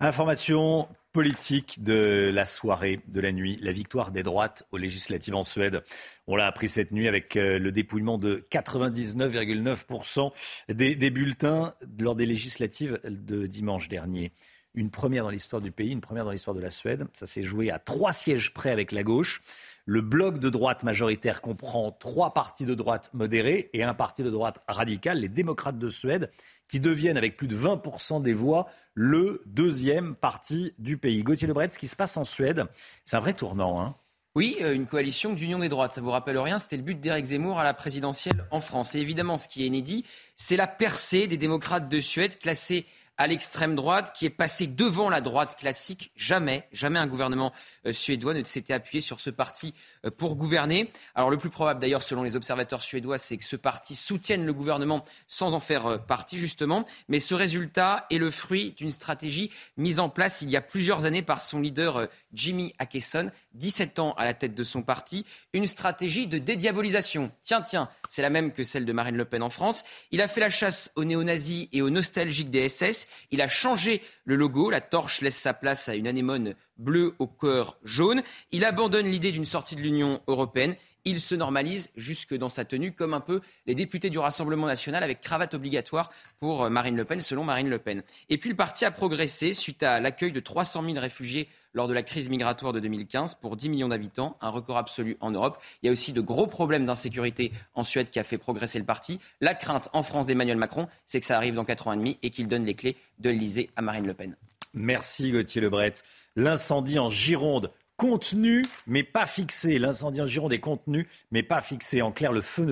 Information politique de la soirée, de la nuit, la victoire des droites aux législatives en Suède. On l'a appris cette nuit avec euh, le dépouillement de 99,9% des, des bulletins lors des législatives de dimanche dernier une première dans l'histoire du pays, une première dans l'histoire de la Suède. Ça s'est joué à trois sièges près avec la gauche. Le bloc de droite majoritaire comprend trois partis de droite modérés et un parti de droite radical, les démocrates de Suède, qui deviennent avec plus de 20% des voix le deuxième parti du pays. Gauthier Lebret, ce qui se passe en Suède, c'est un vrai tournant. Hein oui, euh, une coalition d'union des droites. Ça vous rappelle rien? C'était le but d'Éric Zemmour à la présidentielle en France. Et évidemment, ce qui est inédit, c'est la percée des démocrates de Suède, classés à l'extrême droite qui est passé devant la droite classique. Jamais, jamais un gouvernement euh, suédois ne s'était appuyé sur ce parti pour gouverner. Alors le plus probable d'ailleurs selon les observateurs suédois, c'est que ce parti soutienne le gouvernement sans en faire euh, partie justement. Mais ce résultat est le fruit d'une stratégie mise en place il y a plusieurs années par son leader Jimmy Akeson, 17 ans à la tête de son parti, une stratégie de dédiabolisation. Tiens, tiens, c'est la même que celle de Marine Le Pen en France. Il a fait la chasse aux néo-nazis et aux nostalgiques des SS. Il a changé le logo. La torche laisse sa place à une anémone bleue au cœur jaune. Il abandonne l'idée d'une sortie de l'Union européenne il se normalise jusque dans sa tenue, comme un peu les députés du Rassemblement national avec cravate obligatoire pour euh, Marine Le Pen, selon Marine Le Pen. Et puis le parti a progressé suite à l'accueil de 300 000 réfugiés lors de la crise migratoire de 2015 pour 10 millions d'habitants, un record absolu en Europe. Il y a aussi de gros problèmes d'insécurité en Suède qui a fait progresser le parti. La crainte en France d'Emmanuel Macron, c'est que ça arrive dans 4 ans et demi et qu'il donne les clés de l'Elysée à Marine Le Pen. Merci Gauthier Lebret. L'incendie en Gironde contenu mais pas fixé. L'incendie en Gironde est contenu mais pas fixé. En clair, le feu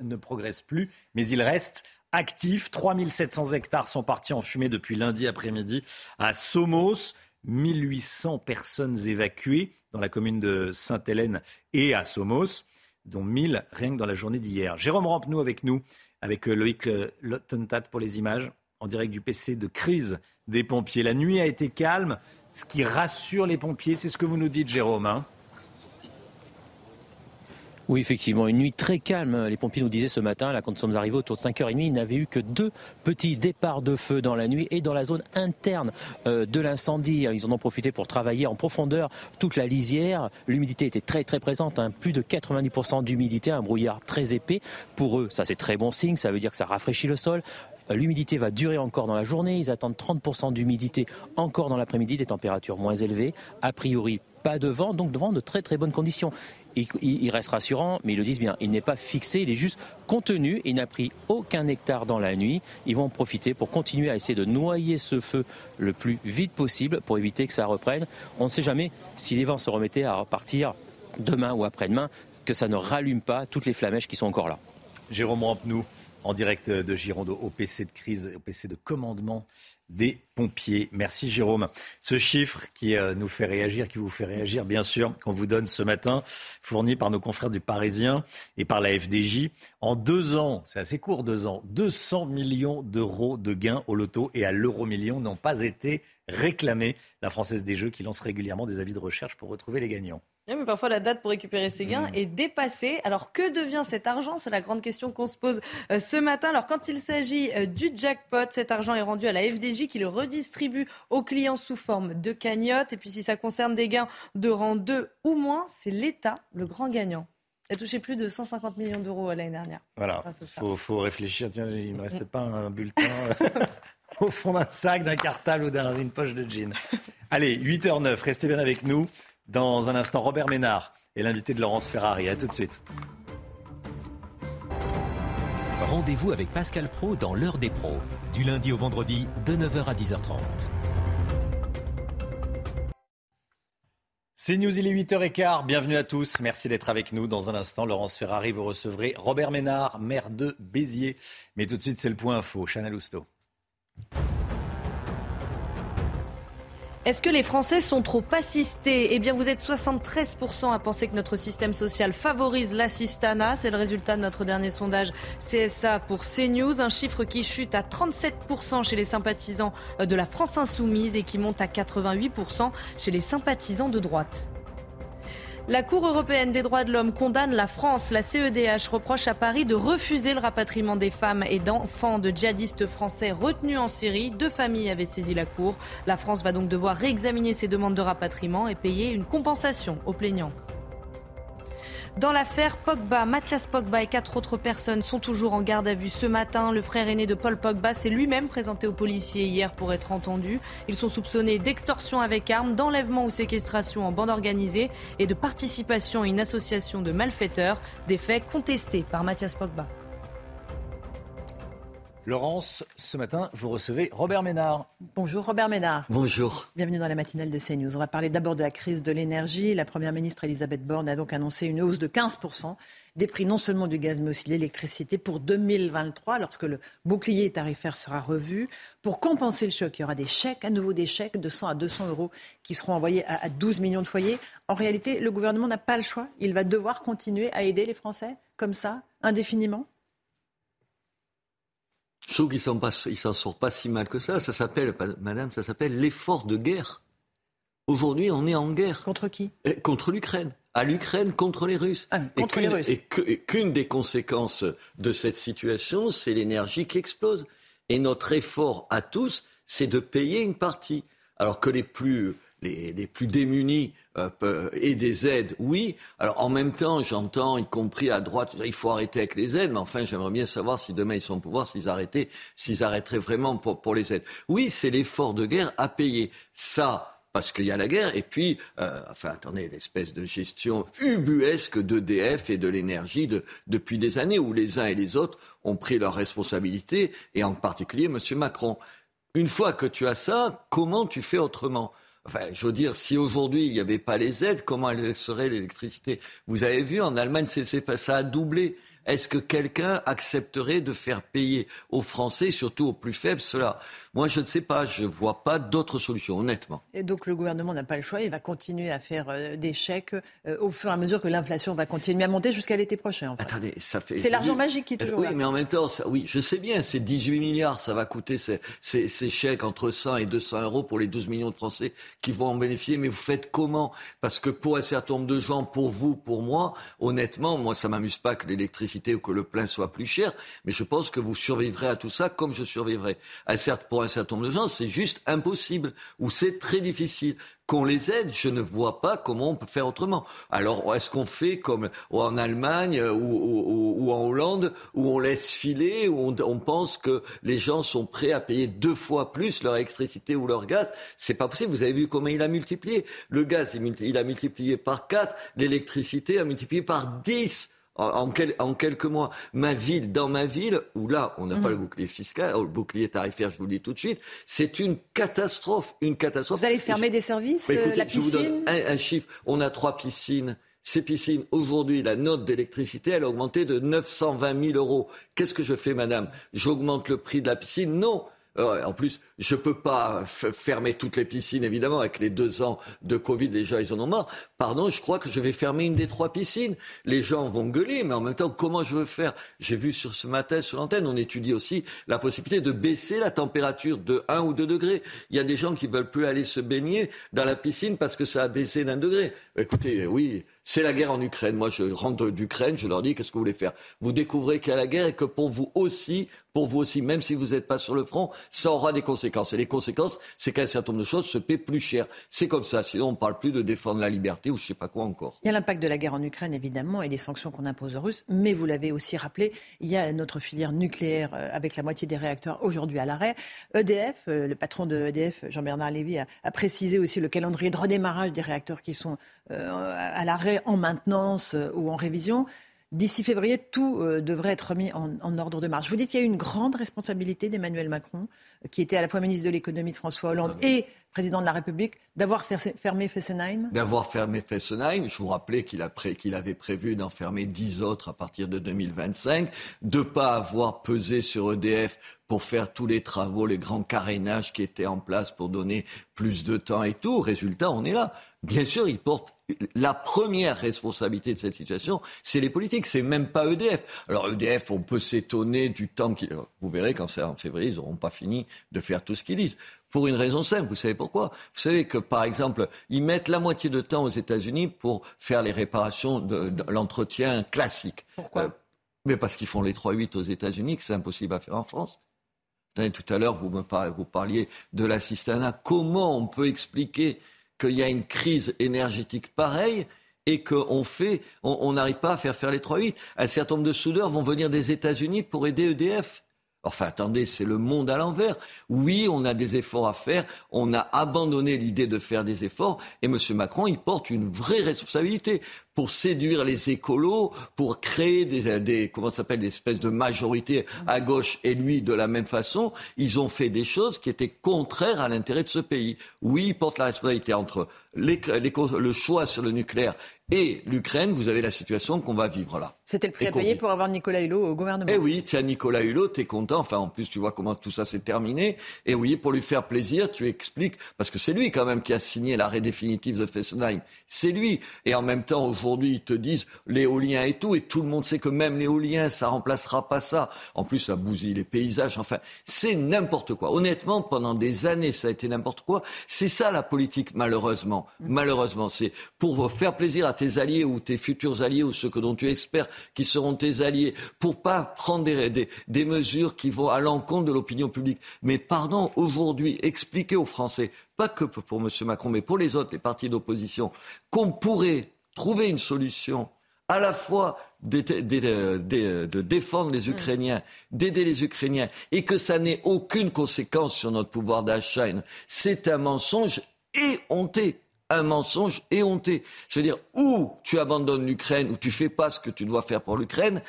ne, progresse plus, mais il reste actif. 3700 hectares sont partis en fumée depuis lundi après-midi à Somos. 1800 personnes évacuées dans la commune de Sainte-Hélène et à Somos, dont 1000 rien que dans la journée d'hier. Jérôme Rampenou avec nous, avec euh, Loïc Lottentat pour les images, en direct du PC de crise des pompiers. La nuit a été calme, ce qui rassure les pompiers. C'est ce que vous nous dites, Jérôme. Hein oui, effectivement, une nuit très calme. Les pompiers nous disaient ce matin, là, quand nous sommes arrivés autour de 5h30, ils n'avaient eu que deux petits départs de feu dans la nuit et dans la zone interne euh, de l'incendie. Ils en ont profité pour travailler en profondeur toute la lisière. L'humidité était très très présente, hein. plus de 90% d'humidité, un brouillard très épais. Pour eux, ça c'est très bon signe, ça veut dire que ça rafraîchit le sol. L'humidité va durer encore dans la journée. Ils attendent 30% d'humidité encore dans l'après-midi, des températures moins élevées. A priori, pas de vent, donc de vent de très très bonnes conditions. Il, reste rassurant, mais ils le disent bien, il n'est pas fixé, il est juste contenu, il n'a pris aucun hectare dans la nuit. Ils vont en profiter pour continuer à essayer de noyer ce feu le plus vite possible pour éviter que ça reprenne. On ne sait jamais si les vents se remettaient à repartir demain ou après-demain, que ça ne rallume pas toutes les flamèches qui sont encore là. Jérôme Rampenou, en direct de Gironde au PC de crise, au PC de commandement des pompiers. Merci Jérôme. Ce chiffre qui euh, nous fait réagir, qui vous fait réagir, bien sûr, qu'on vous donne ce matin, fourni par nos confrères du Parisien et par la FDJ. En deux ans, c'est assez court, deux ans, 200 millions d'euros de gains au loto et à l'euro million n'ont pas été réclamés. La Française des Jeux qui lance régulièrement des avis de recherche pour retrouver les gagnants mais parfois la date pour récupérer ses gains mmh. est dépassée. Alors que devient cet argent? C'est la grande question qu'on se pose euh, ce matin. Alors quand il s'agit euh, du jackpot, cet argent est rendu à la FDJ qui le redistribue aux clients sous forme de cagnotte. Et puis si ça concerne des gains de rang 2 ou moins, c'est l'État le grand gagnant. Il a touché plus de 150 millions d'euros l'année dernière. Voilà, il faut, réfléchir. Tiens, il ne me reste pas un bulletin euh, au fond d'un sac, d'un cartable ou d'une poche de jean. Allez, 8h09, restez bien avec nous. Dans un instant, Robert Ménard est l'invité de Laurence Ferrari. A tout de suite. Rendez-vous avec Pascal Pro dans l'heure des pros, du lundi au vendredi de 9h à 10h30. C'est News, il est 8h15. Bienvenue à tous. Merci d'être avec nous. Dans un instant, Laurence Ferrari, vous recevrez Robert Ménard, maire de Béziers. Mais tout de suite, c'est le point info. Chanel Housteau. Est-ce que les Français sont trop assistés? Eh bien, vous êtes 73% à penser que notre système social favorise l'assistanat. C'est le résultat de notre dernier sondage CSA pour CNews. Un chiffre qui chute à 37% chez les sympathisants de la France insoumise et qui monte à 88% chez les sympathisants de droite. La Cour européenne des droits de l'homme condamne la France. La CEDH reproche à Paris de refuser le rapatriement des femmes et d'enfants de djihadistes français retenus en Syrie. Deux familles avaient saisi la Cour. La France va donc devoir réexaminer ses demandes de rapatriement et payer une compensation aux plaignants. Dans l'affaire Pogba, Mathias Pogba et quatre autres personnes sont toujours en garde à vue ce matin. Le frère aîné de Paul Pogba s'est lui-même présenté aux policiers hier pour être entendu. Ils sont soupçonnés d'extorsion avec armes, d'enlèvement ou séquestration en bande organisée et de participation à une association de malfaiteurs, des faits contestés par Mathias Pogba. Laurence, ce matin, vous recevez Robert Ménard. Bonjour Robert Ménard. Bonjour. Bienvenue dans la matinale de CNews. On va parler d'abord de la crise de l'énergie. La Première ministre Elisabeth Borne a donc annoncé une hausse de 15% des prix non seulement du gaz mais aussi de l'électricité pour 2023 lorsque le bouclier tarifaire sera revu. Pour compenser le choc, il y aura des chèques, à nouveau des chèques de 100 à 200 euros qui seront envoyés à 12 millions de foyers. En réalité, le gouvernement n'a pas le choix. Il va devoir continuer à aider les Français comme ça, indéfiniment? Je trouve qu'il s'en sort pas si mal que ça. Ça s'appelle, madame, ça s'appelle l'effort de guerre. Aujourd'hui, on est en guerre. Contre qui? Contre l'Ukraine. À l'Ukraine contre les Russes. Ah, contre les Russes. Et qu'une des conséquences de cette situation, c'est l'énergie qui explose. Et notre effort à tous, c'est de payer une partie. Alors que les plus les, plus démunis euh, et des aides, oui. Alors en même temps, j'entends, y compris à droite, il faut arrêter avec les aides, mais enfin, j'aimerais bien savoir si demain ils sont au pouvoir, s'ils arrêtaient, s'ils arrêteraient vraiment pour, les aides. Oui, c'est l'effort de guerre à payer. Ça, parce qu'il y a la guerre, et puis, euh, enfin, attendez, l'espèce de gestion ubuesque d'EDF et de l'énergie de, depuis des années, où les uns et les autres ont pris leurs responsabilités, et en particulier M. Macron. Une fois que tu as ça, comment tu fais autrement? Enfin, je veux dire, si aujourd'hui il n'y avait pas les aides, comment serait l'électricité? Vous avez vu, en Allemagne, ça a doublé. Est-ce que quelqu'un accepterait de faire payer aux Français, surtout aux plus faibles, cela? Moi, je ne sais pas. Je ne vois pas d'autre solution, honnêtement. Et donc, le gouvernement n'a pas le choix. Il va continuer à faire euh, des chèques euh, au fur et à mesure que l'inflation va continuer à monter jusqu'à l'été prochain. Attendez, ça fait. C'est l'argent magique qui est toujours oui, là. Oui, mais en même temps, ça, oui, je sais bien, c'est 18 milliards. Ça va coûter ces, ces, ces, chèques entre 100 et 200 euros pour les 12 millions de Français qui vont en bénéficier. Mais vous faites comment? Parce que pour un certain nombre de gens, pour vous, pour moi, honnêtement, moi, ça m'amuse pas que l'électricité ou que le plein soit plus cher, mais je pense que vous survivrez à tout ça comme je survivrai. pour un certain nombre de gens, c'est juste impossible ou c'est très difficile qu'on les aide, je ne vois pas comment on peut faire autrement. Alors, est-ce qu'on fait comme en Allemagne ou, en Hollande, où on laisse filer, où on, pense que les gens sont prêts à payer deux fois plus leur électricité ou leur gaz? C'est pas possible. Vous avez vu comment il a multiplié. Le gaz, il a multiplié par quatre, l'électricité a multiplié par dix en, quelques mois. Ma ville, dans ma ville, où là, on n'a pas mhm. le bouclier fiscal, le bouclier tarifaire, je vous le dis tout de suite, c'est une catastrophe, une catastrophe. Vous allez fermer des services, euh, la piscine Je vous donne un, chiffre. On a trois piscines. Ces piscines, aujourd'hui, la note d'électricité, elle a augmenté de 920 000 euros. Qu'est-ce que je fais, madame? J'augmente le prix de la piscine? Non euh, en plus, je ne peux pas fermer toutes les piscines, évidemment, avec les deux ans de Covid, les gens, ils en ont marre. Pardon, je crois que je vais fermer une des trois piscines. Les gens vont gueuler, mais en même temps, comment je veux faire? J'ai vu sur ce matin, sur l'antenne, on étudie aussi la possibilité de baisser la température de 1 ou 2 degrés. Il y a des gens qui veulent plus aller se baigner dans la piscine parce que ça a baissé d'un degré. Écoutez, oui, c'est la guerre en Ukraine. Moi, je rentre d'Ukraine, je leur dis qu'est-ce que vous voulez faire? Vous découvrez qu'il y a la guerre et que pour vous aussi, pour vous aussi, même si vous n'êtes pas sur le front, ça aura des conséquences. Et les conséquences, c'est qu'un certain nombre de choses se paient plus cher. C'est comme ça. Sinon, on ne parle plus de défendre la liberté ou je ne sais pas quoi encore. Il y a l'impact de la guerre en Ukraine, évidemment, et des sanctions qu'on impose aux Russes. Mais vous l'avez aussi rappelé, il y a notre filière nucléaire euh, avec la moitié des réacteurs aujourd'hui à l'arrêt. EDF, euh, le patron de EDF, Jean-Bernard Lévy, a, a précisé aussi le calendrier de redémarrage des réacteurs qui sont à l'arrêt en maintenance euh, ou en révision. D'ici février, tout euh, devrait être mis en, ordre de marche. Vous dites qu'il y a eu une grande responsabilité d'Emmanuel Macron, qui était à la fois ministre de l'économie de François Hollande et président de la République, d'avoir fermé Fessenheim? D'avoir fermé Fessenheim. Je vous rappelais qu'il avait prévu d'en fermer dix autres à partir de 2025, de ne pas avoir pesé sur EDF pour faire tous les travaux, les grands carénages qui étaient en place pour donner plus de temps et tout. Résultat, on est là. Bien sûr, il porte la première responsabilité de cette situation, c'est les politiques, c'est même pas EDF. Alors EDF, on peut s'étonner du temps qu'ils... Vous verrez quand c'est en février, ils n'auront pas fini de faire tout ce qu'ils disent. Pour une raison simple, vous savez pourquoi? Vous savez que, par exemple, ils mettent la moitié de temps aux États-Unis pour faire les réparations de, l'entretien classique. Pourquoi? Euh, Mais parce qu'ils font les 3-8 aux États-Unis, que c'est impossible à faire en France. Tout à l'heure, vous, me parliez, vous parliez de l'assistanat. Comment on peut expliquer qu'il y a une crise énergétique pareille et qu'on fait, on n'arrive pas à faire faire les 3-8. Un certain nombre de soudeurs vont venir des États-Unis pour aider EDF. Enfin, attendez, c'est le monde à l'envers. Oui, on a des efforts à faire. On a abandonné l'idée de faire des efforts. Et M. Macron, il porte une vraie responsabilité pour séduire les écolos, pour créer des, comment s'appelle, des espèces de majorités à gauche et lui de la même façon. Ils ont fait des choses qui étaient contraires à l'intérêt de ce pays. Oui, il porte la responsabilité entre le choix sur le nucléaire et l'Ukraine, vous avez la situation qu'on va vivre là. C'était le prix à payer pour avoir Nicolas Hulot au gouvernement. Eh oui, tiens, Nicolas Hulot, t'es content. Enfin, en plus, tu vois comment tout ça s'est terminé. Et oui, pour lui faire plaisir, tu expliques, parce que c'est lui quand même qui a signé l'arrêt définitif de Fessenheim. C'est lui. Et en même temps, aujourd'hui, ils te disent l'éolien et tout. Et tout le monde sait que même l'éolien, ça remplacera pas ça. En plus, ça bousille les paysages. Enfin, c'est n'importe quoi. Honnêtement, pendant des années, ça a été n'importe quoi. C'est ça la politique, malheureusement. Malheureusement, c'est pour faire plaisir à tes alliés ou tes futurs alliés ou ceux que dont tu espères qui seront tes alliés, pour pas prendre des, des, mesures qui vont à l'encontre de l'opinion publique. Mais pardon, aujourd'hui, expliquer aux Français, pas que pour M. Macron, mais pour les autres, les partis d'opposition, qu'on pourrait trouver une solution à la fois de défendre les Ukrainiens, d'aider les Ukrainiens, et que ça n'ait aucune conséquence sur notre pouvoir d'achat, c'est un mensonge éhonté un mensonge éhonté. C'est-à-dire, ou tu abandonnes l'Ukraine, ou tu fais pas ce que tu dois faire pour l'Ukraine,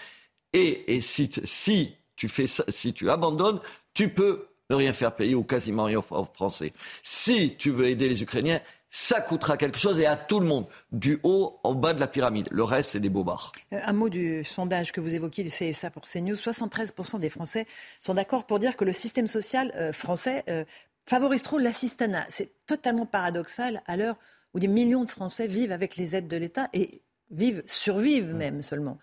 et, si, si, tu fais si tu abandonnes, tu peux ne rien faire payer ou quasiment rien aux Français. Si tu veux aider les Ukrainiens, ça coûtera quelque chose et à tout le monde, du haut au bas de la pyramide. Le reste, c'est des bobards. Euh, un mot du sondage que vous évoquiez du CSA pour CNews. 73% des Français sont d'accord pour dire que le système social euh, français euh, favorise trop l'assistanat. C'est totalement paradoxal à l'heure où des millions de Français vivent avec les aides de l'État et vivent, survivent même seulement.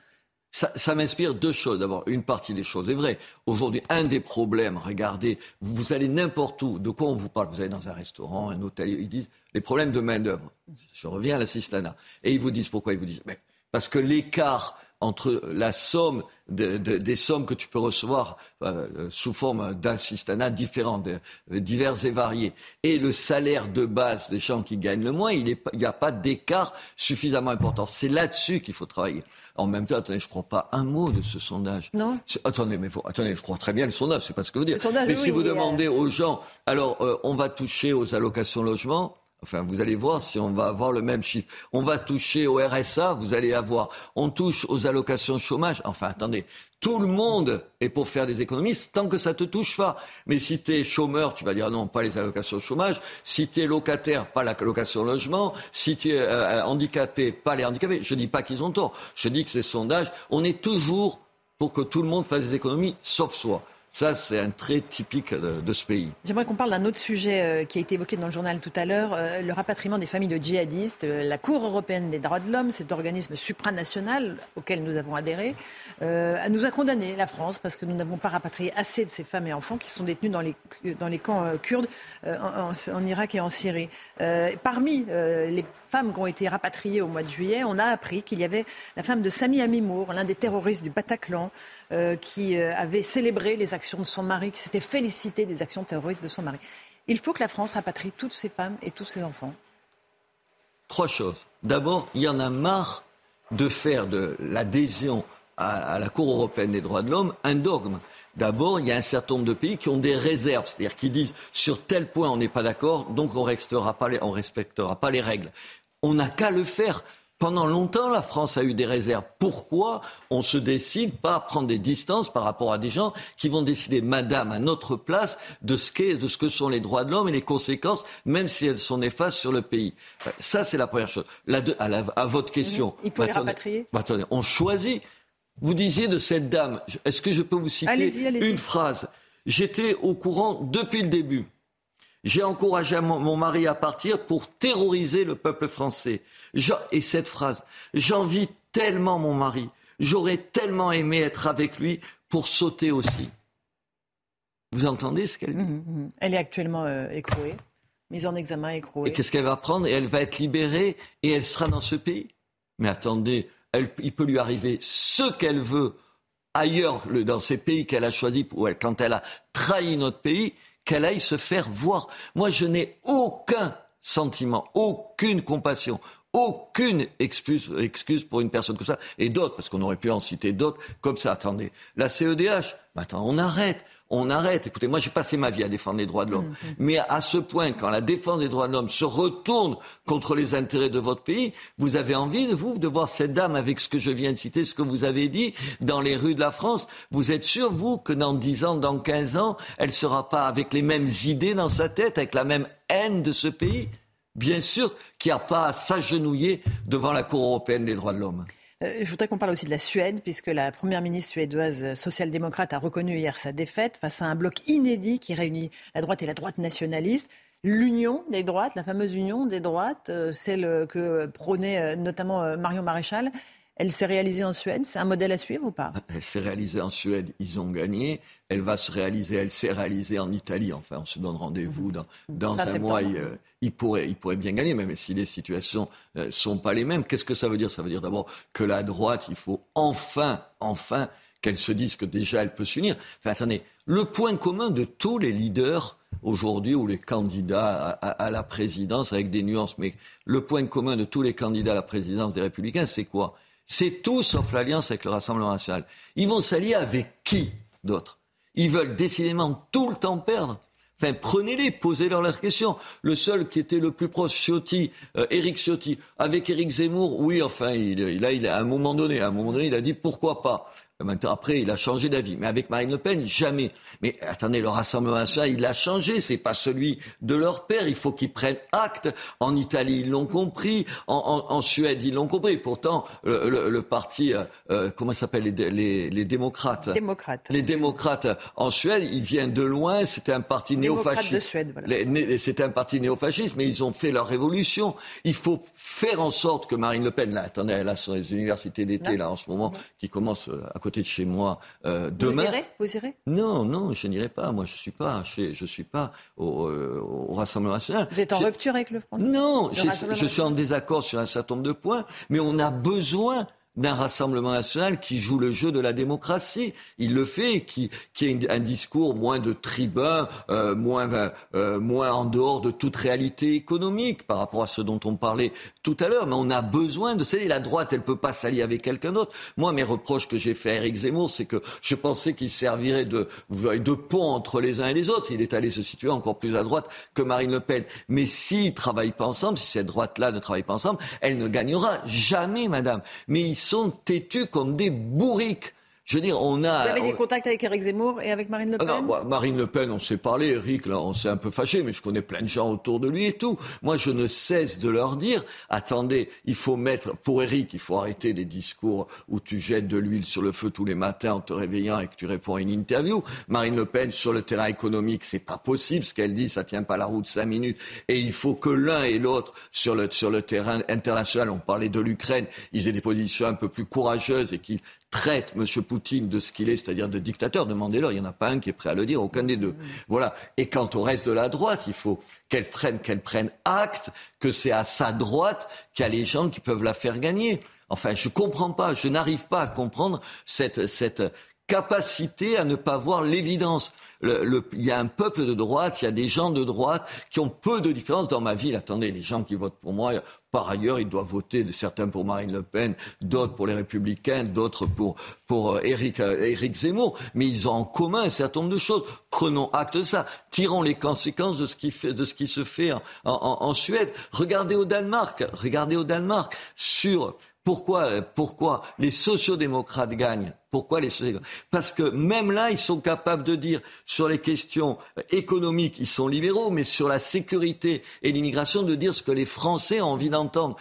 Ça, m'inspire deux choses. D'abord, une partie des choses est vraie. Aujourd'hui, un des problèmes, regardez, vous allez n'importe où, de quoi on vous parle? Vous allez dans un restaurant, un hôtel, ils disent les problèmes de main-d'œuvre. Je reviens à l'assistanat. Et ils vous disent pourquoi? Ils vous disent mais parce que l'écart entre la somme des sommes que tu peux recevoir euh, sous forme d'assistanat différents, divers et variés, et le salaire de base des gens qui gagnent le moins, il n'y a pas d'écart suffisamment important. C'est là-dessus qu'il faut travailler. En même temps, attendez, je ne crois pas un mot de ce sondage. Non. Attendez, mais attendez, je crois très bien le sondage, c'est pas ce que vous dites. mais si vous demandez aux gens, alors euh, on va toucher aux allocations logement, Enfin, vous allez voir si on va avoir le même chiffre. On va toucher au RSA, vous allez avoir. On touche aux allocations chômage. Enfin, attendez, tout le monde est pour faire des économies tant que ça te touche pas. Mais si tu es chômeur, tu vas dire non, pas les allocations chômage. Si tu es locataire, pas la location logement. Si tu es euh, handicapé, pas les handicapés. Je dis pas qu'ils ont tort. Je dis que ces sondages, on est toujours pour que tout le monde fasse des économies, sauf soi. Ça, c'est un trait typique de, ce pays. J'aimerais qu'on parle d'un autre sujet euh, qui a été évoqué dans le journal tout à l'heure, euh, le rapatriement des familles de djihadistes. Euh, la Cour européenne des droits de l'homme, cet organisme supranational auquel nous avons adhéré, nous a condamné, la France, parce que nous n'avons pas rapatrié assez de ces femmes et enfants qui sont détenus dans les, dans les camps kurdes en, en, Irak et en Syrie. parmi les femmes qui ont été rapatriées au mois de juillet, on a appris qu'il y avait la femme de Sami Amimour, l'un des terroristes du Bataclan, euh, qui euh, avait célébré les actions de son mari, qui s'était félicité des actions terroristes de son mari. Il faut que la France rapatrie toutes ces femmes et tous ces enfants. Trois choses. D'abord, il y en a marre de faire de l'adhésion à, la Cour européenne des droits de l'homme un dogme. D'abord, il y a un certain nombre de pays qui ont des réserves, c'est-à-dire qui disent sur tel point on n'est pas d'accord, donc on ne respectera pas les règles. On n'a qu'à le faire. Pendant longtemps, la France a eu des réserves. Pourquoi on se décide pas à prendre des distances par rapport à des gens qui vont décider, madame, à notre place, de ce, qu'est, de ce que sont les droits de l'homme et les conséquences, même si elles sont néfastes sur le pays? Ça, c'est la première chose. à, votre question. Il faut les rapatrier attendez, on choisit. Vous disiez de cette dame, est-ce que je peux vous citer une phrase? J'étais au courant depuis le début. J'ai encouragé mon mari à partir pour terroriser le peuple français. Et cette phrase, j'envie tellement mon mari, j'aurais tellement aimé être avec lui pour sauter aussi. Vous entendez ce qu'elle dit? Mmh, mmh. Elle est actuellement euh, écrouée, mise en examen, écrouée. Et qu'est-ce qu'elle va prendre? Et elle va être libérée et elle sera dans ce pays? Mais attendez, il peut lui arriver ce qu'elle veut ailleurs, dans ces pays qu'elle a choisis, quand elle a trahi notre pays, qu'elle aille se faire voir. Moi, je n'ai aucun sentiment, aucune compassion, aucune excuse, excuse pour une personne comme ça, et d'autres, parce qu'on aurait pu en citer d'autres, comme ça. Attendez, la CEDH, attends, on arrête. On arrête. Écoutez, moi j'ai passé ma vie à défendre les droits de l'homme. Mm, mm. Mais à ce point, quand la défense des droits de l'homme se retourne contre les intérêts de votre pays, vous avez envie, de vous, de voir cette dame avec ce que je viens de citer, ce que vous avez dit, dans les rues de la France. Vous êtes sûr, vous, que dans 10 ans, dans 15 ans, elle ne sera pas avec les mêmes idées dans sa tête, avec la même haine de ce pays? Bien sûr qu'il n'y a pas à s'agenouiller devant la Cour européenne des droits de l'homme. Euh, je voudrais qu'on parle aussi de la Suède, puisque la première ministre suédoise euh, social-démocrate a reconnu hier sa défaite face à un bloc inédit qui réunit la droite et la droite nationaliste. L'union des droites, la fameuse union des droites, euh, celle que prônait notamment Marion Maréchal, elle s'est réalisée en Suède. C'est un modèle à suivre ou pas? Elle s'est réalisée en Suède. Ils ont gagné. Elle va se réaliser. Elle s'est réalisée en Italie. Enfin, on se donne rendez-vous dans, dans un mois. Euh, il, pourrait, il pourrait bien gagner, même si les situations ne euh, sont pas les mêmes. Qu'est-ce que ça veut dire? Ça veut dire d'abord que la droite, il faut enfin, enfin, qu'elle se dise que déjà elle peut s'unir. Enfin, attendez, le point commun de tous les leaders aujourd'hui ou les candidats à, la présidence avec des nuances, mais le point commun de tous les candidats à la présidence des Républicains, c'est quoi? C'est tout sauf l'alliance avec le Rassemblement national. Ils vont s'allier avec qui d'autre? Ils veulent décidément tout le temps perdre. Enfin, prenez-les, posez-leur leurs questions. Le seul qui était le plus proche, Ciotti, euh, Éric Ciotti, avec Éric Zemmour, oui, enfin, il, il, a, un moment donné, à un moment donné, il a dit pourquoi pas. Maintenant, après, il a changé d'avis. Mais avec Marine Le Pen, jamais. Mais attendez, le Rassemblement national, il a changé. C'est pas celui de leur père. Il faut qu'ils prennent acte. En Italie, ils l'ont compris. En, en, en, Suède, ils l'ont compris. Pourtant, le, le, le parti, euh, euh comment s'appelle les, les, les, démocrates? Démocrates. Les démocrates en Suède, ils viennent de loin. C'était un parti néofasciste. Voilà. C'était un parti néofasciste, mais ils ont fait leur révolution. Il faut faire en sorte que Marine Le Pen, là, attendez, elle a son universités d'été, là, en ce moment, qui commence euh, à côté de chez moi euh, demain. Vous irez Vous irez? Non, non, je n'irai pas. Moi, je suis pas, je, je suis pas au, euh, au, Rassemblement national. Vous êtes en rupture avec le Front Non, je suis en désaccord sur un certain nombre de points, mais on a besoin d'un Rassemblement national qui joue le jeu de la démocratie. Il le fait, qui, qui a un discours moins de tribun, euh, moins, euh, moins en dehors de toute réalité économique par rapport à ce dont on parlait tout à l'heure. Mais on a besoin de ça. La droite, elle peut pas s'allier avec quelqu'un d'autre. Moi, mes reproches que j'ai fait à Eric Zemmour, c'est que je pensais qu'il servirait de, de pont entre les uns et les autres. Il est allé se situer encore plus à droite que Marine Le Pen. Mais s'ils travaillent pas ensemble, si cette droite-là ne travaille pas ensemble, elle ne gagnera jamais, madame. Mais ils sont têtus comme des bourriques. Je veux dire, on a. Vous avez des contacts avec Eric Zemmour et avec Marine Le Pen ah non, Marine Le Pen, on s'est parlé. Eric, là, on s'est un peu fâché, mais je connais plein de gens autour de lui et tout. Moi, je ne cesse de leur dire attendez, il faut mettre. Pour Eric, il faut arrêter les discours où tu jettes de l'huile sur le feu tous les matins en te réveillant et que tu réponds à une interview. Marine Le Pen, sur le terrain économique, c'est pas possible. Ce qu'elle dit, ça tient pas la route cinq minutes. Et il faut que l'un et l'autre, sur le, sur le terrain international, on parlait de l'Ukraine, ils aient des positions un peu plus courageuses et qu'ils traite M. Poutine de ce qu'il est, c'est-à-dire de dictateur, demandez-leur, il n'y en a pas un qui est prêt à le dire, aucun des deux. Voilà. Et quant au reste de la droite, il faut qu'elle prenne, qu'elle prenne acte que c'est à sa droite qu'il y a les gens qui peuvent la faire gagner. Enfin, je comprends pas, je n'arrive pas à comprendre cette, cette capacité à ne pas voir l'évidence. Il y a un peuple de droite, il y a des gens de droite qui ont peu de différence dans ma ville. Attendez, les gens qui votent pour moi, par ailleurs, ils doivent voter, certains pour Marine Le Pen, d'autres pour les Républicains, d'autres pour, pour Eric, euh, euh, Zemmour. Mais ils ont en commun un certain nombre de choses. Prenons acte de ça. Tirons les conséquences de ce qui, se fait en Suède. Regardez au Danemark. Regardez au Danemark sur pourquoi, pourquoi les sociodémocrates gagnent Pourquoi les Parce que même là, ils sont capables de dire sur les questions économiques, ils sont libéraux, mais sur la sécurité et l'immigration, de dire ce que les Français ont envie d'entendre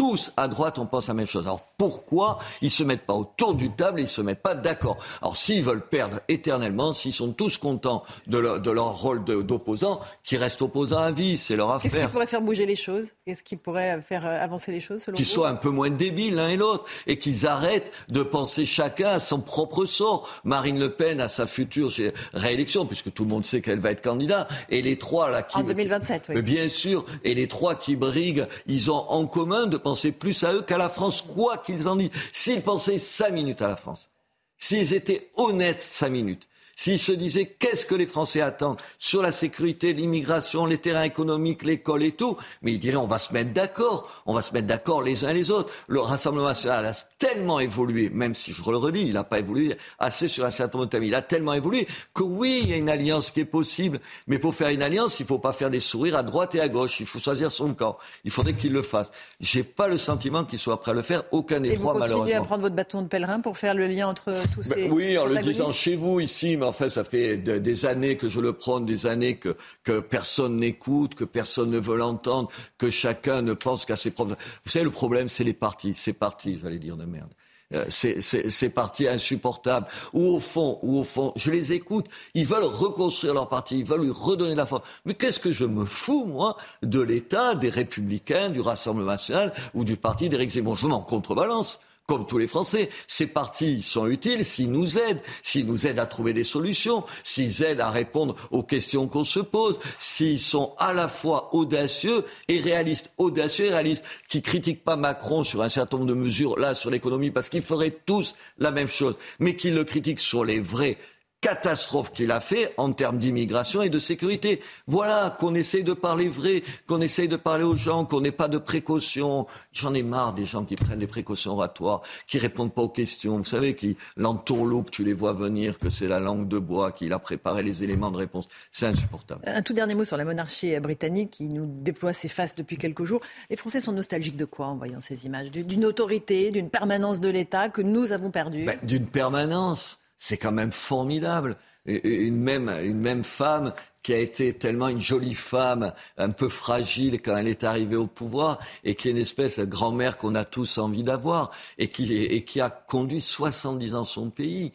tous à droite, on pense la même chose. Alors pourquoi ils se mettent pas autour du table et ils se mettent pas d'accord? Alors s'ils veulent perdre éternellement, s'ils sont tous contents de leur, de leur rôle d'opposant, qu'ils restent opposants à vie, c'est leur affaire. Qu'est-ce qui pourrait faire bouger les choses? Qu'est-ce qui pourrait faire euh, avancer les choses selon Qu'ils soient un peu moins débiles l'un et l'autre et qu'ils arrêtent de penser chacun à son propre sort. Marine Le Pen à sa future réélection, puisque tout le monde sait qu'elle va être candidat, et les trois là qui en 2027, oui. Bien sûr, et les trois qui briguent, ils ont en commun de penser pensaient plus à eux qu'à la France, quoi qu'ils en disent. S'ils pensaient cinq minutes à la France, s'ils étaient honnêtes cinq minutes, s'ils se disaient qu'est-ce que les Français attendent sur la sécurité, l'immigration, les terrains économiques, l'école et tout, mais ils diraient on va se mettre d'accord, on va se mettre d'accord les uns les autres. Le Rassemblement national a tellement évolué, même si je le redis, il n'a pas évolué assez sur un certain nombre de thèmes, il a tellement évolué que oui, il y a une alliance qui est possible, mais pour faire une alliance, il ne faut pas faire des sourires à droite et à gauche, il faut choisir son camp. Il faudrait qu'il le fasse. J'ai pas le sentiment qu'il soit prêt à le faire, aucun des Et trois vous continuez malheureusement. à prendre votre bâton de pèlerin pour faire le lien entre tous Ben ces oui, en le disant chez vous ici, mais en fait, ça fait de- des années que je le prône, des années que, que personne n'écoute, que personne ne veut l'entendre, que chacun ne pense qu'à ses propres. Vous savez, le problème, c'est les partis, ces partis, j'allais dire de merde. Euh, C'est c'est- ces partis insupportables. Ou au fond, ou au fond, je les écoute. Ils veulent reconstruire leur parti, ils veulent lui redonner la force. Mais qu'est-ce que je me fous, moi, de l'État, des Républicains, du Rassemblement national ou du parti d'Éric Zemmour? Je m'en contrebalance comme tous les Français. Ces partis sont utiles s'ils nous aident, s'ils nous aident à trouver des solutions, s'ils aident à répondre aux questions qu'on se pose, s'ils sont à la fois audacieux et réalistes. Audacieux et réalistes, qui critiquent pas Macron sur un certain nombre de mesures, là, sur l'économie, parce qu'ils feraient tous la même chose, mais qui le critiquent sur les vrais catastrophe qu'il a fait en termes d'immigration et de sécurité. Voilà, qu'on essaye de parler vrai, qu'on essaye de parler aux gens, qu'on n'ait pas de précautions. J'en ai marre des gens qui prennent des précautions oratoires, qui répondent pas aux questions. Vous savez, qui l'entourloupe, tu les vois venir, que c'est la langue de bois, qu'il a préparé les éléments de réponse. C'est insupportable. Un tout dernier mot sur la monarchie britannique qui nous déploie ses faces depuis quelques jours. Les Français sont nostalgiques de quoi en voyant ces images? Du- D'une autorité, d'une permanence de l'État que nous avons perdue? Ben, d'une permanence. C'est quand même formidable. Une même, une même femme qui a été tellement une jolie femme, un peu fragile quand elle est arrivée au pouvoir, et qui est une espèce de grand-mère qu'on a tous envie d'avoir, et qui, et qui a conduit 70 ans son pays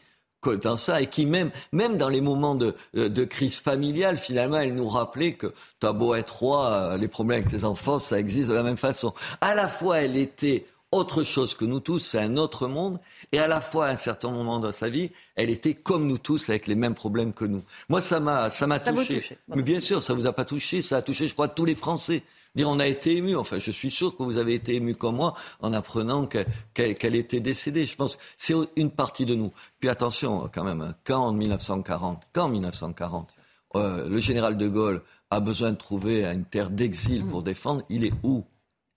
dans ça, et qui même, même dans les moments de, de crise familiale, finalement, elle nous rappelait que t'as beau être roi, euh, les problèmes avec tes enfants, ça existe de la même façon. À la fois, elle était autre chose que nous tous, c'est un autre monde, et à la fois, à un certain moment dans sa vie, elle était comme nous tous, avec les mêmes problèmes que nous. Moi, ça m'a, ça m'a touché. touche. Mais bien sûr, ça vous a pas touché, ça a touché, je crois, tous les Français. Dire, on a été ému. Enfin, je suis sûr que vous avez été ému comme moi en apprenant que- qu'elle était décédée. Je pense que c'est une partie de nous. Puis attention, quand même, hein, quand en 1940, quand en 1940, euh, le général de Gaulle a besoin de trouver une terre d'exil pour défendre, il est où?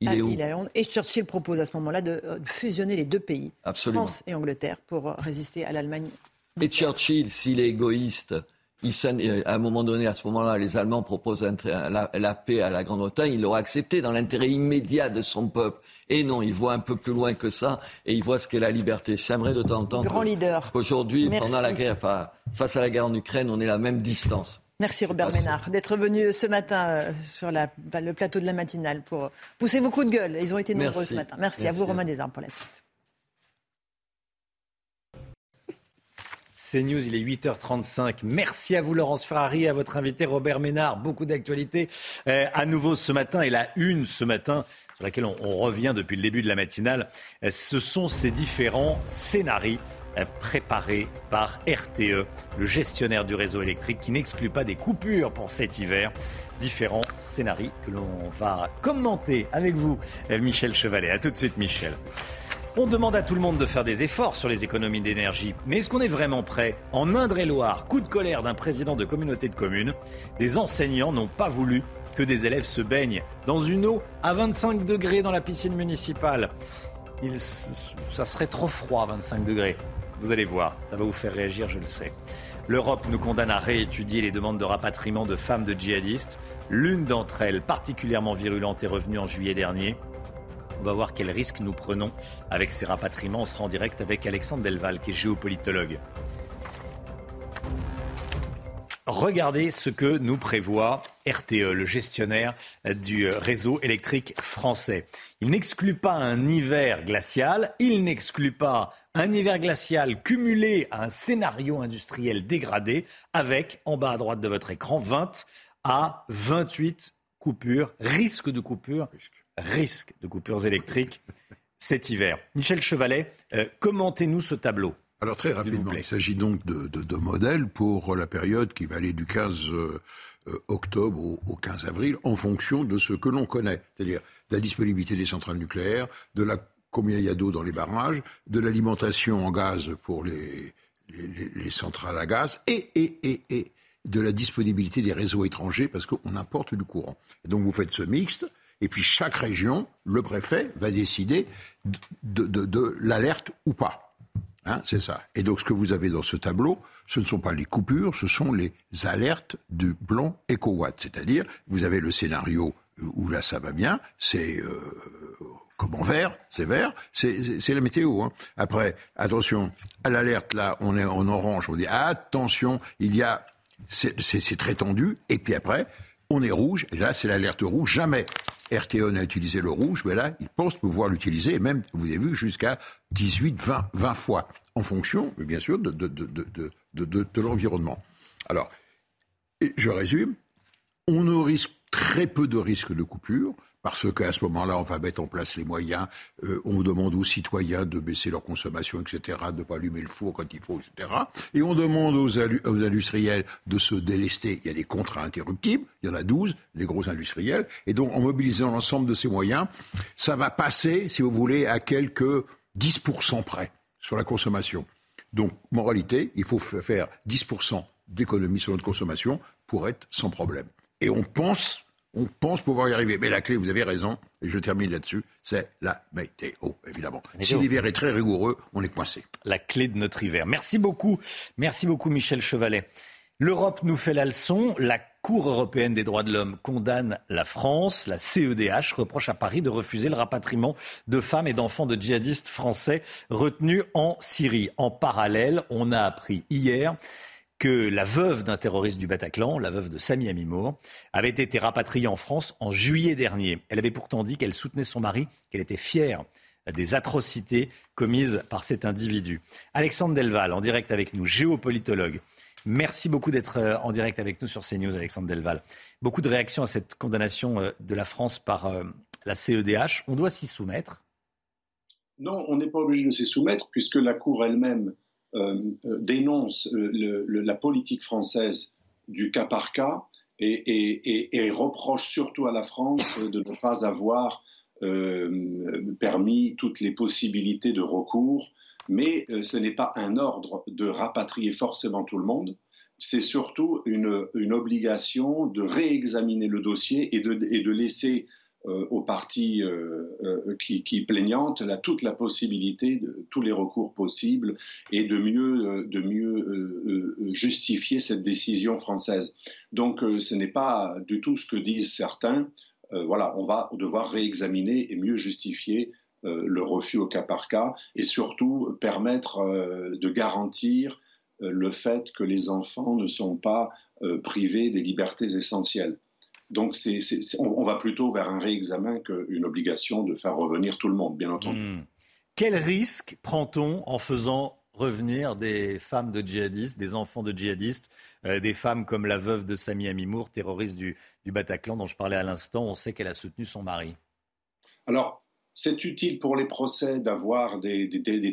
Il Ah, est où il est à Londres. Et Churchill propose à ce moment-là de euh, fusionner les deux pays, Absolument. France et Angleterre, pour euh, résister à l'Allemagne. Et Churchill, s'il est égoïste, il euh, à un moment donné, à ce moment-là, les Allemands proposent la, la paix à la Grande-Bretagne, il l'aurait accepté dans l'intérêt immédiat de son peuple. Et non, il voit un peu plus loin que ça, et il voit ce qu'est la liberté. J'aimerais de temps en temps Grand que- leader. qu'aujourd'hui, pendant la guerre, face à la guerre en Ukraine, on ait la même distance. Merci Robert. Ménard d'être venu ce matin euh, sur la- bah, le plateau de la matinale pour pousser vos coups de gueule. Ils ont été nombreux Merci. ce matin. Merci, à vous Romain Desarmes pour la suite. C'est News, il est 8h35. Merci à vous Laurence Ferrari, à votre invité Robert Ménard. Beaucoup d'actualités euh, à nouveau ce matin et la une ce matin sur laquelle on, on revient depuis le début de la matinale. euh, ce sont ces différents scénarios préparés par RTE, le gestionnaire du réseau électrique qui n'exclut pas des coupures pour cet hiver. Différents scénarios que l'on va commenter avec vous, euh, Michel Chevalet. À tout de suite Michel. On demande à tout le monde de faire des efforts sur les économies d'énergie. Mais est-ce qu'on est vraiment prêt? En Indre-et-Loire, coup de colère d'un président de communauté de communes, des enseignants n'ont pas voulu que des élèves se baignent dans une eau à 25 degrés dans la piscine municipale. Ça serait trop froid à 25 degrés. Vous allez voir, ça va vous faire réagir, je le sais. L'Europe nous condamne à réétudier les demandes de rapatriement de femmes de djihadistes. L'une d'entre elles, particulièrement virulente, est revenue en juillet dernier. On va voir quels risques nous prenons avec ces rapatriements. On sera en direct avec Alexandre Delval, qui est géopolitologue. Regardez ce que nous prévoit RTE, le gestionnaire du réseau électrique français. Il n'exclut pas un hiver glacial, il n'exclut pas un hiver glacial cumulé à un scénario industriel dégradé avec, en bas à droite de votre écran, 20 à 28 coupures, risque de coupure, risque de coupures électriques cet hiver. Michel Chevalet, euh, commentez-nous ce tableau. Alors très rapidement, il s'agit donc de, de, de, modèles pour la période qui va aller du 15 euh, octobre au, au, 15 avril en fonction de ce que l'on connaît, c'est-à-dire la disponibilité des centrales nucléaires, de la combien il y a d'eau dans les barrages, de l'alimentation en gaz pour les, les, centrales à gaz et, et, et, et de la disponibilité des réseaux étrangers parce qu'on importe du courant. donc vous faites ce mixte et puis chaque région, le préfet va décider de, de, l'alerte ou pas. Hein, c'est ça. Et donc ce que vous avez dans ce tableau, ce ne sont pas les coupures, ce sont les alertes du plan EcoWatt. C'est-à-dire, vous avez le scénario où là ça va bien, c'est euh, comme en vert, c'est vert, c'est la météo. Hein. Après, attention, à l'alerte là, on est en orange, on dit attention, il y a, c'est très tendu, et puis après, on est rouge, et là c'est l'alerte rouge, jamais RTE n'a utilisé le rouge, mais là, ils pensent pouvoir l'utiliser, et même, vous avez vu, jusqu'à 18, 20, 20 fois, en fonction, bien sûr, de, de, l'environnement. Alors, je résume, on risque très peu de risques de coupure, parce qu'à ce moment-là, on va mettre en place les moyens. Euh, on demande aux citoyens de baisser leur consommation, etc., de ne pas allumer le four quand il faut, etc. Et on demande aux, aux, industriels de se délester. Il y a des contrats interruptibles, il y en a 12, les gros industriels. Et donc, en mobilisant l'ensemble de ces moyens, ça va passer, si vous voulez, à quelques 10% près sur la consommation. Donc, moralité, il faut faire 10% d'économie sur notre consommation pour être sans problème. Et on pense on pense pouvoir y arriver. Mais la clé, vous avez raison, et je termine là-dessus, c'est la météo, évidemment. Si l'hiver est très rigoureux, on est coincé. La clé de notre hiver. Merci beaucoup. Merci beaucoup, Michel Chevalet. L'Europe nous fait la leçon. La Cour européenne des droits de l'homme condamne la France. La CEDH reproche à Paris de refuser le rapatriement de femmes et d'enfants de djihadistes français retenus en Syrie. En parallèle, on a appris hier que la veuve d'un terroriste du Bataclan, la veuve de Sami Amimour, avait été rapatriée en France en juillet dernier. Elle avait pourtant dit qu'elle soutenait son mari, qu'elle était fière des atrocités commises par cet individu. Alexandre Delval, en direct avec nous, géopolitologue. Merci beaucoup d'être euh, en direct avec nous sur CNews, Alexandre Delval. Beaucoup de réactions à cette condamnation euh, de la France par euh, la CEDH. On doit s'y soumettre Non, on n'est pas obligé de s'y soumettre puisque la Cour elle-même euh, euh, dénonce la politique française du cas par cas et, reproche surtout à la France de ne pas avoir euh, permis toutes les possibilités de recours. Mais ce n'est pas un ordre de rapatrier forcément tout le monde c'est surtout une, obligation de réexaminer le dossier et de laisser aux parties euh, euh, qui, qui, plaignantes là, toute la possibilité de tous les recours possibles et de mieux, de mieux justifier cette décision française. Donc ce n'est pas du tout ce que disent certains. voilà, on va devoir réexaminer et mieux justifier le refus au cas par cas et surtout permettre de garantir le fait que les enfants ne sont pas privés des libertés essentielles. Donc on, va plutôt vers un réexamen qu'une obligation de faire revenir tout le monde, bien entendu. Hmm. Quel risque prend-on en faisant revenir des femmes de djihadistes, des enfants de djihadistes, euh, des femmes comme la veuve de Sami Amimour, terroriste du, du Bataclan dont je parlais à l'instant On sait qu'elle a soutenu son mari? Alors, c'est utile pour les procès d'avoir des,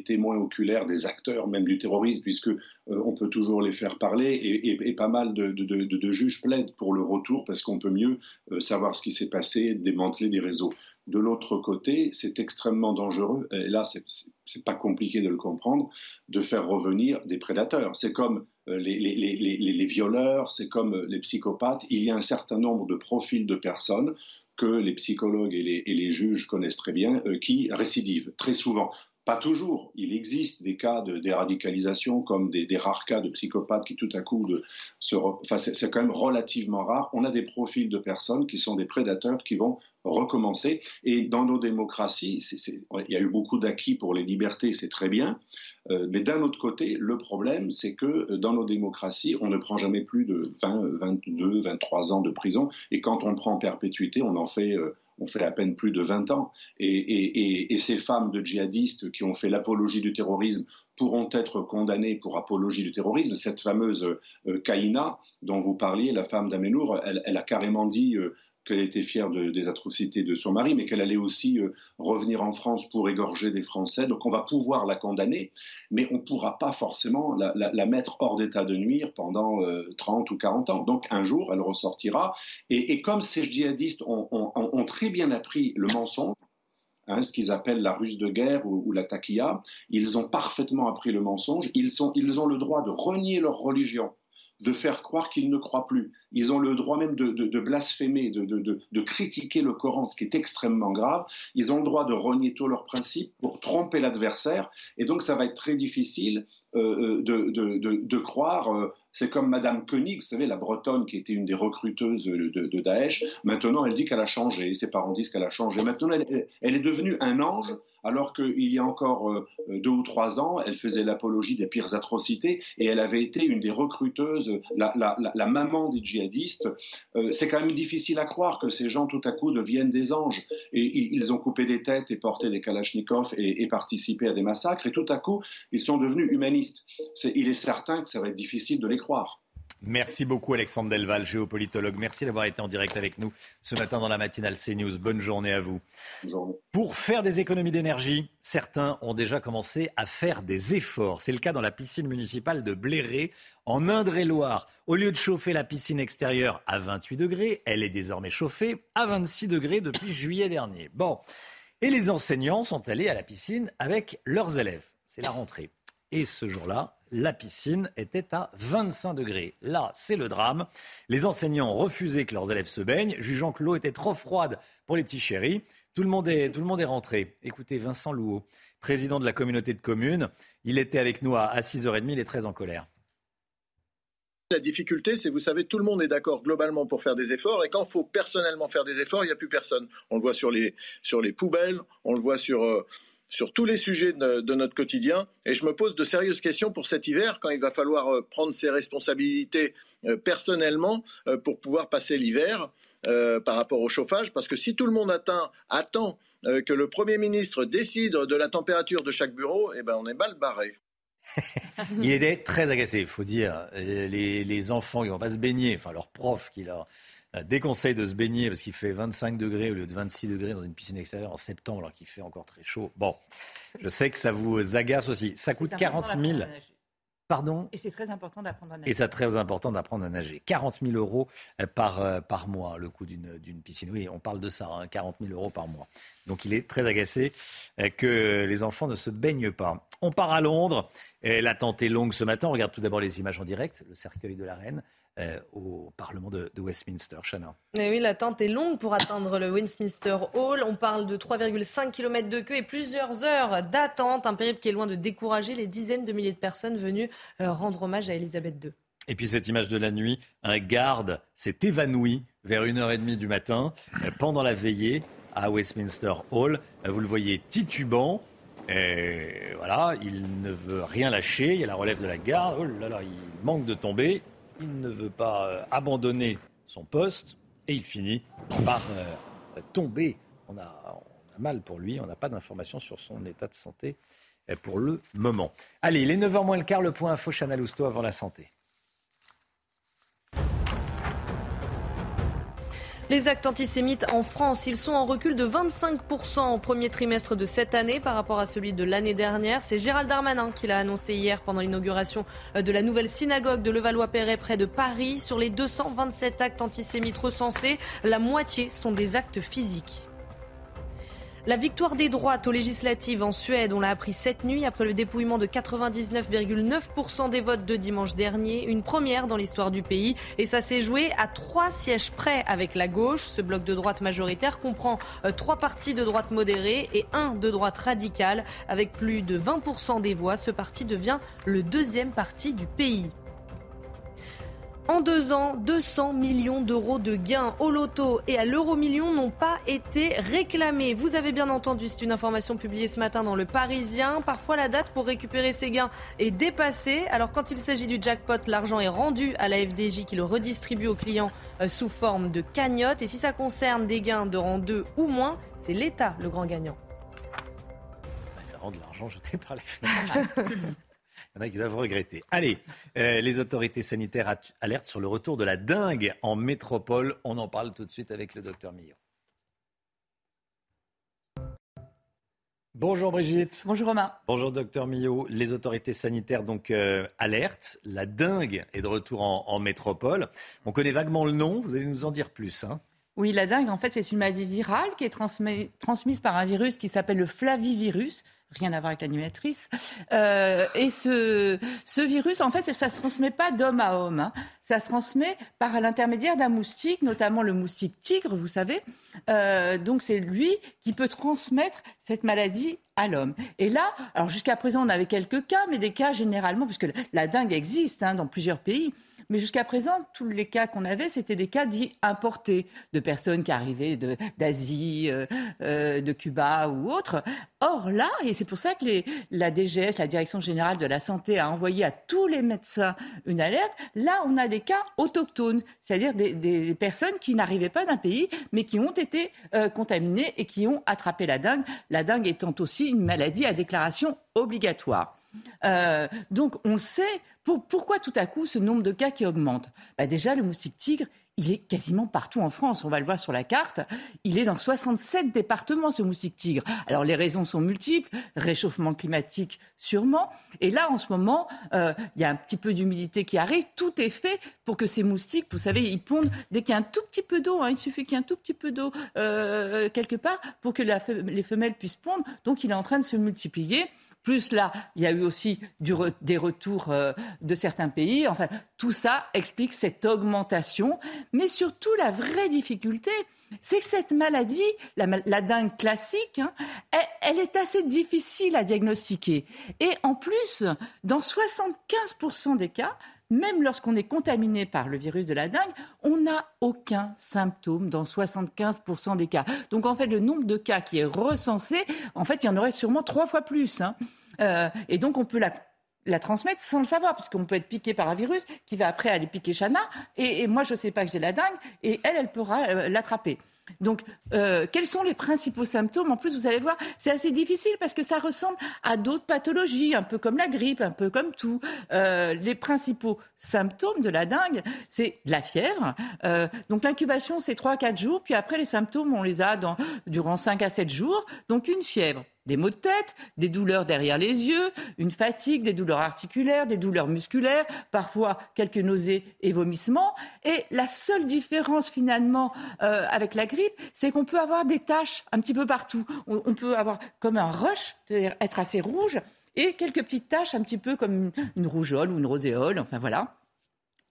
témoins oculaires, des acteurs même du terrorisme, puisque euh, on peut toujours les faire parler, et, pas mal de, juges plaident pour le retour parce qu'on peut mieux euh, savoir ce qui s'est passé, démanteler des réseaux. De l'autre côté, c'est extrêmement dangereux, et là c'est pas compliqué de le comprendre, de faire revenir des prédateurs. C'est comme euh, les, les, violeurs, c'est comme les psychopathes. Il y a un certain nombre de profils de personnes que les psychologues et les, juges connaissent très bien, euh, qui récidivent très souvent. Pas toujours. Il existe des cas de déradicalisation, comme des, rares cas de psychopathes qui tout à coup se... Enfin, c'est quand même relativement rare. On a des profils de personnes qui sont des prédateurs qui vont recommencer. Et dans nos démocraties, il y a eu beaucoup d'acquis pour les libertés, c'est très bien. Euh, mais d'un autre côté, le problème, c'est que euh, dans nos démocraties, on ne prend jamais plus de 20, 22, 23 ans de prison. Et quand on prend perpétuité, on en fait euh, on fait à peine plus de 20 ans. Et, ces femmes de djihadistes qui ont fait l'apologie du terrorisme pourront être condamnées pour apologie du terrorisme. Cette fameuse Kaina dont vous parliez, la femme d'Amenour, elle, a carrément dit qu'elle était fière des atrocités de son mari, mais qu'elle allait aussi euh, revenir en France pour égorger des Français. Donc on va pouvoir la condamner, mais on ne pourra pas forcément la, mettre hors d'état de nuire pendant 30 euh, ou 40 ans. Donc un jour, elle ressortira. Et, comme ces djihadistes ont, très bien appris le mensonge, hein, ce qu'ils appellent la ruse de guerre ou, la taquilla. Ils ont parfaitement appris le mensonge. Ils, ont le droit de renier leur religion de faire croire qu'ils ne croient plus. Ils ont le droit même de, blasphémer, de, critiquer le Coran, ce qui est extrêmement grave. Ils ont le droit de renier tous leurs principes pour tromper l'adversaire. Et donc, ça va être très difficile euh, euh, de, croire euh, c'est comme Madame Koenig, vous savez, la Bretonne qui était une des recruteuses de, Daesh. Maintenant, elle dit qu'elle a changé. Ses parents disent qu'elle a changé. Maintenant, elle, est devenue un ange, alors qu'il y a encore euh, deux ou trois ans, elle faisait l'apologie des pires atrocités et elle avait été une des recruteuses, la, maman des djihadistes. Euh, c'est quand même difficile à croire que ces gens, tout à coup, deviennent des anges. Et ils ont coupé des têtes et porté des kalachnikovs et participé à des massacres. Et tout à coup, ils sont devenus humanistes. il est certain que ça va être difficile de les Merci beaucoup Alexandre Delval, géopolitologue. Merci d'avoir été en direct avec nous ce matin dans la matinale CNews. Bonne journée à vous. Pour faire des économies d'énergie, certains ont déjà commencé à faire des efforts. C'est le cas dans la piscine municipale de Bléré, en Indre-et-Loire. Au lieu de chauffer la piscine extérieure à 28 degrés, elle est désormais chauffée à 26 degrés depuis juillet dernier. Bon. Et les enseignants sont allés à la piscine avec leurs élèves. C'est la rentrée. Et ce jour-là, la piscine était à 25 degrés. Là, c'est le drame. Les enseignants refusaient que leurs élèves se baignent, jugeant que l'eau était trop froide pour les petits chéris. Tout le monde est, tout le monde est rentré. Écoutez, Vincent Louot, président de la communauté de communes, il était avec nous à, 6h30, il est très en colère. La difficulté, c'est, vous savez, tout le monde est d'accord globalement pour faire des efforts, et quand il faut personnellement faire des efforts, il n'y a plus personne. On le voit sur les, sur les poubelles, on le voit sur, euh, sur tous les sujets de, notre quotidien. Et je me pose de sérieuses questions pour cet hiver, quand il va falloir euh, prendre ses responsabilités euh, personnellement euh, pour pouvoir passer l'hiver par rapport au chauffage. Parce que si tout le monde attend que le Premier ministre décide de la température de chaque bureau, eh ben on est mal barré. il était très agacé, il faut dire. Les, les enfants, ils vont pas se baigner, enfin leurs profs qui leur déconseille de se baigner parce qu'il fait 25 degrés au lieu de 26 degrés dans une piscine extérieure en septembre alors qu'il fait encore très chaud. Bon, je sais que ça vous agace aussi. Ça coûte 40 000. Pardon? Et c'est très important d'apprendre à nager. Et c'est très important d'apprendre à nager. 40 000 euros euh, par, euh, par mois, le coût d'une piscine. Oui, on parle de ça, 40 hein, 000 euros par mois. Donc il est très agacé que les enfants ne se baignent pas. On part à Londres. L'attente est longue ce matin. On regarde tout d'abord les images en direct, le cercueil de la reine. Euh, au Parlement de, Westminster. Chana. Et oui, l'attente est longue pour atteindre le Westminster Hall. On parle de 3,5 km de queue et plusieurs heures d'attente. Un périple qui est loin de décourager les dizaines de milliers de personnes venues euh, rendre hommage à Elisabeth II. Et puis cette image de la nuit, un garde s'est évanoui vers 1h30 du matin euh, pendant la veillée à Westminster Hall. Vous le voyez titubant. Et voilà, il ne veut rien lâcher. Il y a la relève de la garde. Oh là là, il manque de tomber il ne veut pas euh, abandonner son poste et il finit par euh, tomber. On a, mal pour lui, on n'a pas d'informations sur son état de santé euh, pour le moment. Allez, les 9h moins le quart, le point info Chanel Housteau avant la santé. Les actes antisémites en France, ils sont en recul de 25% au premier trimestre de cette année par rapport à celui de l'année dernière. C'est Gérald Darmanin qui l'a annoncé hier pendant l'inauguration de la nouvelle synagogue de Levallois-Perret près de Paris. Sur les 227 actes antisémites recensés, la moitié sont des actes physiques. La victoire des droites aux législatives en Suède, on l'a appris cette nuit après le dépouillement de 99,9% des votes de dimanche dernier. Une première dans l'histoire du pays. Et ça s'est joué à trois sièges près avec la gauche. Ce bloc de droite majoritaire comprend euh, trois partis de droite modérée et un de droite radicale. Avec plus de 20% des voix, ce parti devient le deuxième parti du pays. En deux ans, 200 millions d'euros de gains au loto et à l'euro-million n'ont pas été réclamés. Vous avez bien entendu, c'est une information publiée ce matin dans Le Parisien. Parfois, la date pour récupérer ces gains est dépassée. Alors, quand il s'agit du jackpot, l'argent est rendu à la FDJ qui le redistribue aux clients euh, sous forme de cagnotte. Et si ça concerne des gains de rang 2 ou moins, c'est l'État le grand gagnant. Ça rend de l'argent jeté par les fenêtres. Il y en a qui doivent regretter. Allez, euh, les autorités sanitaires alertent sur le retour de la dingue en métropole. On en parle tout de suite avec le docteur Millot. Bonjour Brigitte. Bonjour Romain. Bonjour docteur Millot. Les autorités sanitaires donc euh, alertent. La dingue est de retour en, métropole. On connaît vaguement le nom. Vous allez nous en dire plus. Hein Oui, la dengue, en fait, c'est une maladie virale qui est transmise par un virus qui s'appelle le flavivirus rien à voir avec l'animatrice. Euh, et ce, ce virus, en fait, ça ne se transmet pas d'homme à homme. Hein. Ça se transmet par l'intermédiaire d'un moustique, notamment le moustique tigre, vous savez. Euh, donc c'est lui qui peut transmettre cette maladie à l'homme. Et là, alors jusqu'à présent, on avait quelques cas, mais des cas généralement, puisque la dengue existe hein, dans plusieurs pays. Mais jusqu'à présent, tous les cas qu'on avait, c'était des cas dits importés, de personnes qui arrivaient d'Asie, euh, euh, de Cuba ou autre. Or là, et c'est pour ça que la DGS, la Direction générale de la santé, a envoyé à tous les médecins une alerte, là, on a des cas autochtones, c'est-à-dire des, personnes qui n'arrivaient pas d'un pays, mais qui ont été euh, contaminées et qui ont attrapé la dengue, la dengue étant aussi une maladie à déclaration obligatoire. Euh, donc on sait pourquoi tout à coup ce nombre de cas qui augmente. Bah, déjà, le moustique tigre, il est quasiment partout en France. On va le voir sur la carte. Il est dans 67 départements, ce moustique tigre. Alors, les raisons sont multiples. Réchauffement climatique, sûrement. Et là, en ce moment, euh, il y a un petit peu d'humidité qui arrive. Tout est fait pour que ces moustiques, vous savez, ils pondent dès qu'il y a un tout petit peu d'eau. Hein, il suffit qu'il y ait un tout petit peu d'eau euh, quelque part pour que les femelles puissent pondre. Donc, il est en train de se multiplier. Plus là, il y a eu aussi des retours euh, de certains pays. Enfin, tout ça explique cette augmentation. Mais surtout, la vraie difficulté, c'est que cette maladie, la, dingue classique, hein, elle, est assez difficile à diagnostiquer. Et en plus, dans 75% des cas, même lorsqu'on est contaminé par le virus de la dengue, on n'a aucun symptôme dans 75% des cas. Donc en fait, le nombre de cas qui est recensé, en fait, il y en aurait sûrement trois fois plus. Hein. Euh, et donc on peut la transmettre sans le savoir, puisqu'on peut être piqué par un virus qui va après aller piquer Chana, et, moi je ne sais pas que j'ai la dingue, et elle, elle pourra euh, l'attraper. Donc, euh, quels sont les principaux symptômes? En plus, vous allez voir, c'est assez difficile parce que ça ressemble à d'autres pathologies, un peu comme la grippe, un peu comme tout. Euh, les principaux symptômes de la dengue, c'est la fièvre. Euh, donc, l'incubation, c'est 3 4 jours. Puis après, les symptômes, on les a dans, durant 5 à 7 jours. Donc, une fièvre, des maux de tête, des douleurs derrière les yeux, une fatigue, des douleurs articulaires, des douleurs musculaires, parfois quelques nausées et vomissements. Et la seule différence finalement avec la grippe, c'est qu'on peut avoir des taches un petit peu partout. On, peut avoir comme un rush, c'est-à-dire être assez rouge, et quelques petites taches un petit peu comme une rougeole ou une roséole, enfin voilà.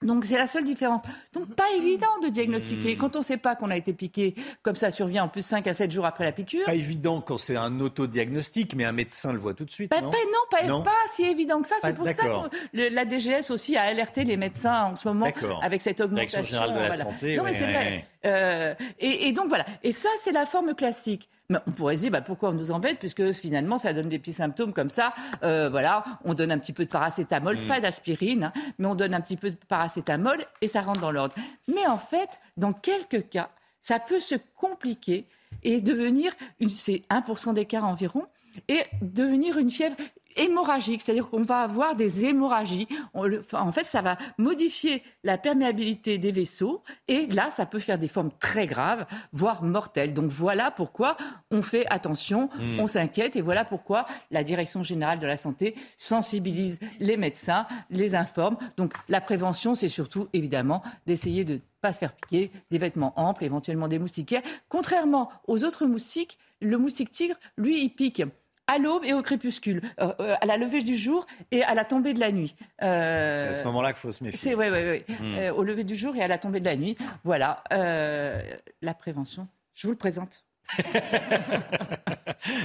Donc c'est la seule différence. Donc pas évident de diagnostiquer. Hmm. Quand on ne sait pas qu'on a été piqué, comme ça survient en plus 5 à 7 jours après la piqûre. Pas évident quand c'est un autodiagnostic, mais un médecin le voit tout de suite. Bah, non, pas, pas, si évident que ça. C'est pour ça que la DGS aussi a alerté les médecins en ce moment avec cette augmentation. Direction générale de la santé. Non mais c'est vrai. Euh, et, donc voilà. Et ça, c'est la forme classique. Mais on pourrait se dire bah, pourquoi on nous embête puisque finalement ça donne des petits symptômes comme ça. Euh, voilà, on donne un petit peu de paracétamol, mm. pas d'aspirine, hein, mais on donne un petit peu de paracétamol et ça rentre dans l'ordre. Mais en fait, dans quelques cas, ça peut se compliquer et devenir, c'est 1% d'écart environ, et devenir une fièvre hémorragique, c'est-à-dire qu'on va avoir des hémorragies. en fait, ça va modifier la perméabilité des vaisseaux et là, ça peut faire des formes très graves, voire mortelles. Donc voilà pourquoi on fait attention, hmm. on s'inquiète et voilà pourquoi la Direction générale de la santé sensibilise les médecins, les informe. Donc la prévention, c'est surtout évidemment d'essayer de ne pas se faire piquer des vêtements amples, éventuellement des moustiquaires. Contrairement aux autres moustiques, le moustique tigre, lui, il pique à l'aube et au crépuscule, euh, euh, à la levée du jour et à la tombée de la nuit. Euh, c'est à ce moment-là qu'il faut se méfier. C'est, oui, oui, oui. au lever du jour et à la tombée de la nuit. Voilà, la prévention. Je vous le présente.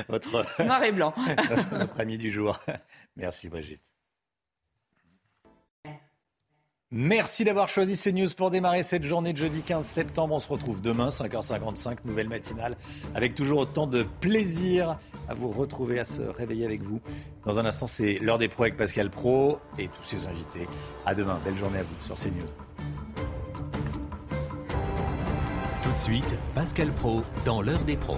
votre... Noir et blanc. Notre ami du jour. Merci Brigitte. Merci d'avoir choisi CNews pour démarrer cette journée de jeudi 15 septembre. On se retrouve demain, 5h55, nouvelle matinale, avec toujours autant de plaisir à vous retrouver, à se réveiller avec vous. Dans un instant, c'est l'heure des pros avec Pascal Pro et tous ses invités. À demain, belle journée à vous sur CNews. Tout de suite, Pascal Pro dans l'heure des pros.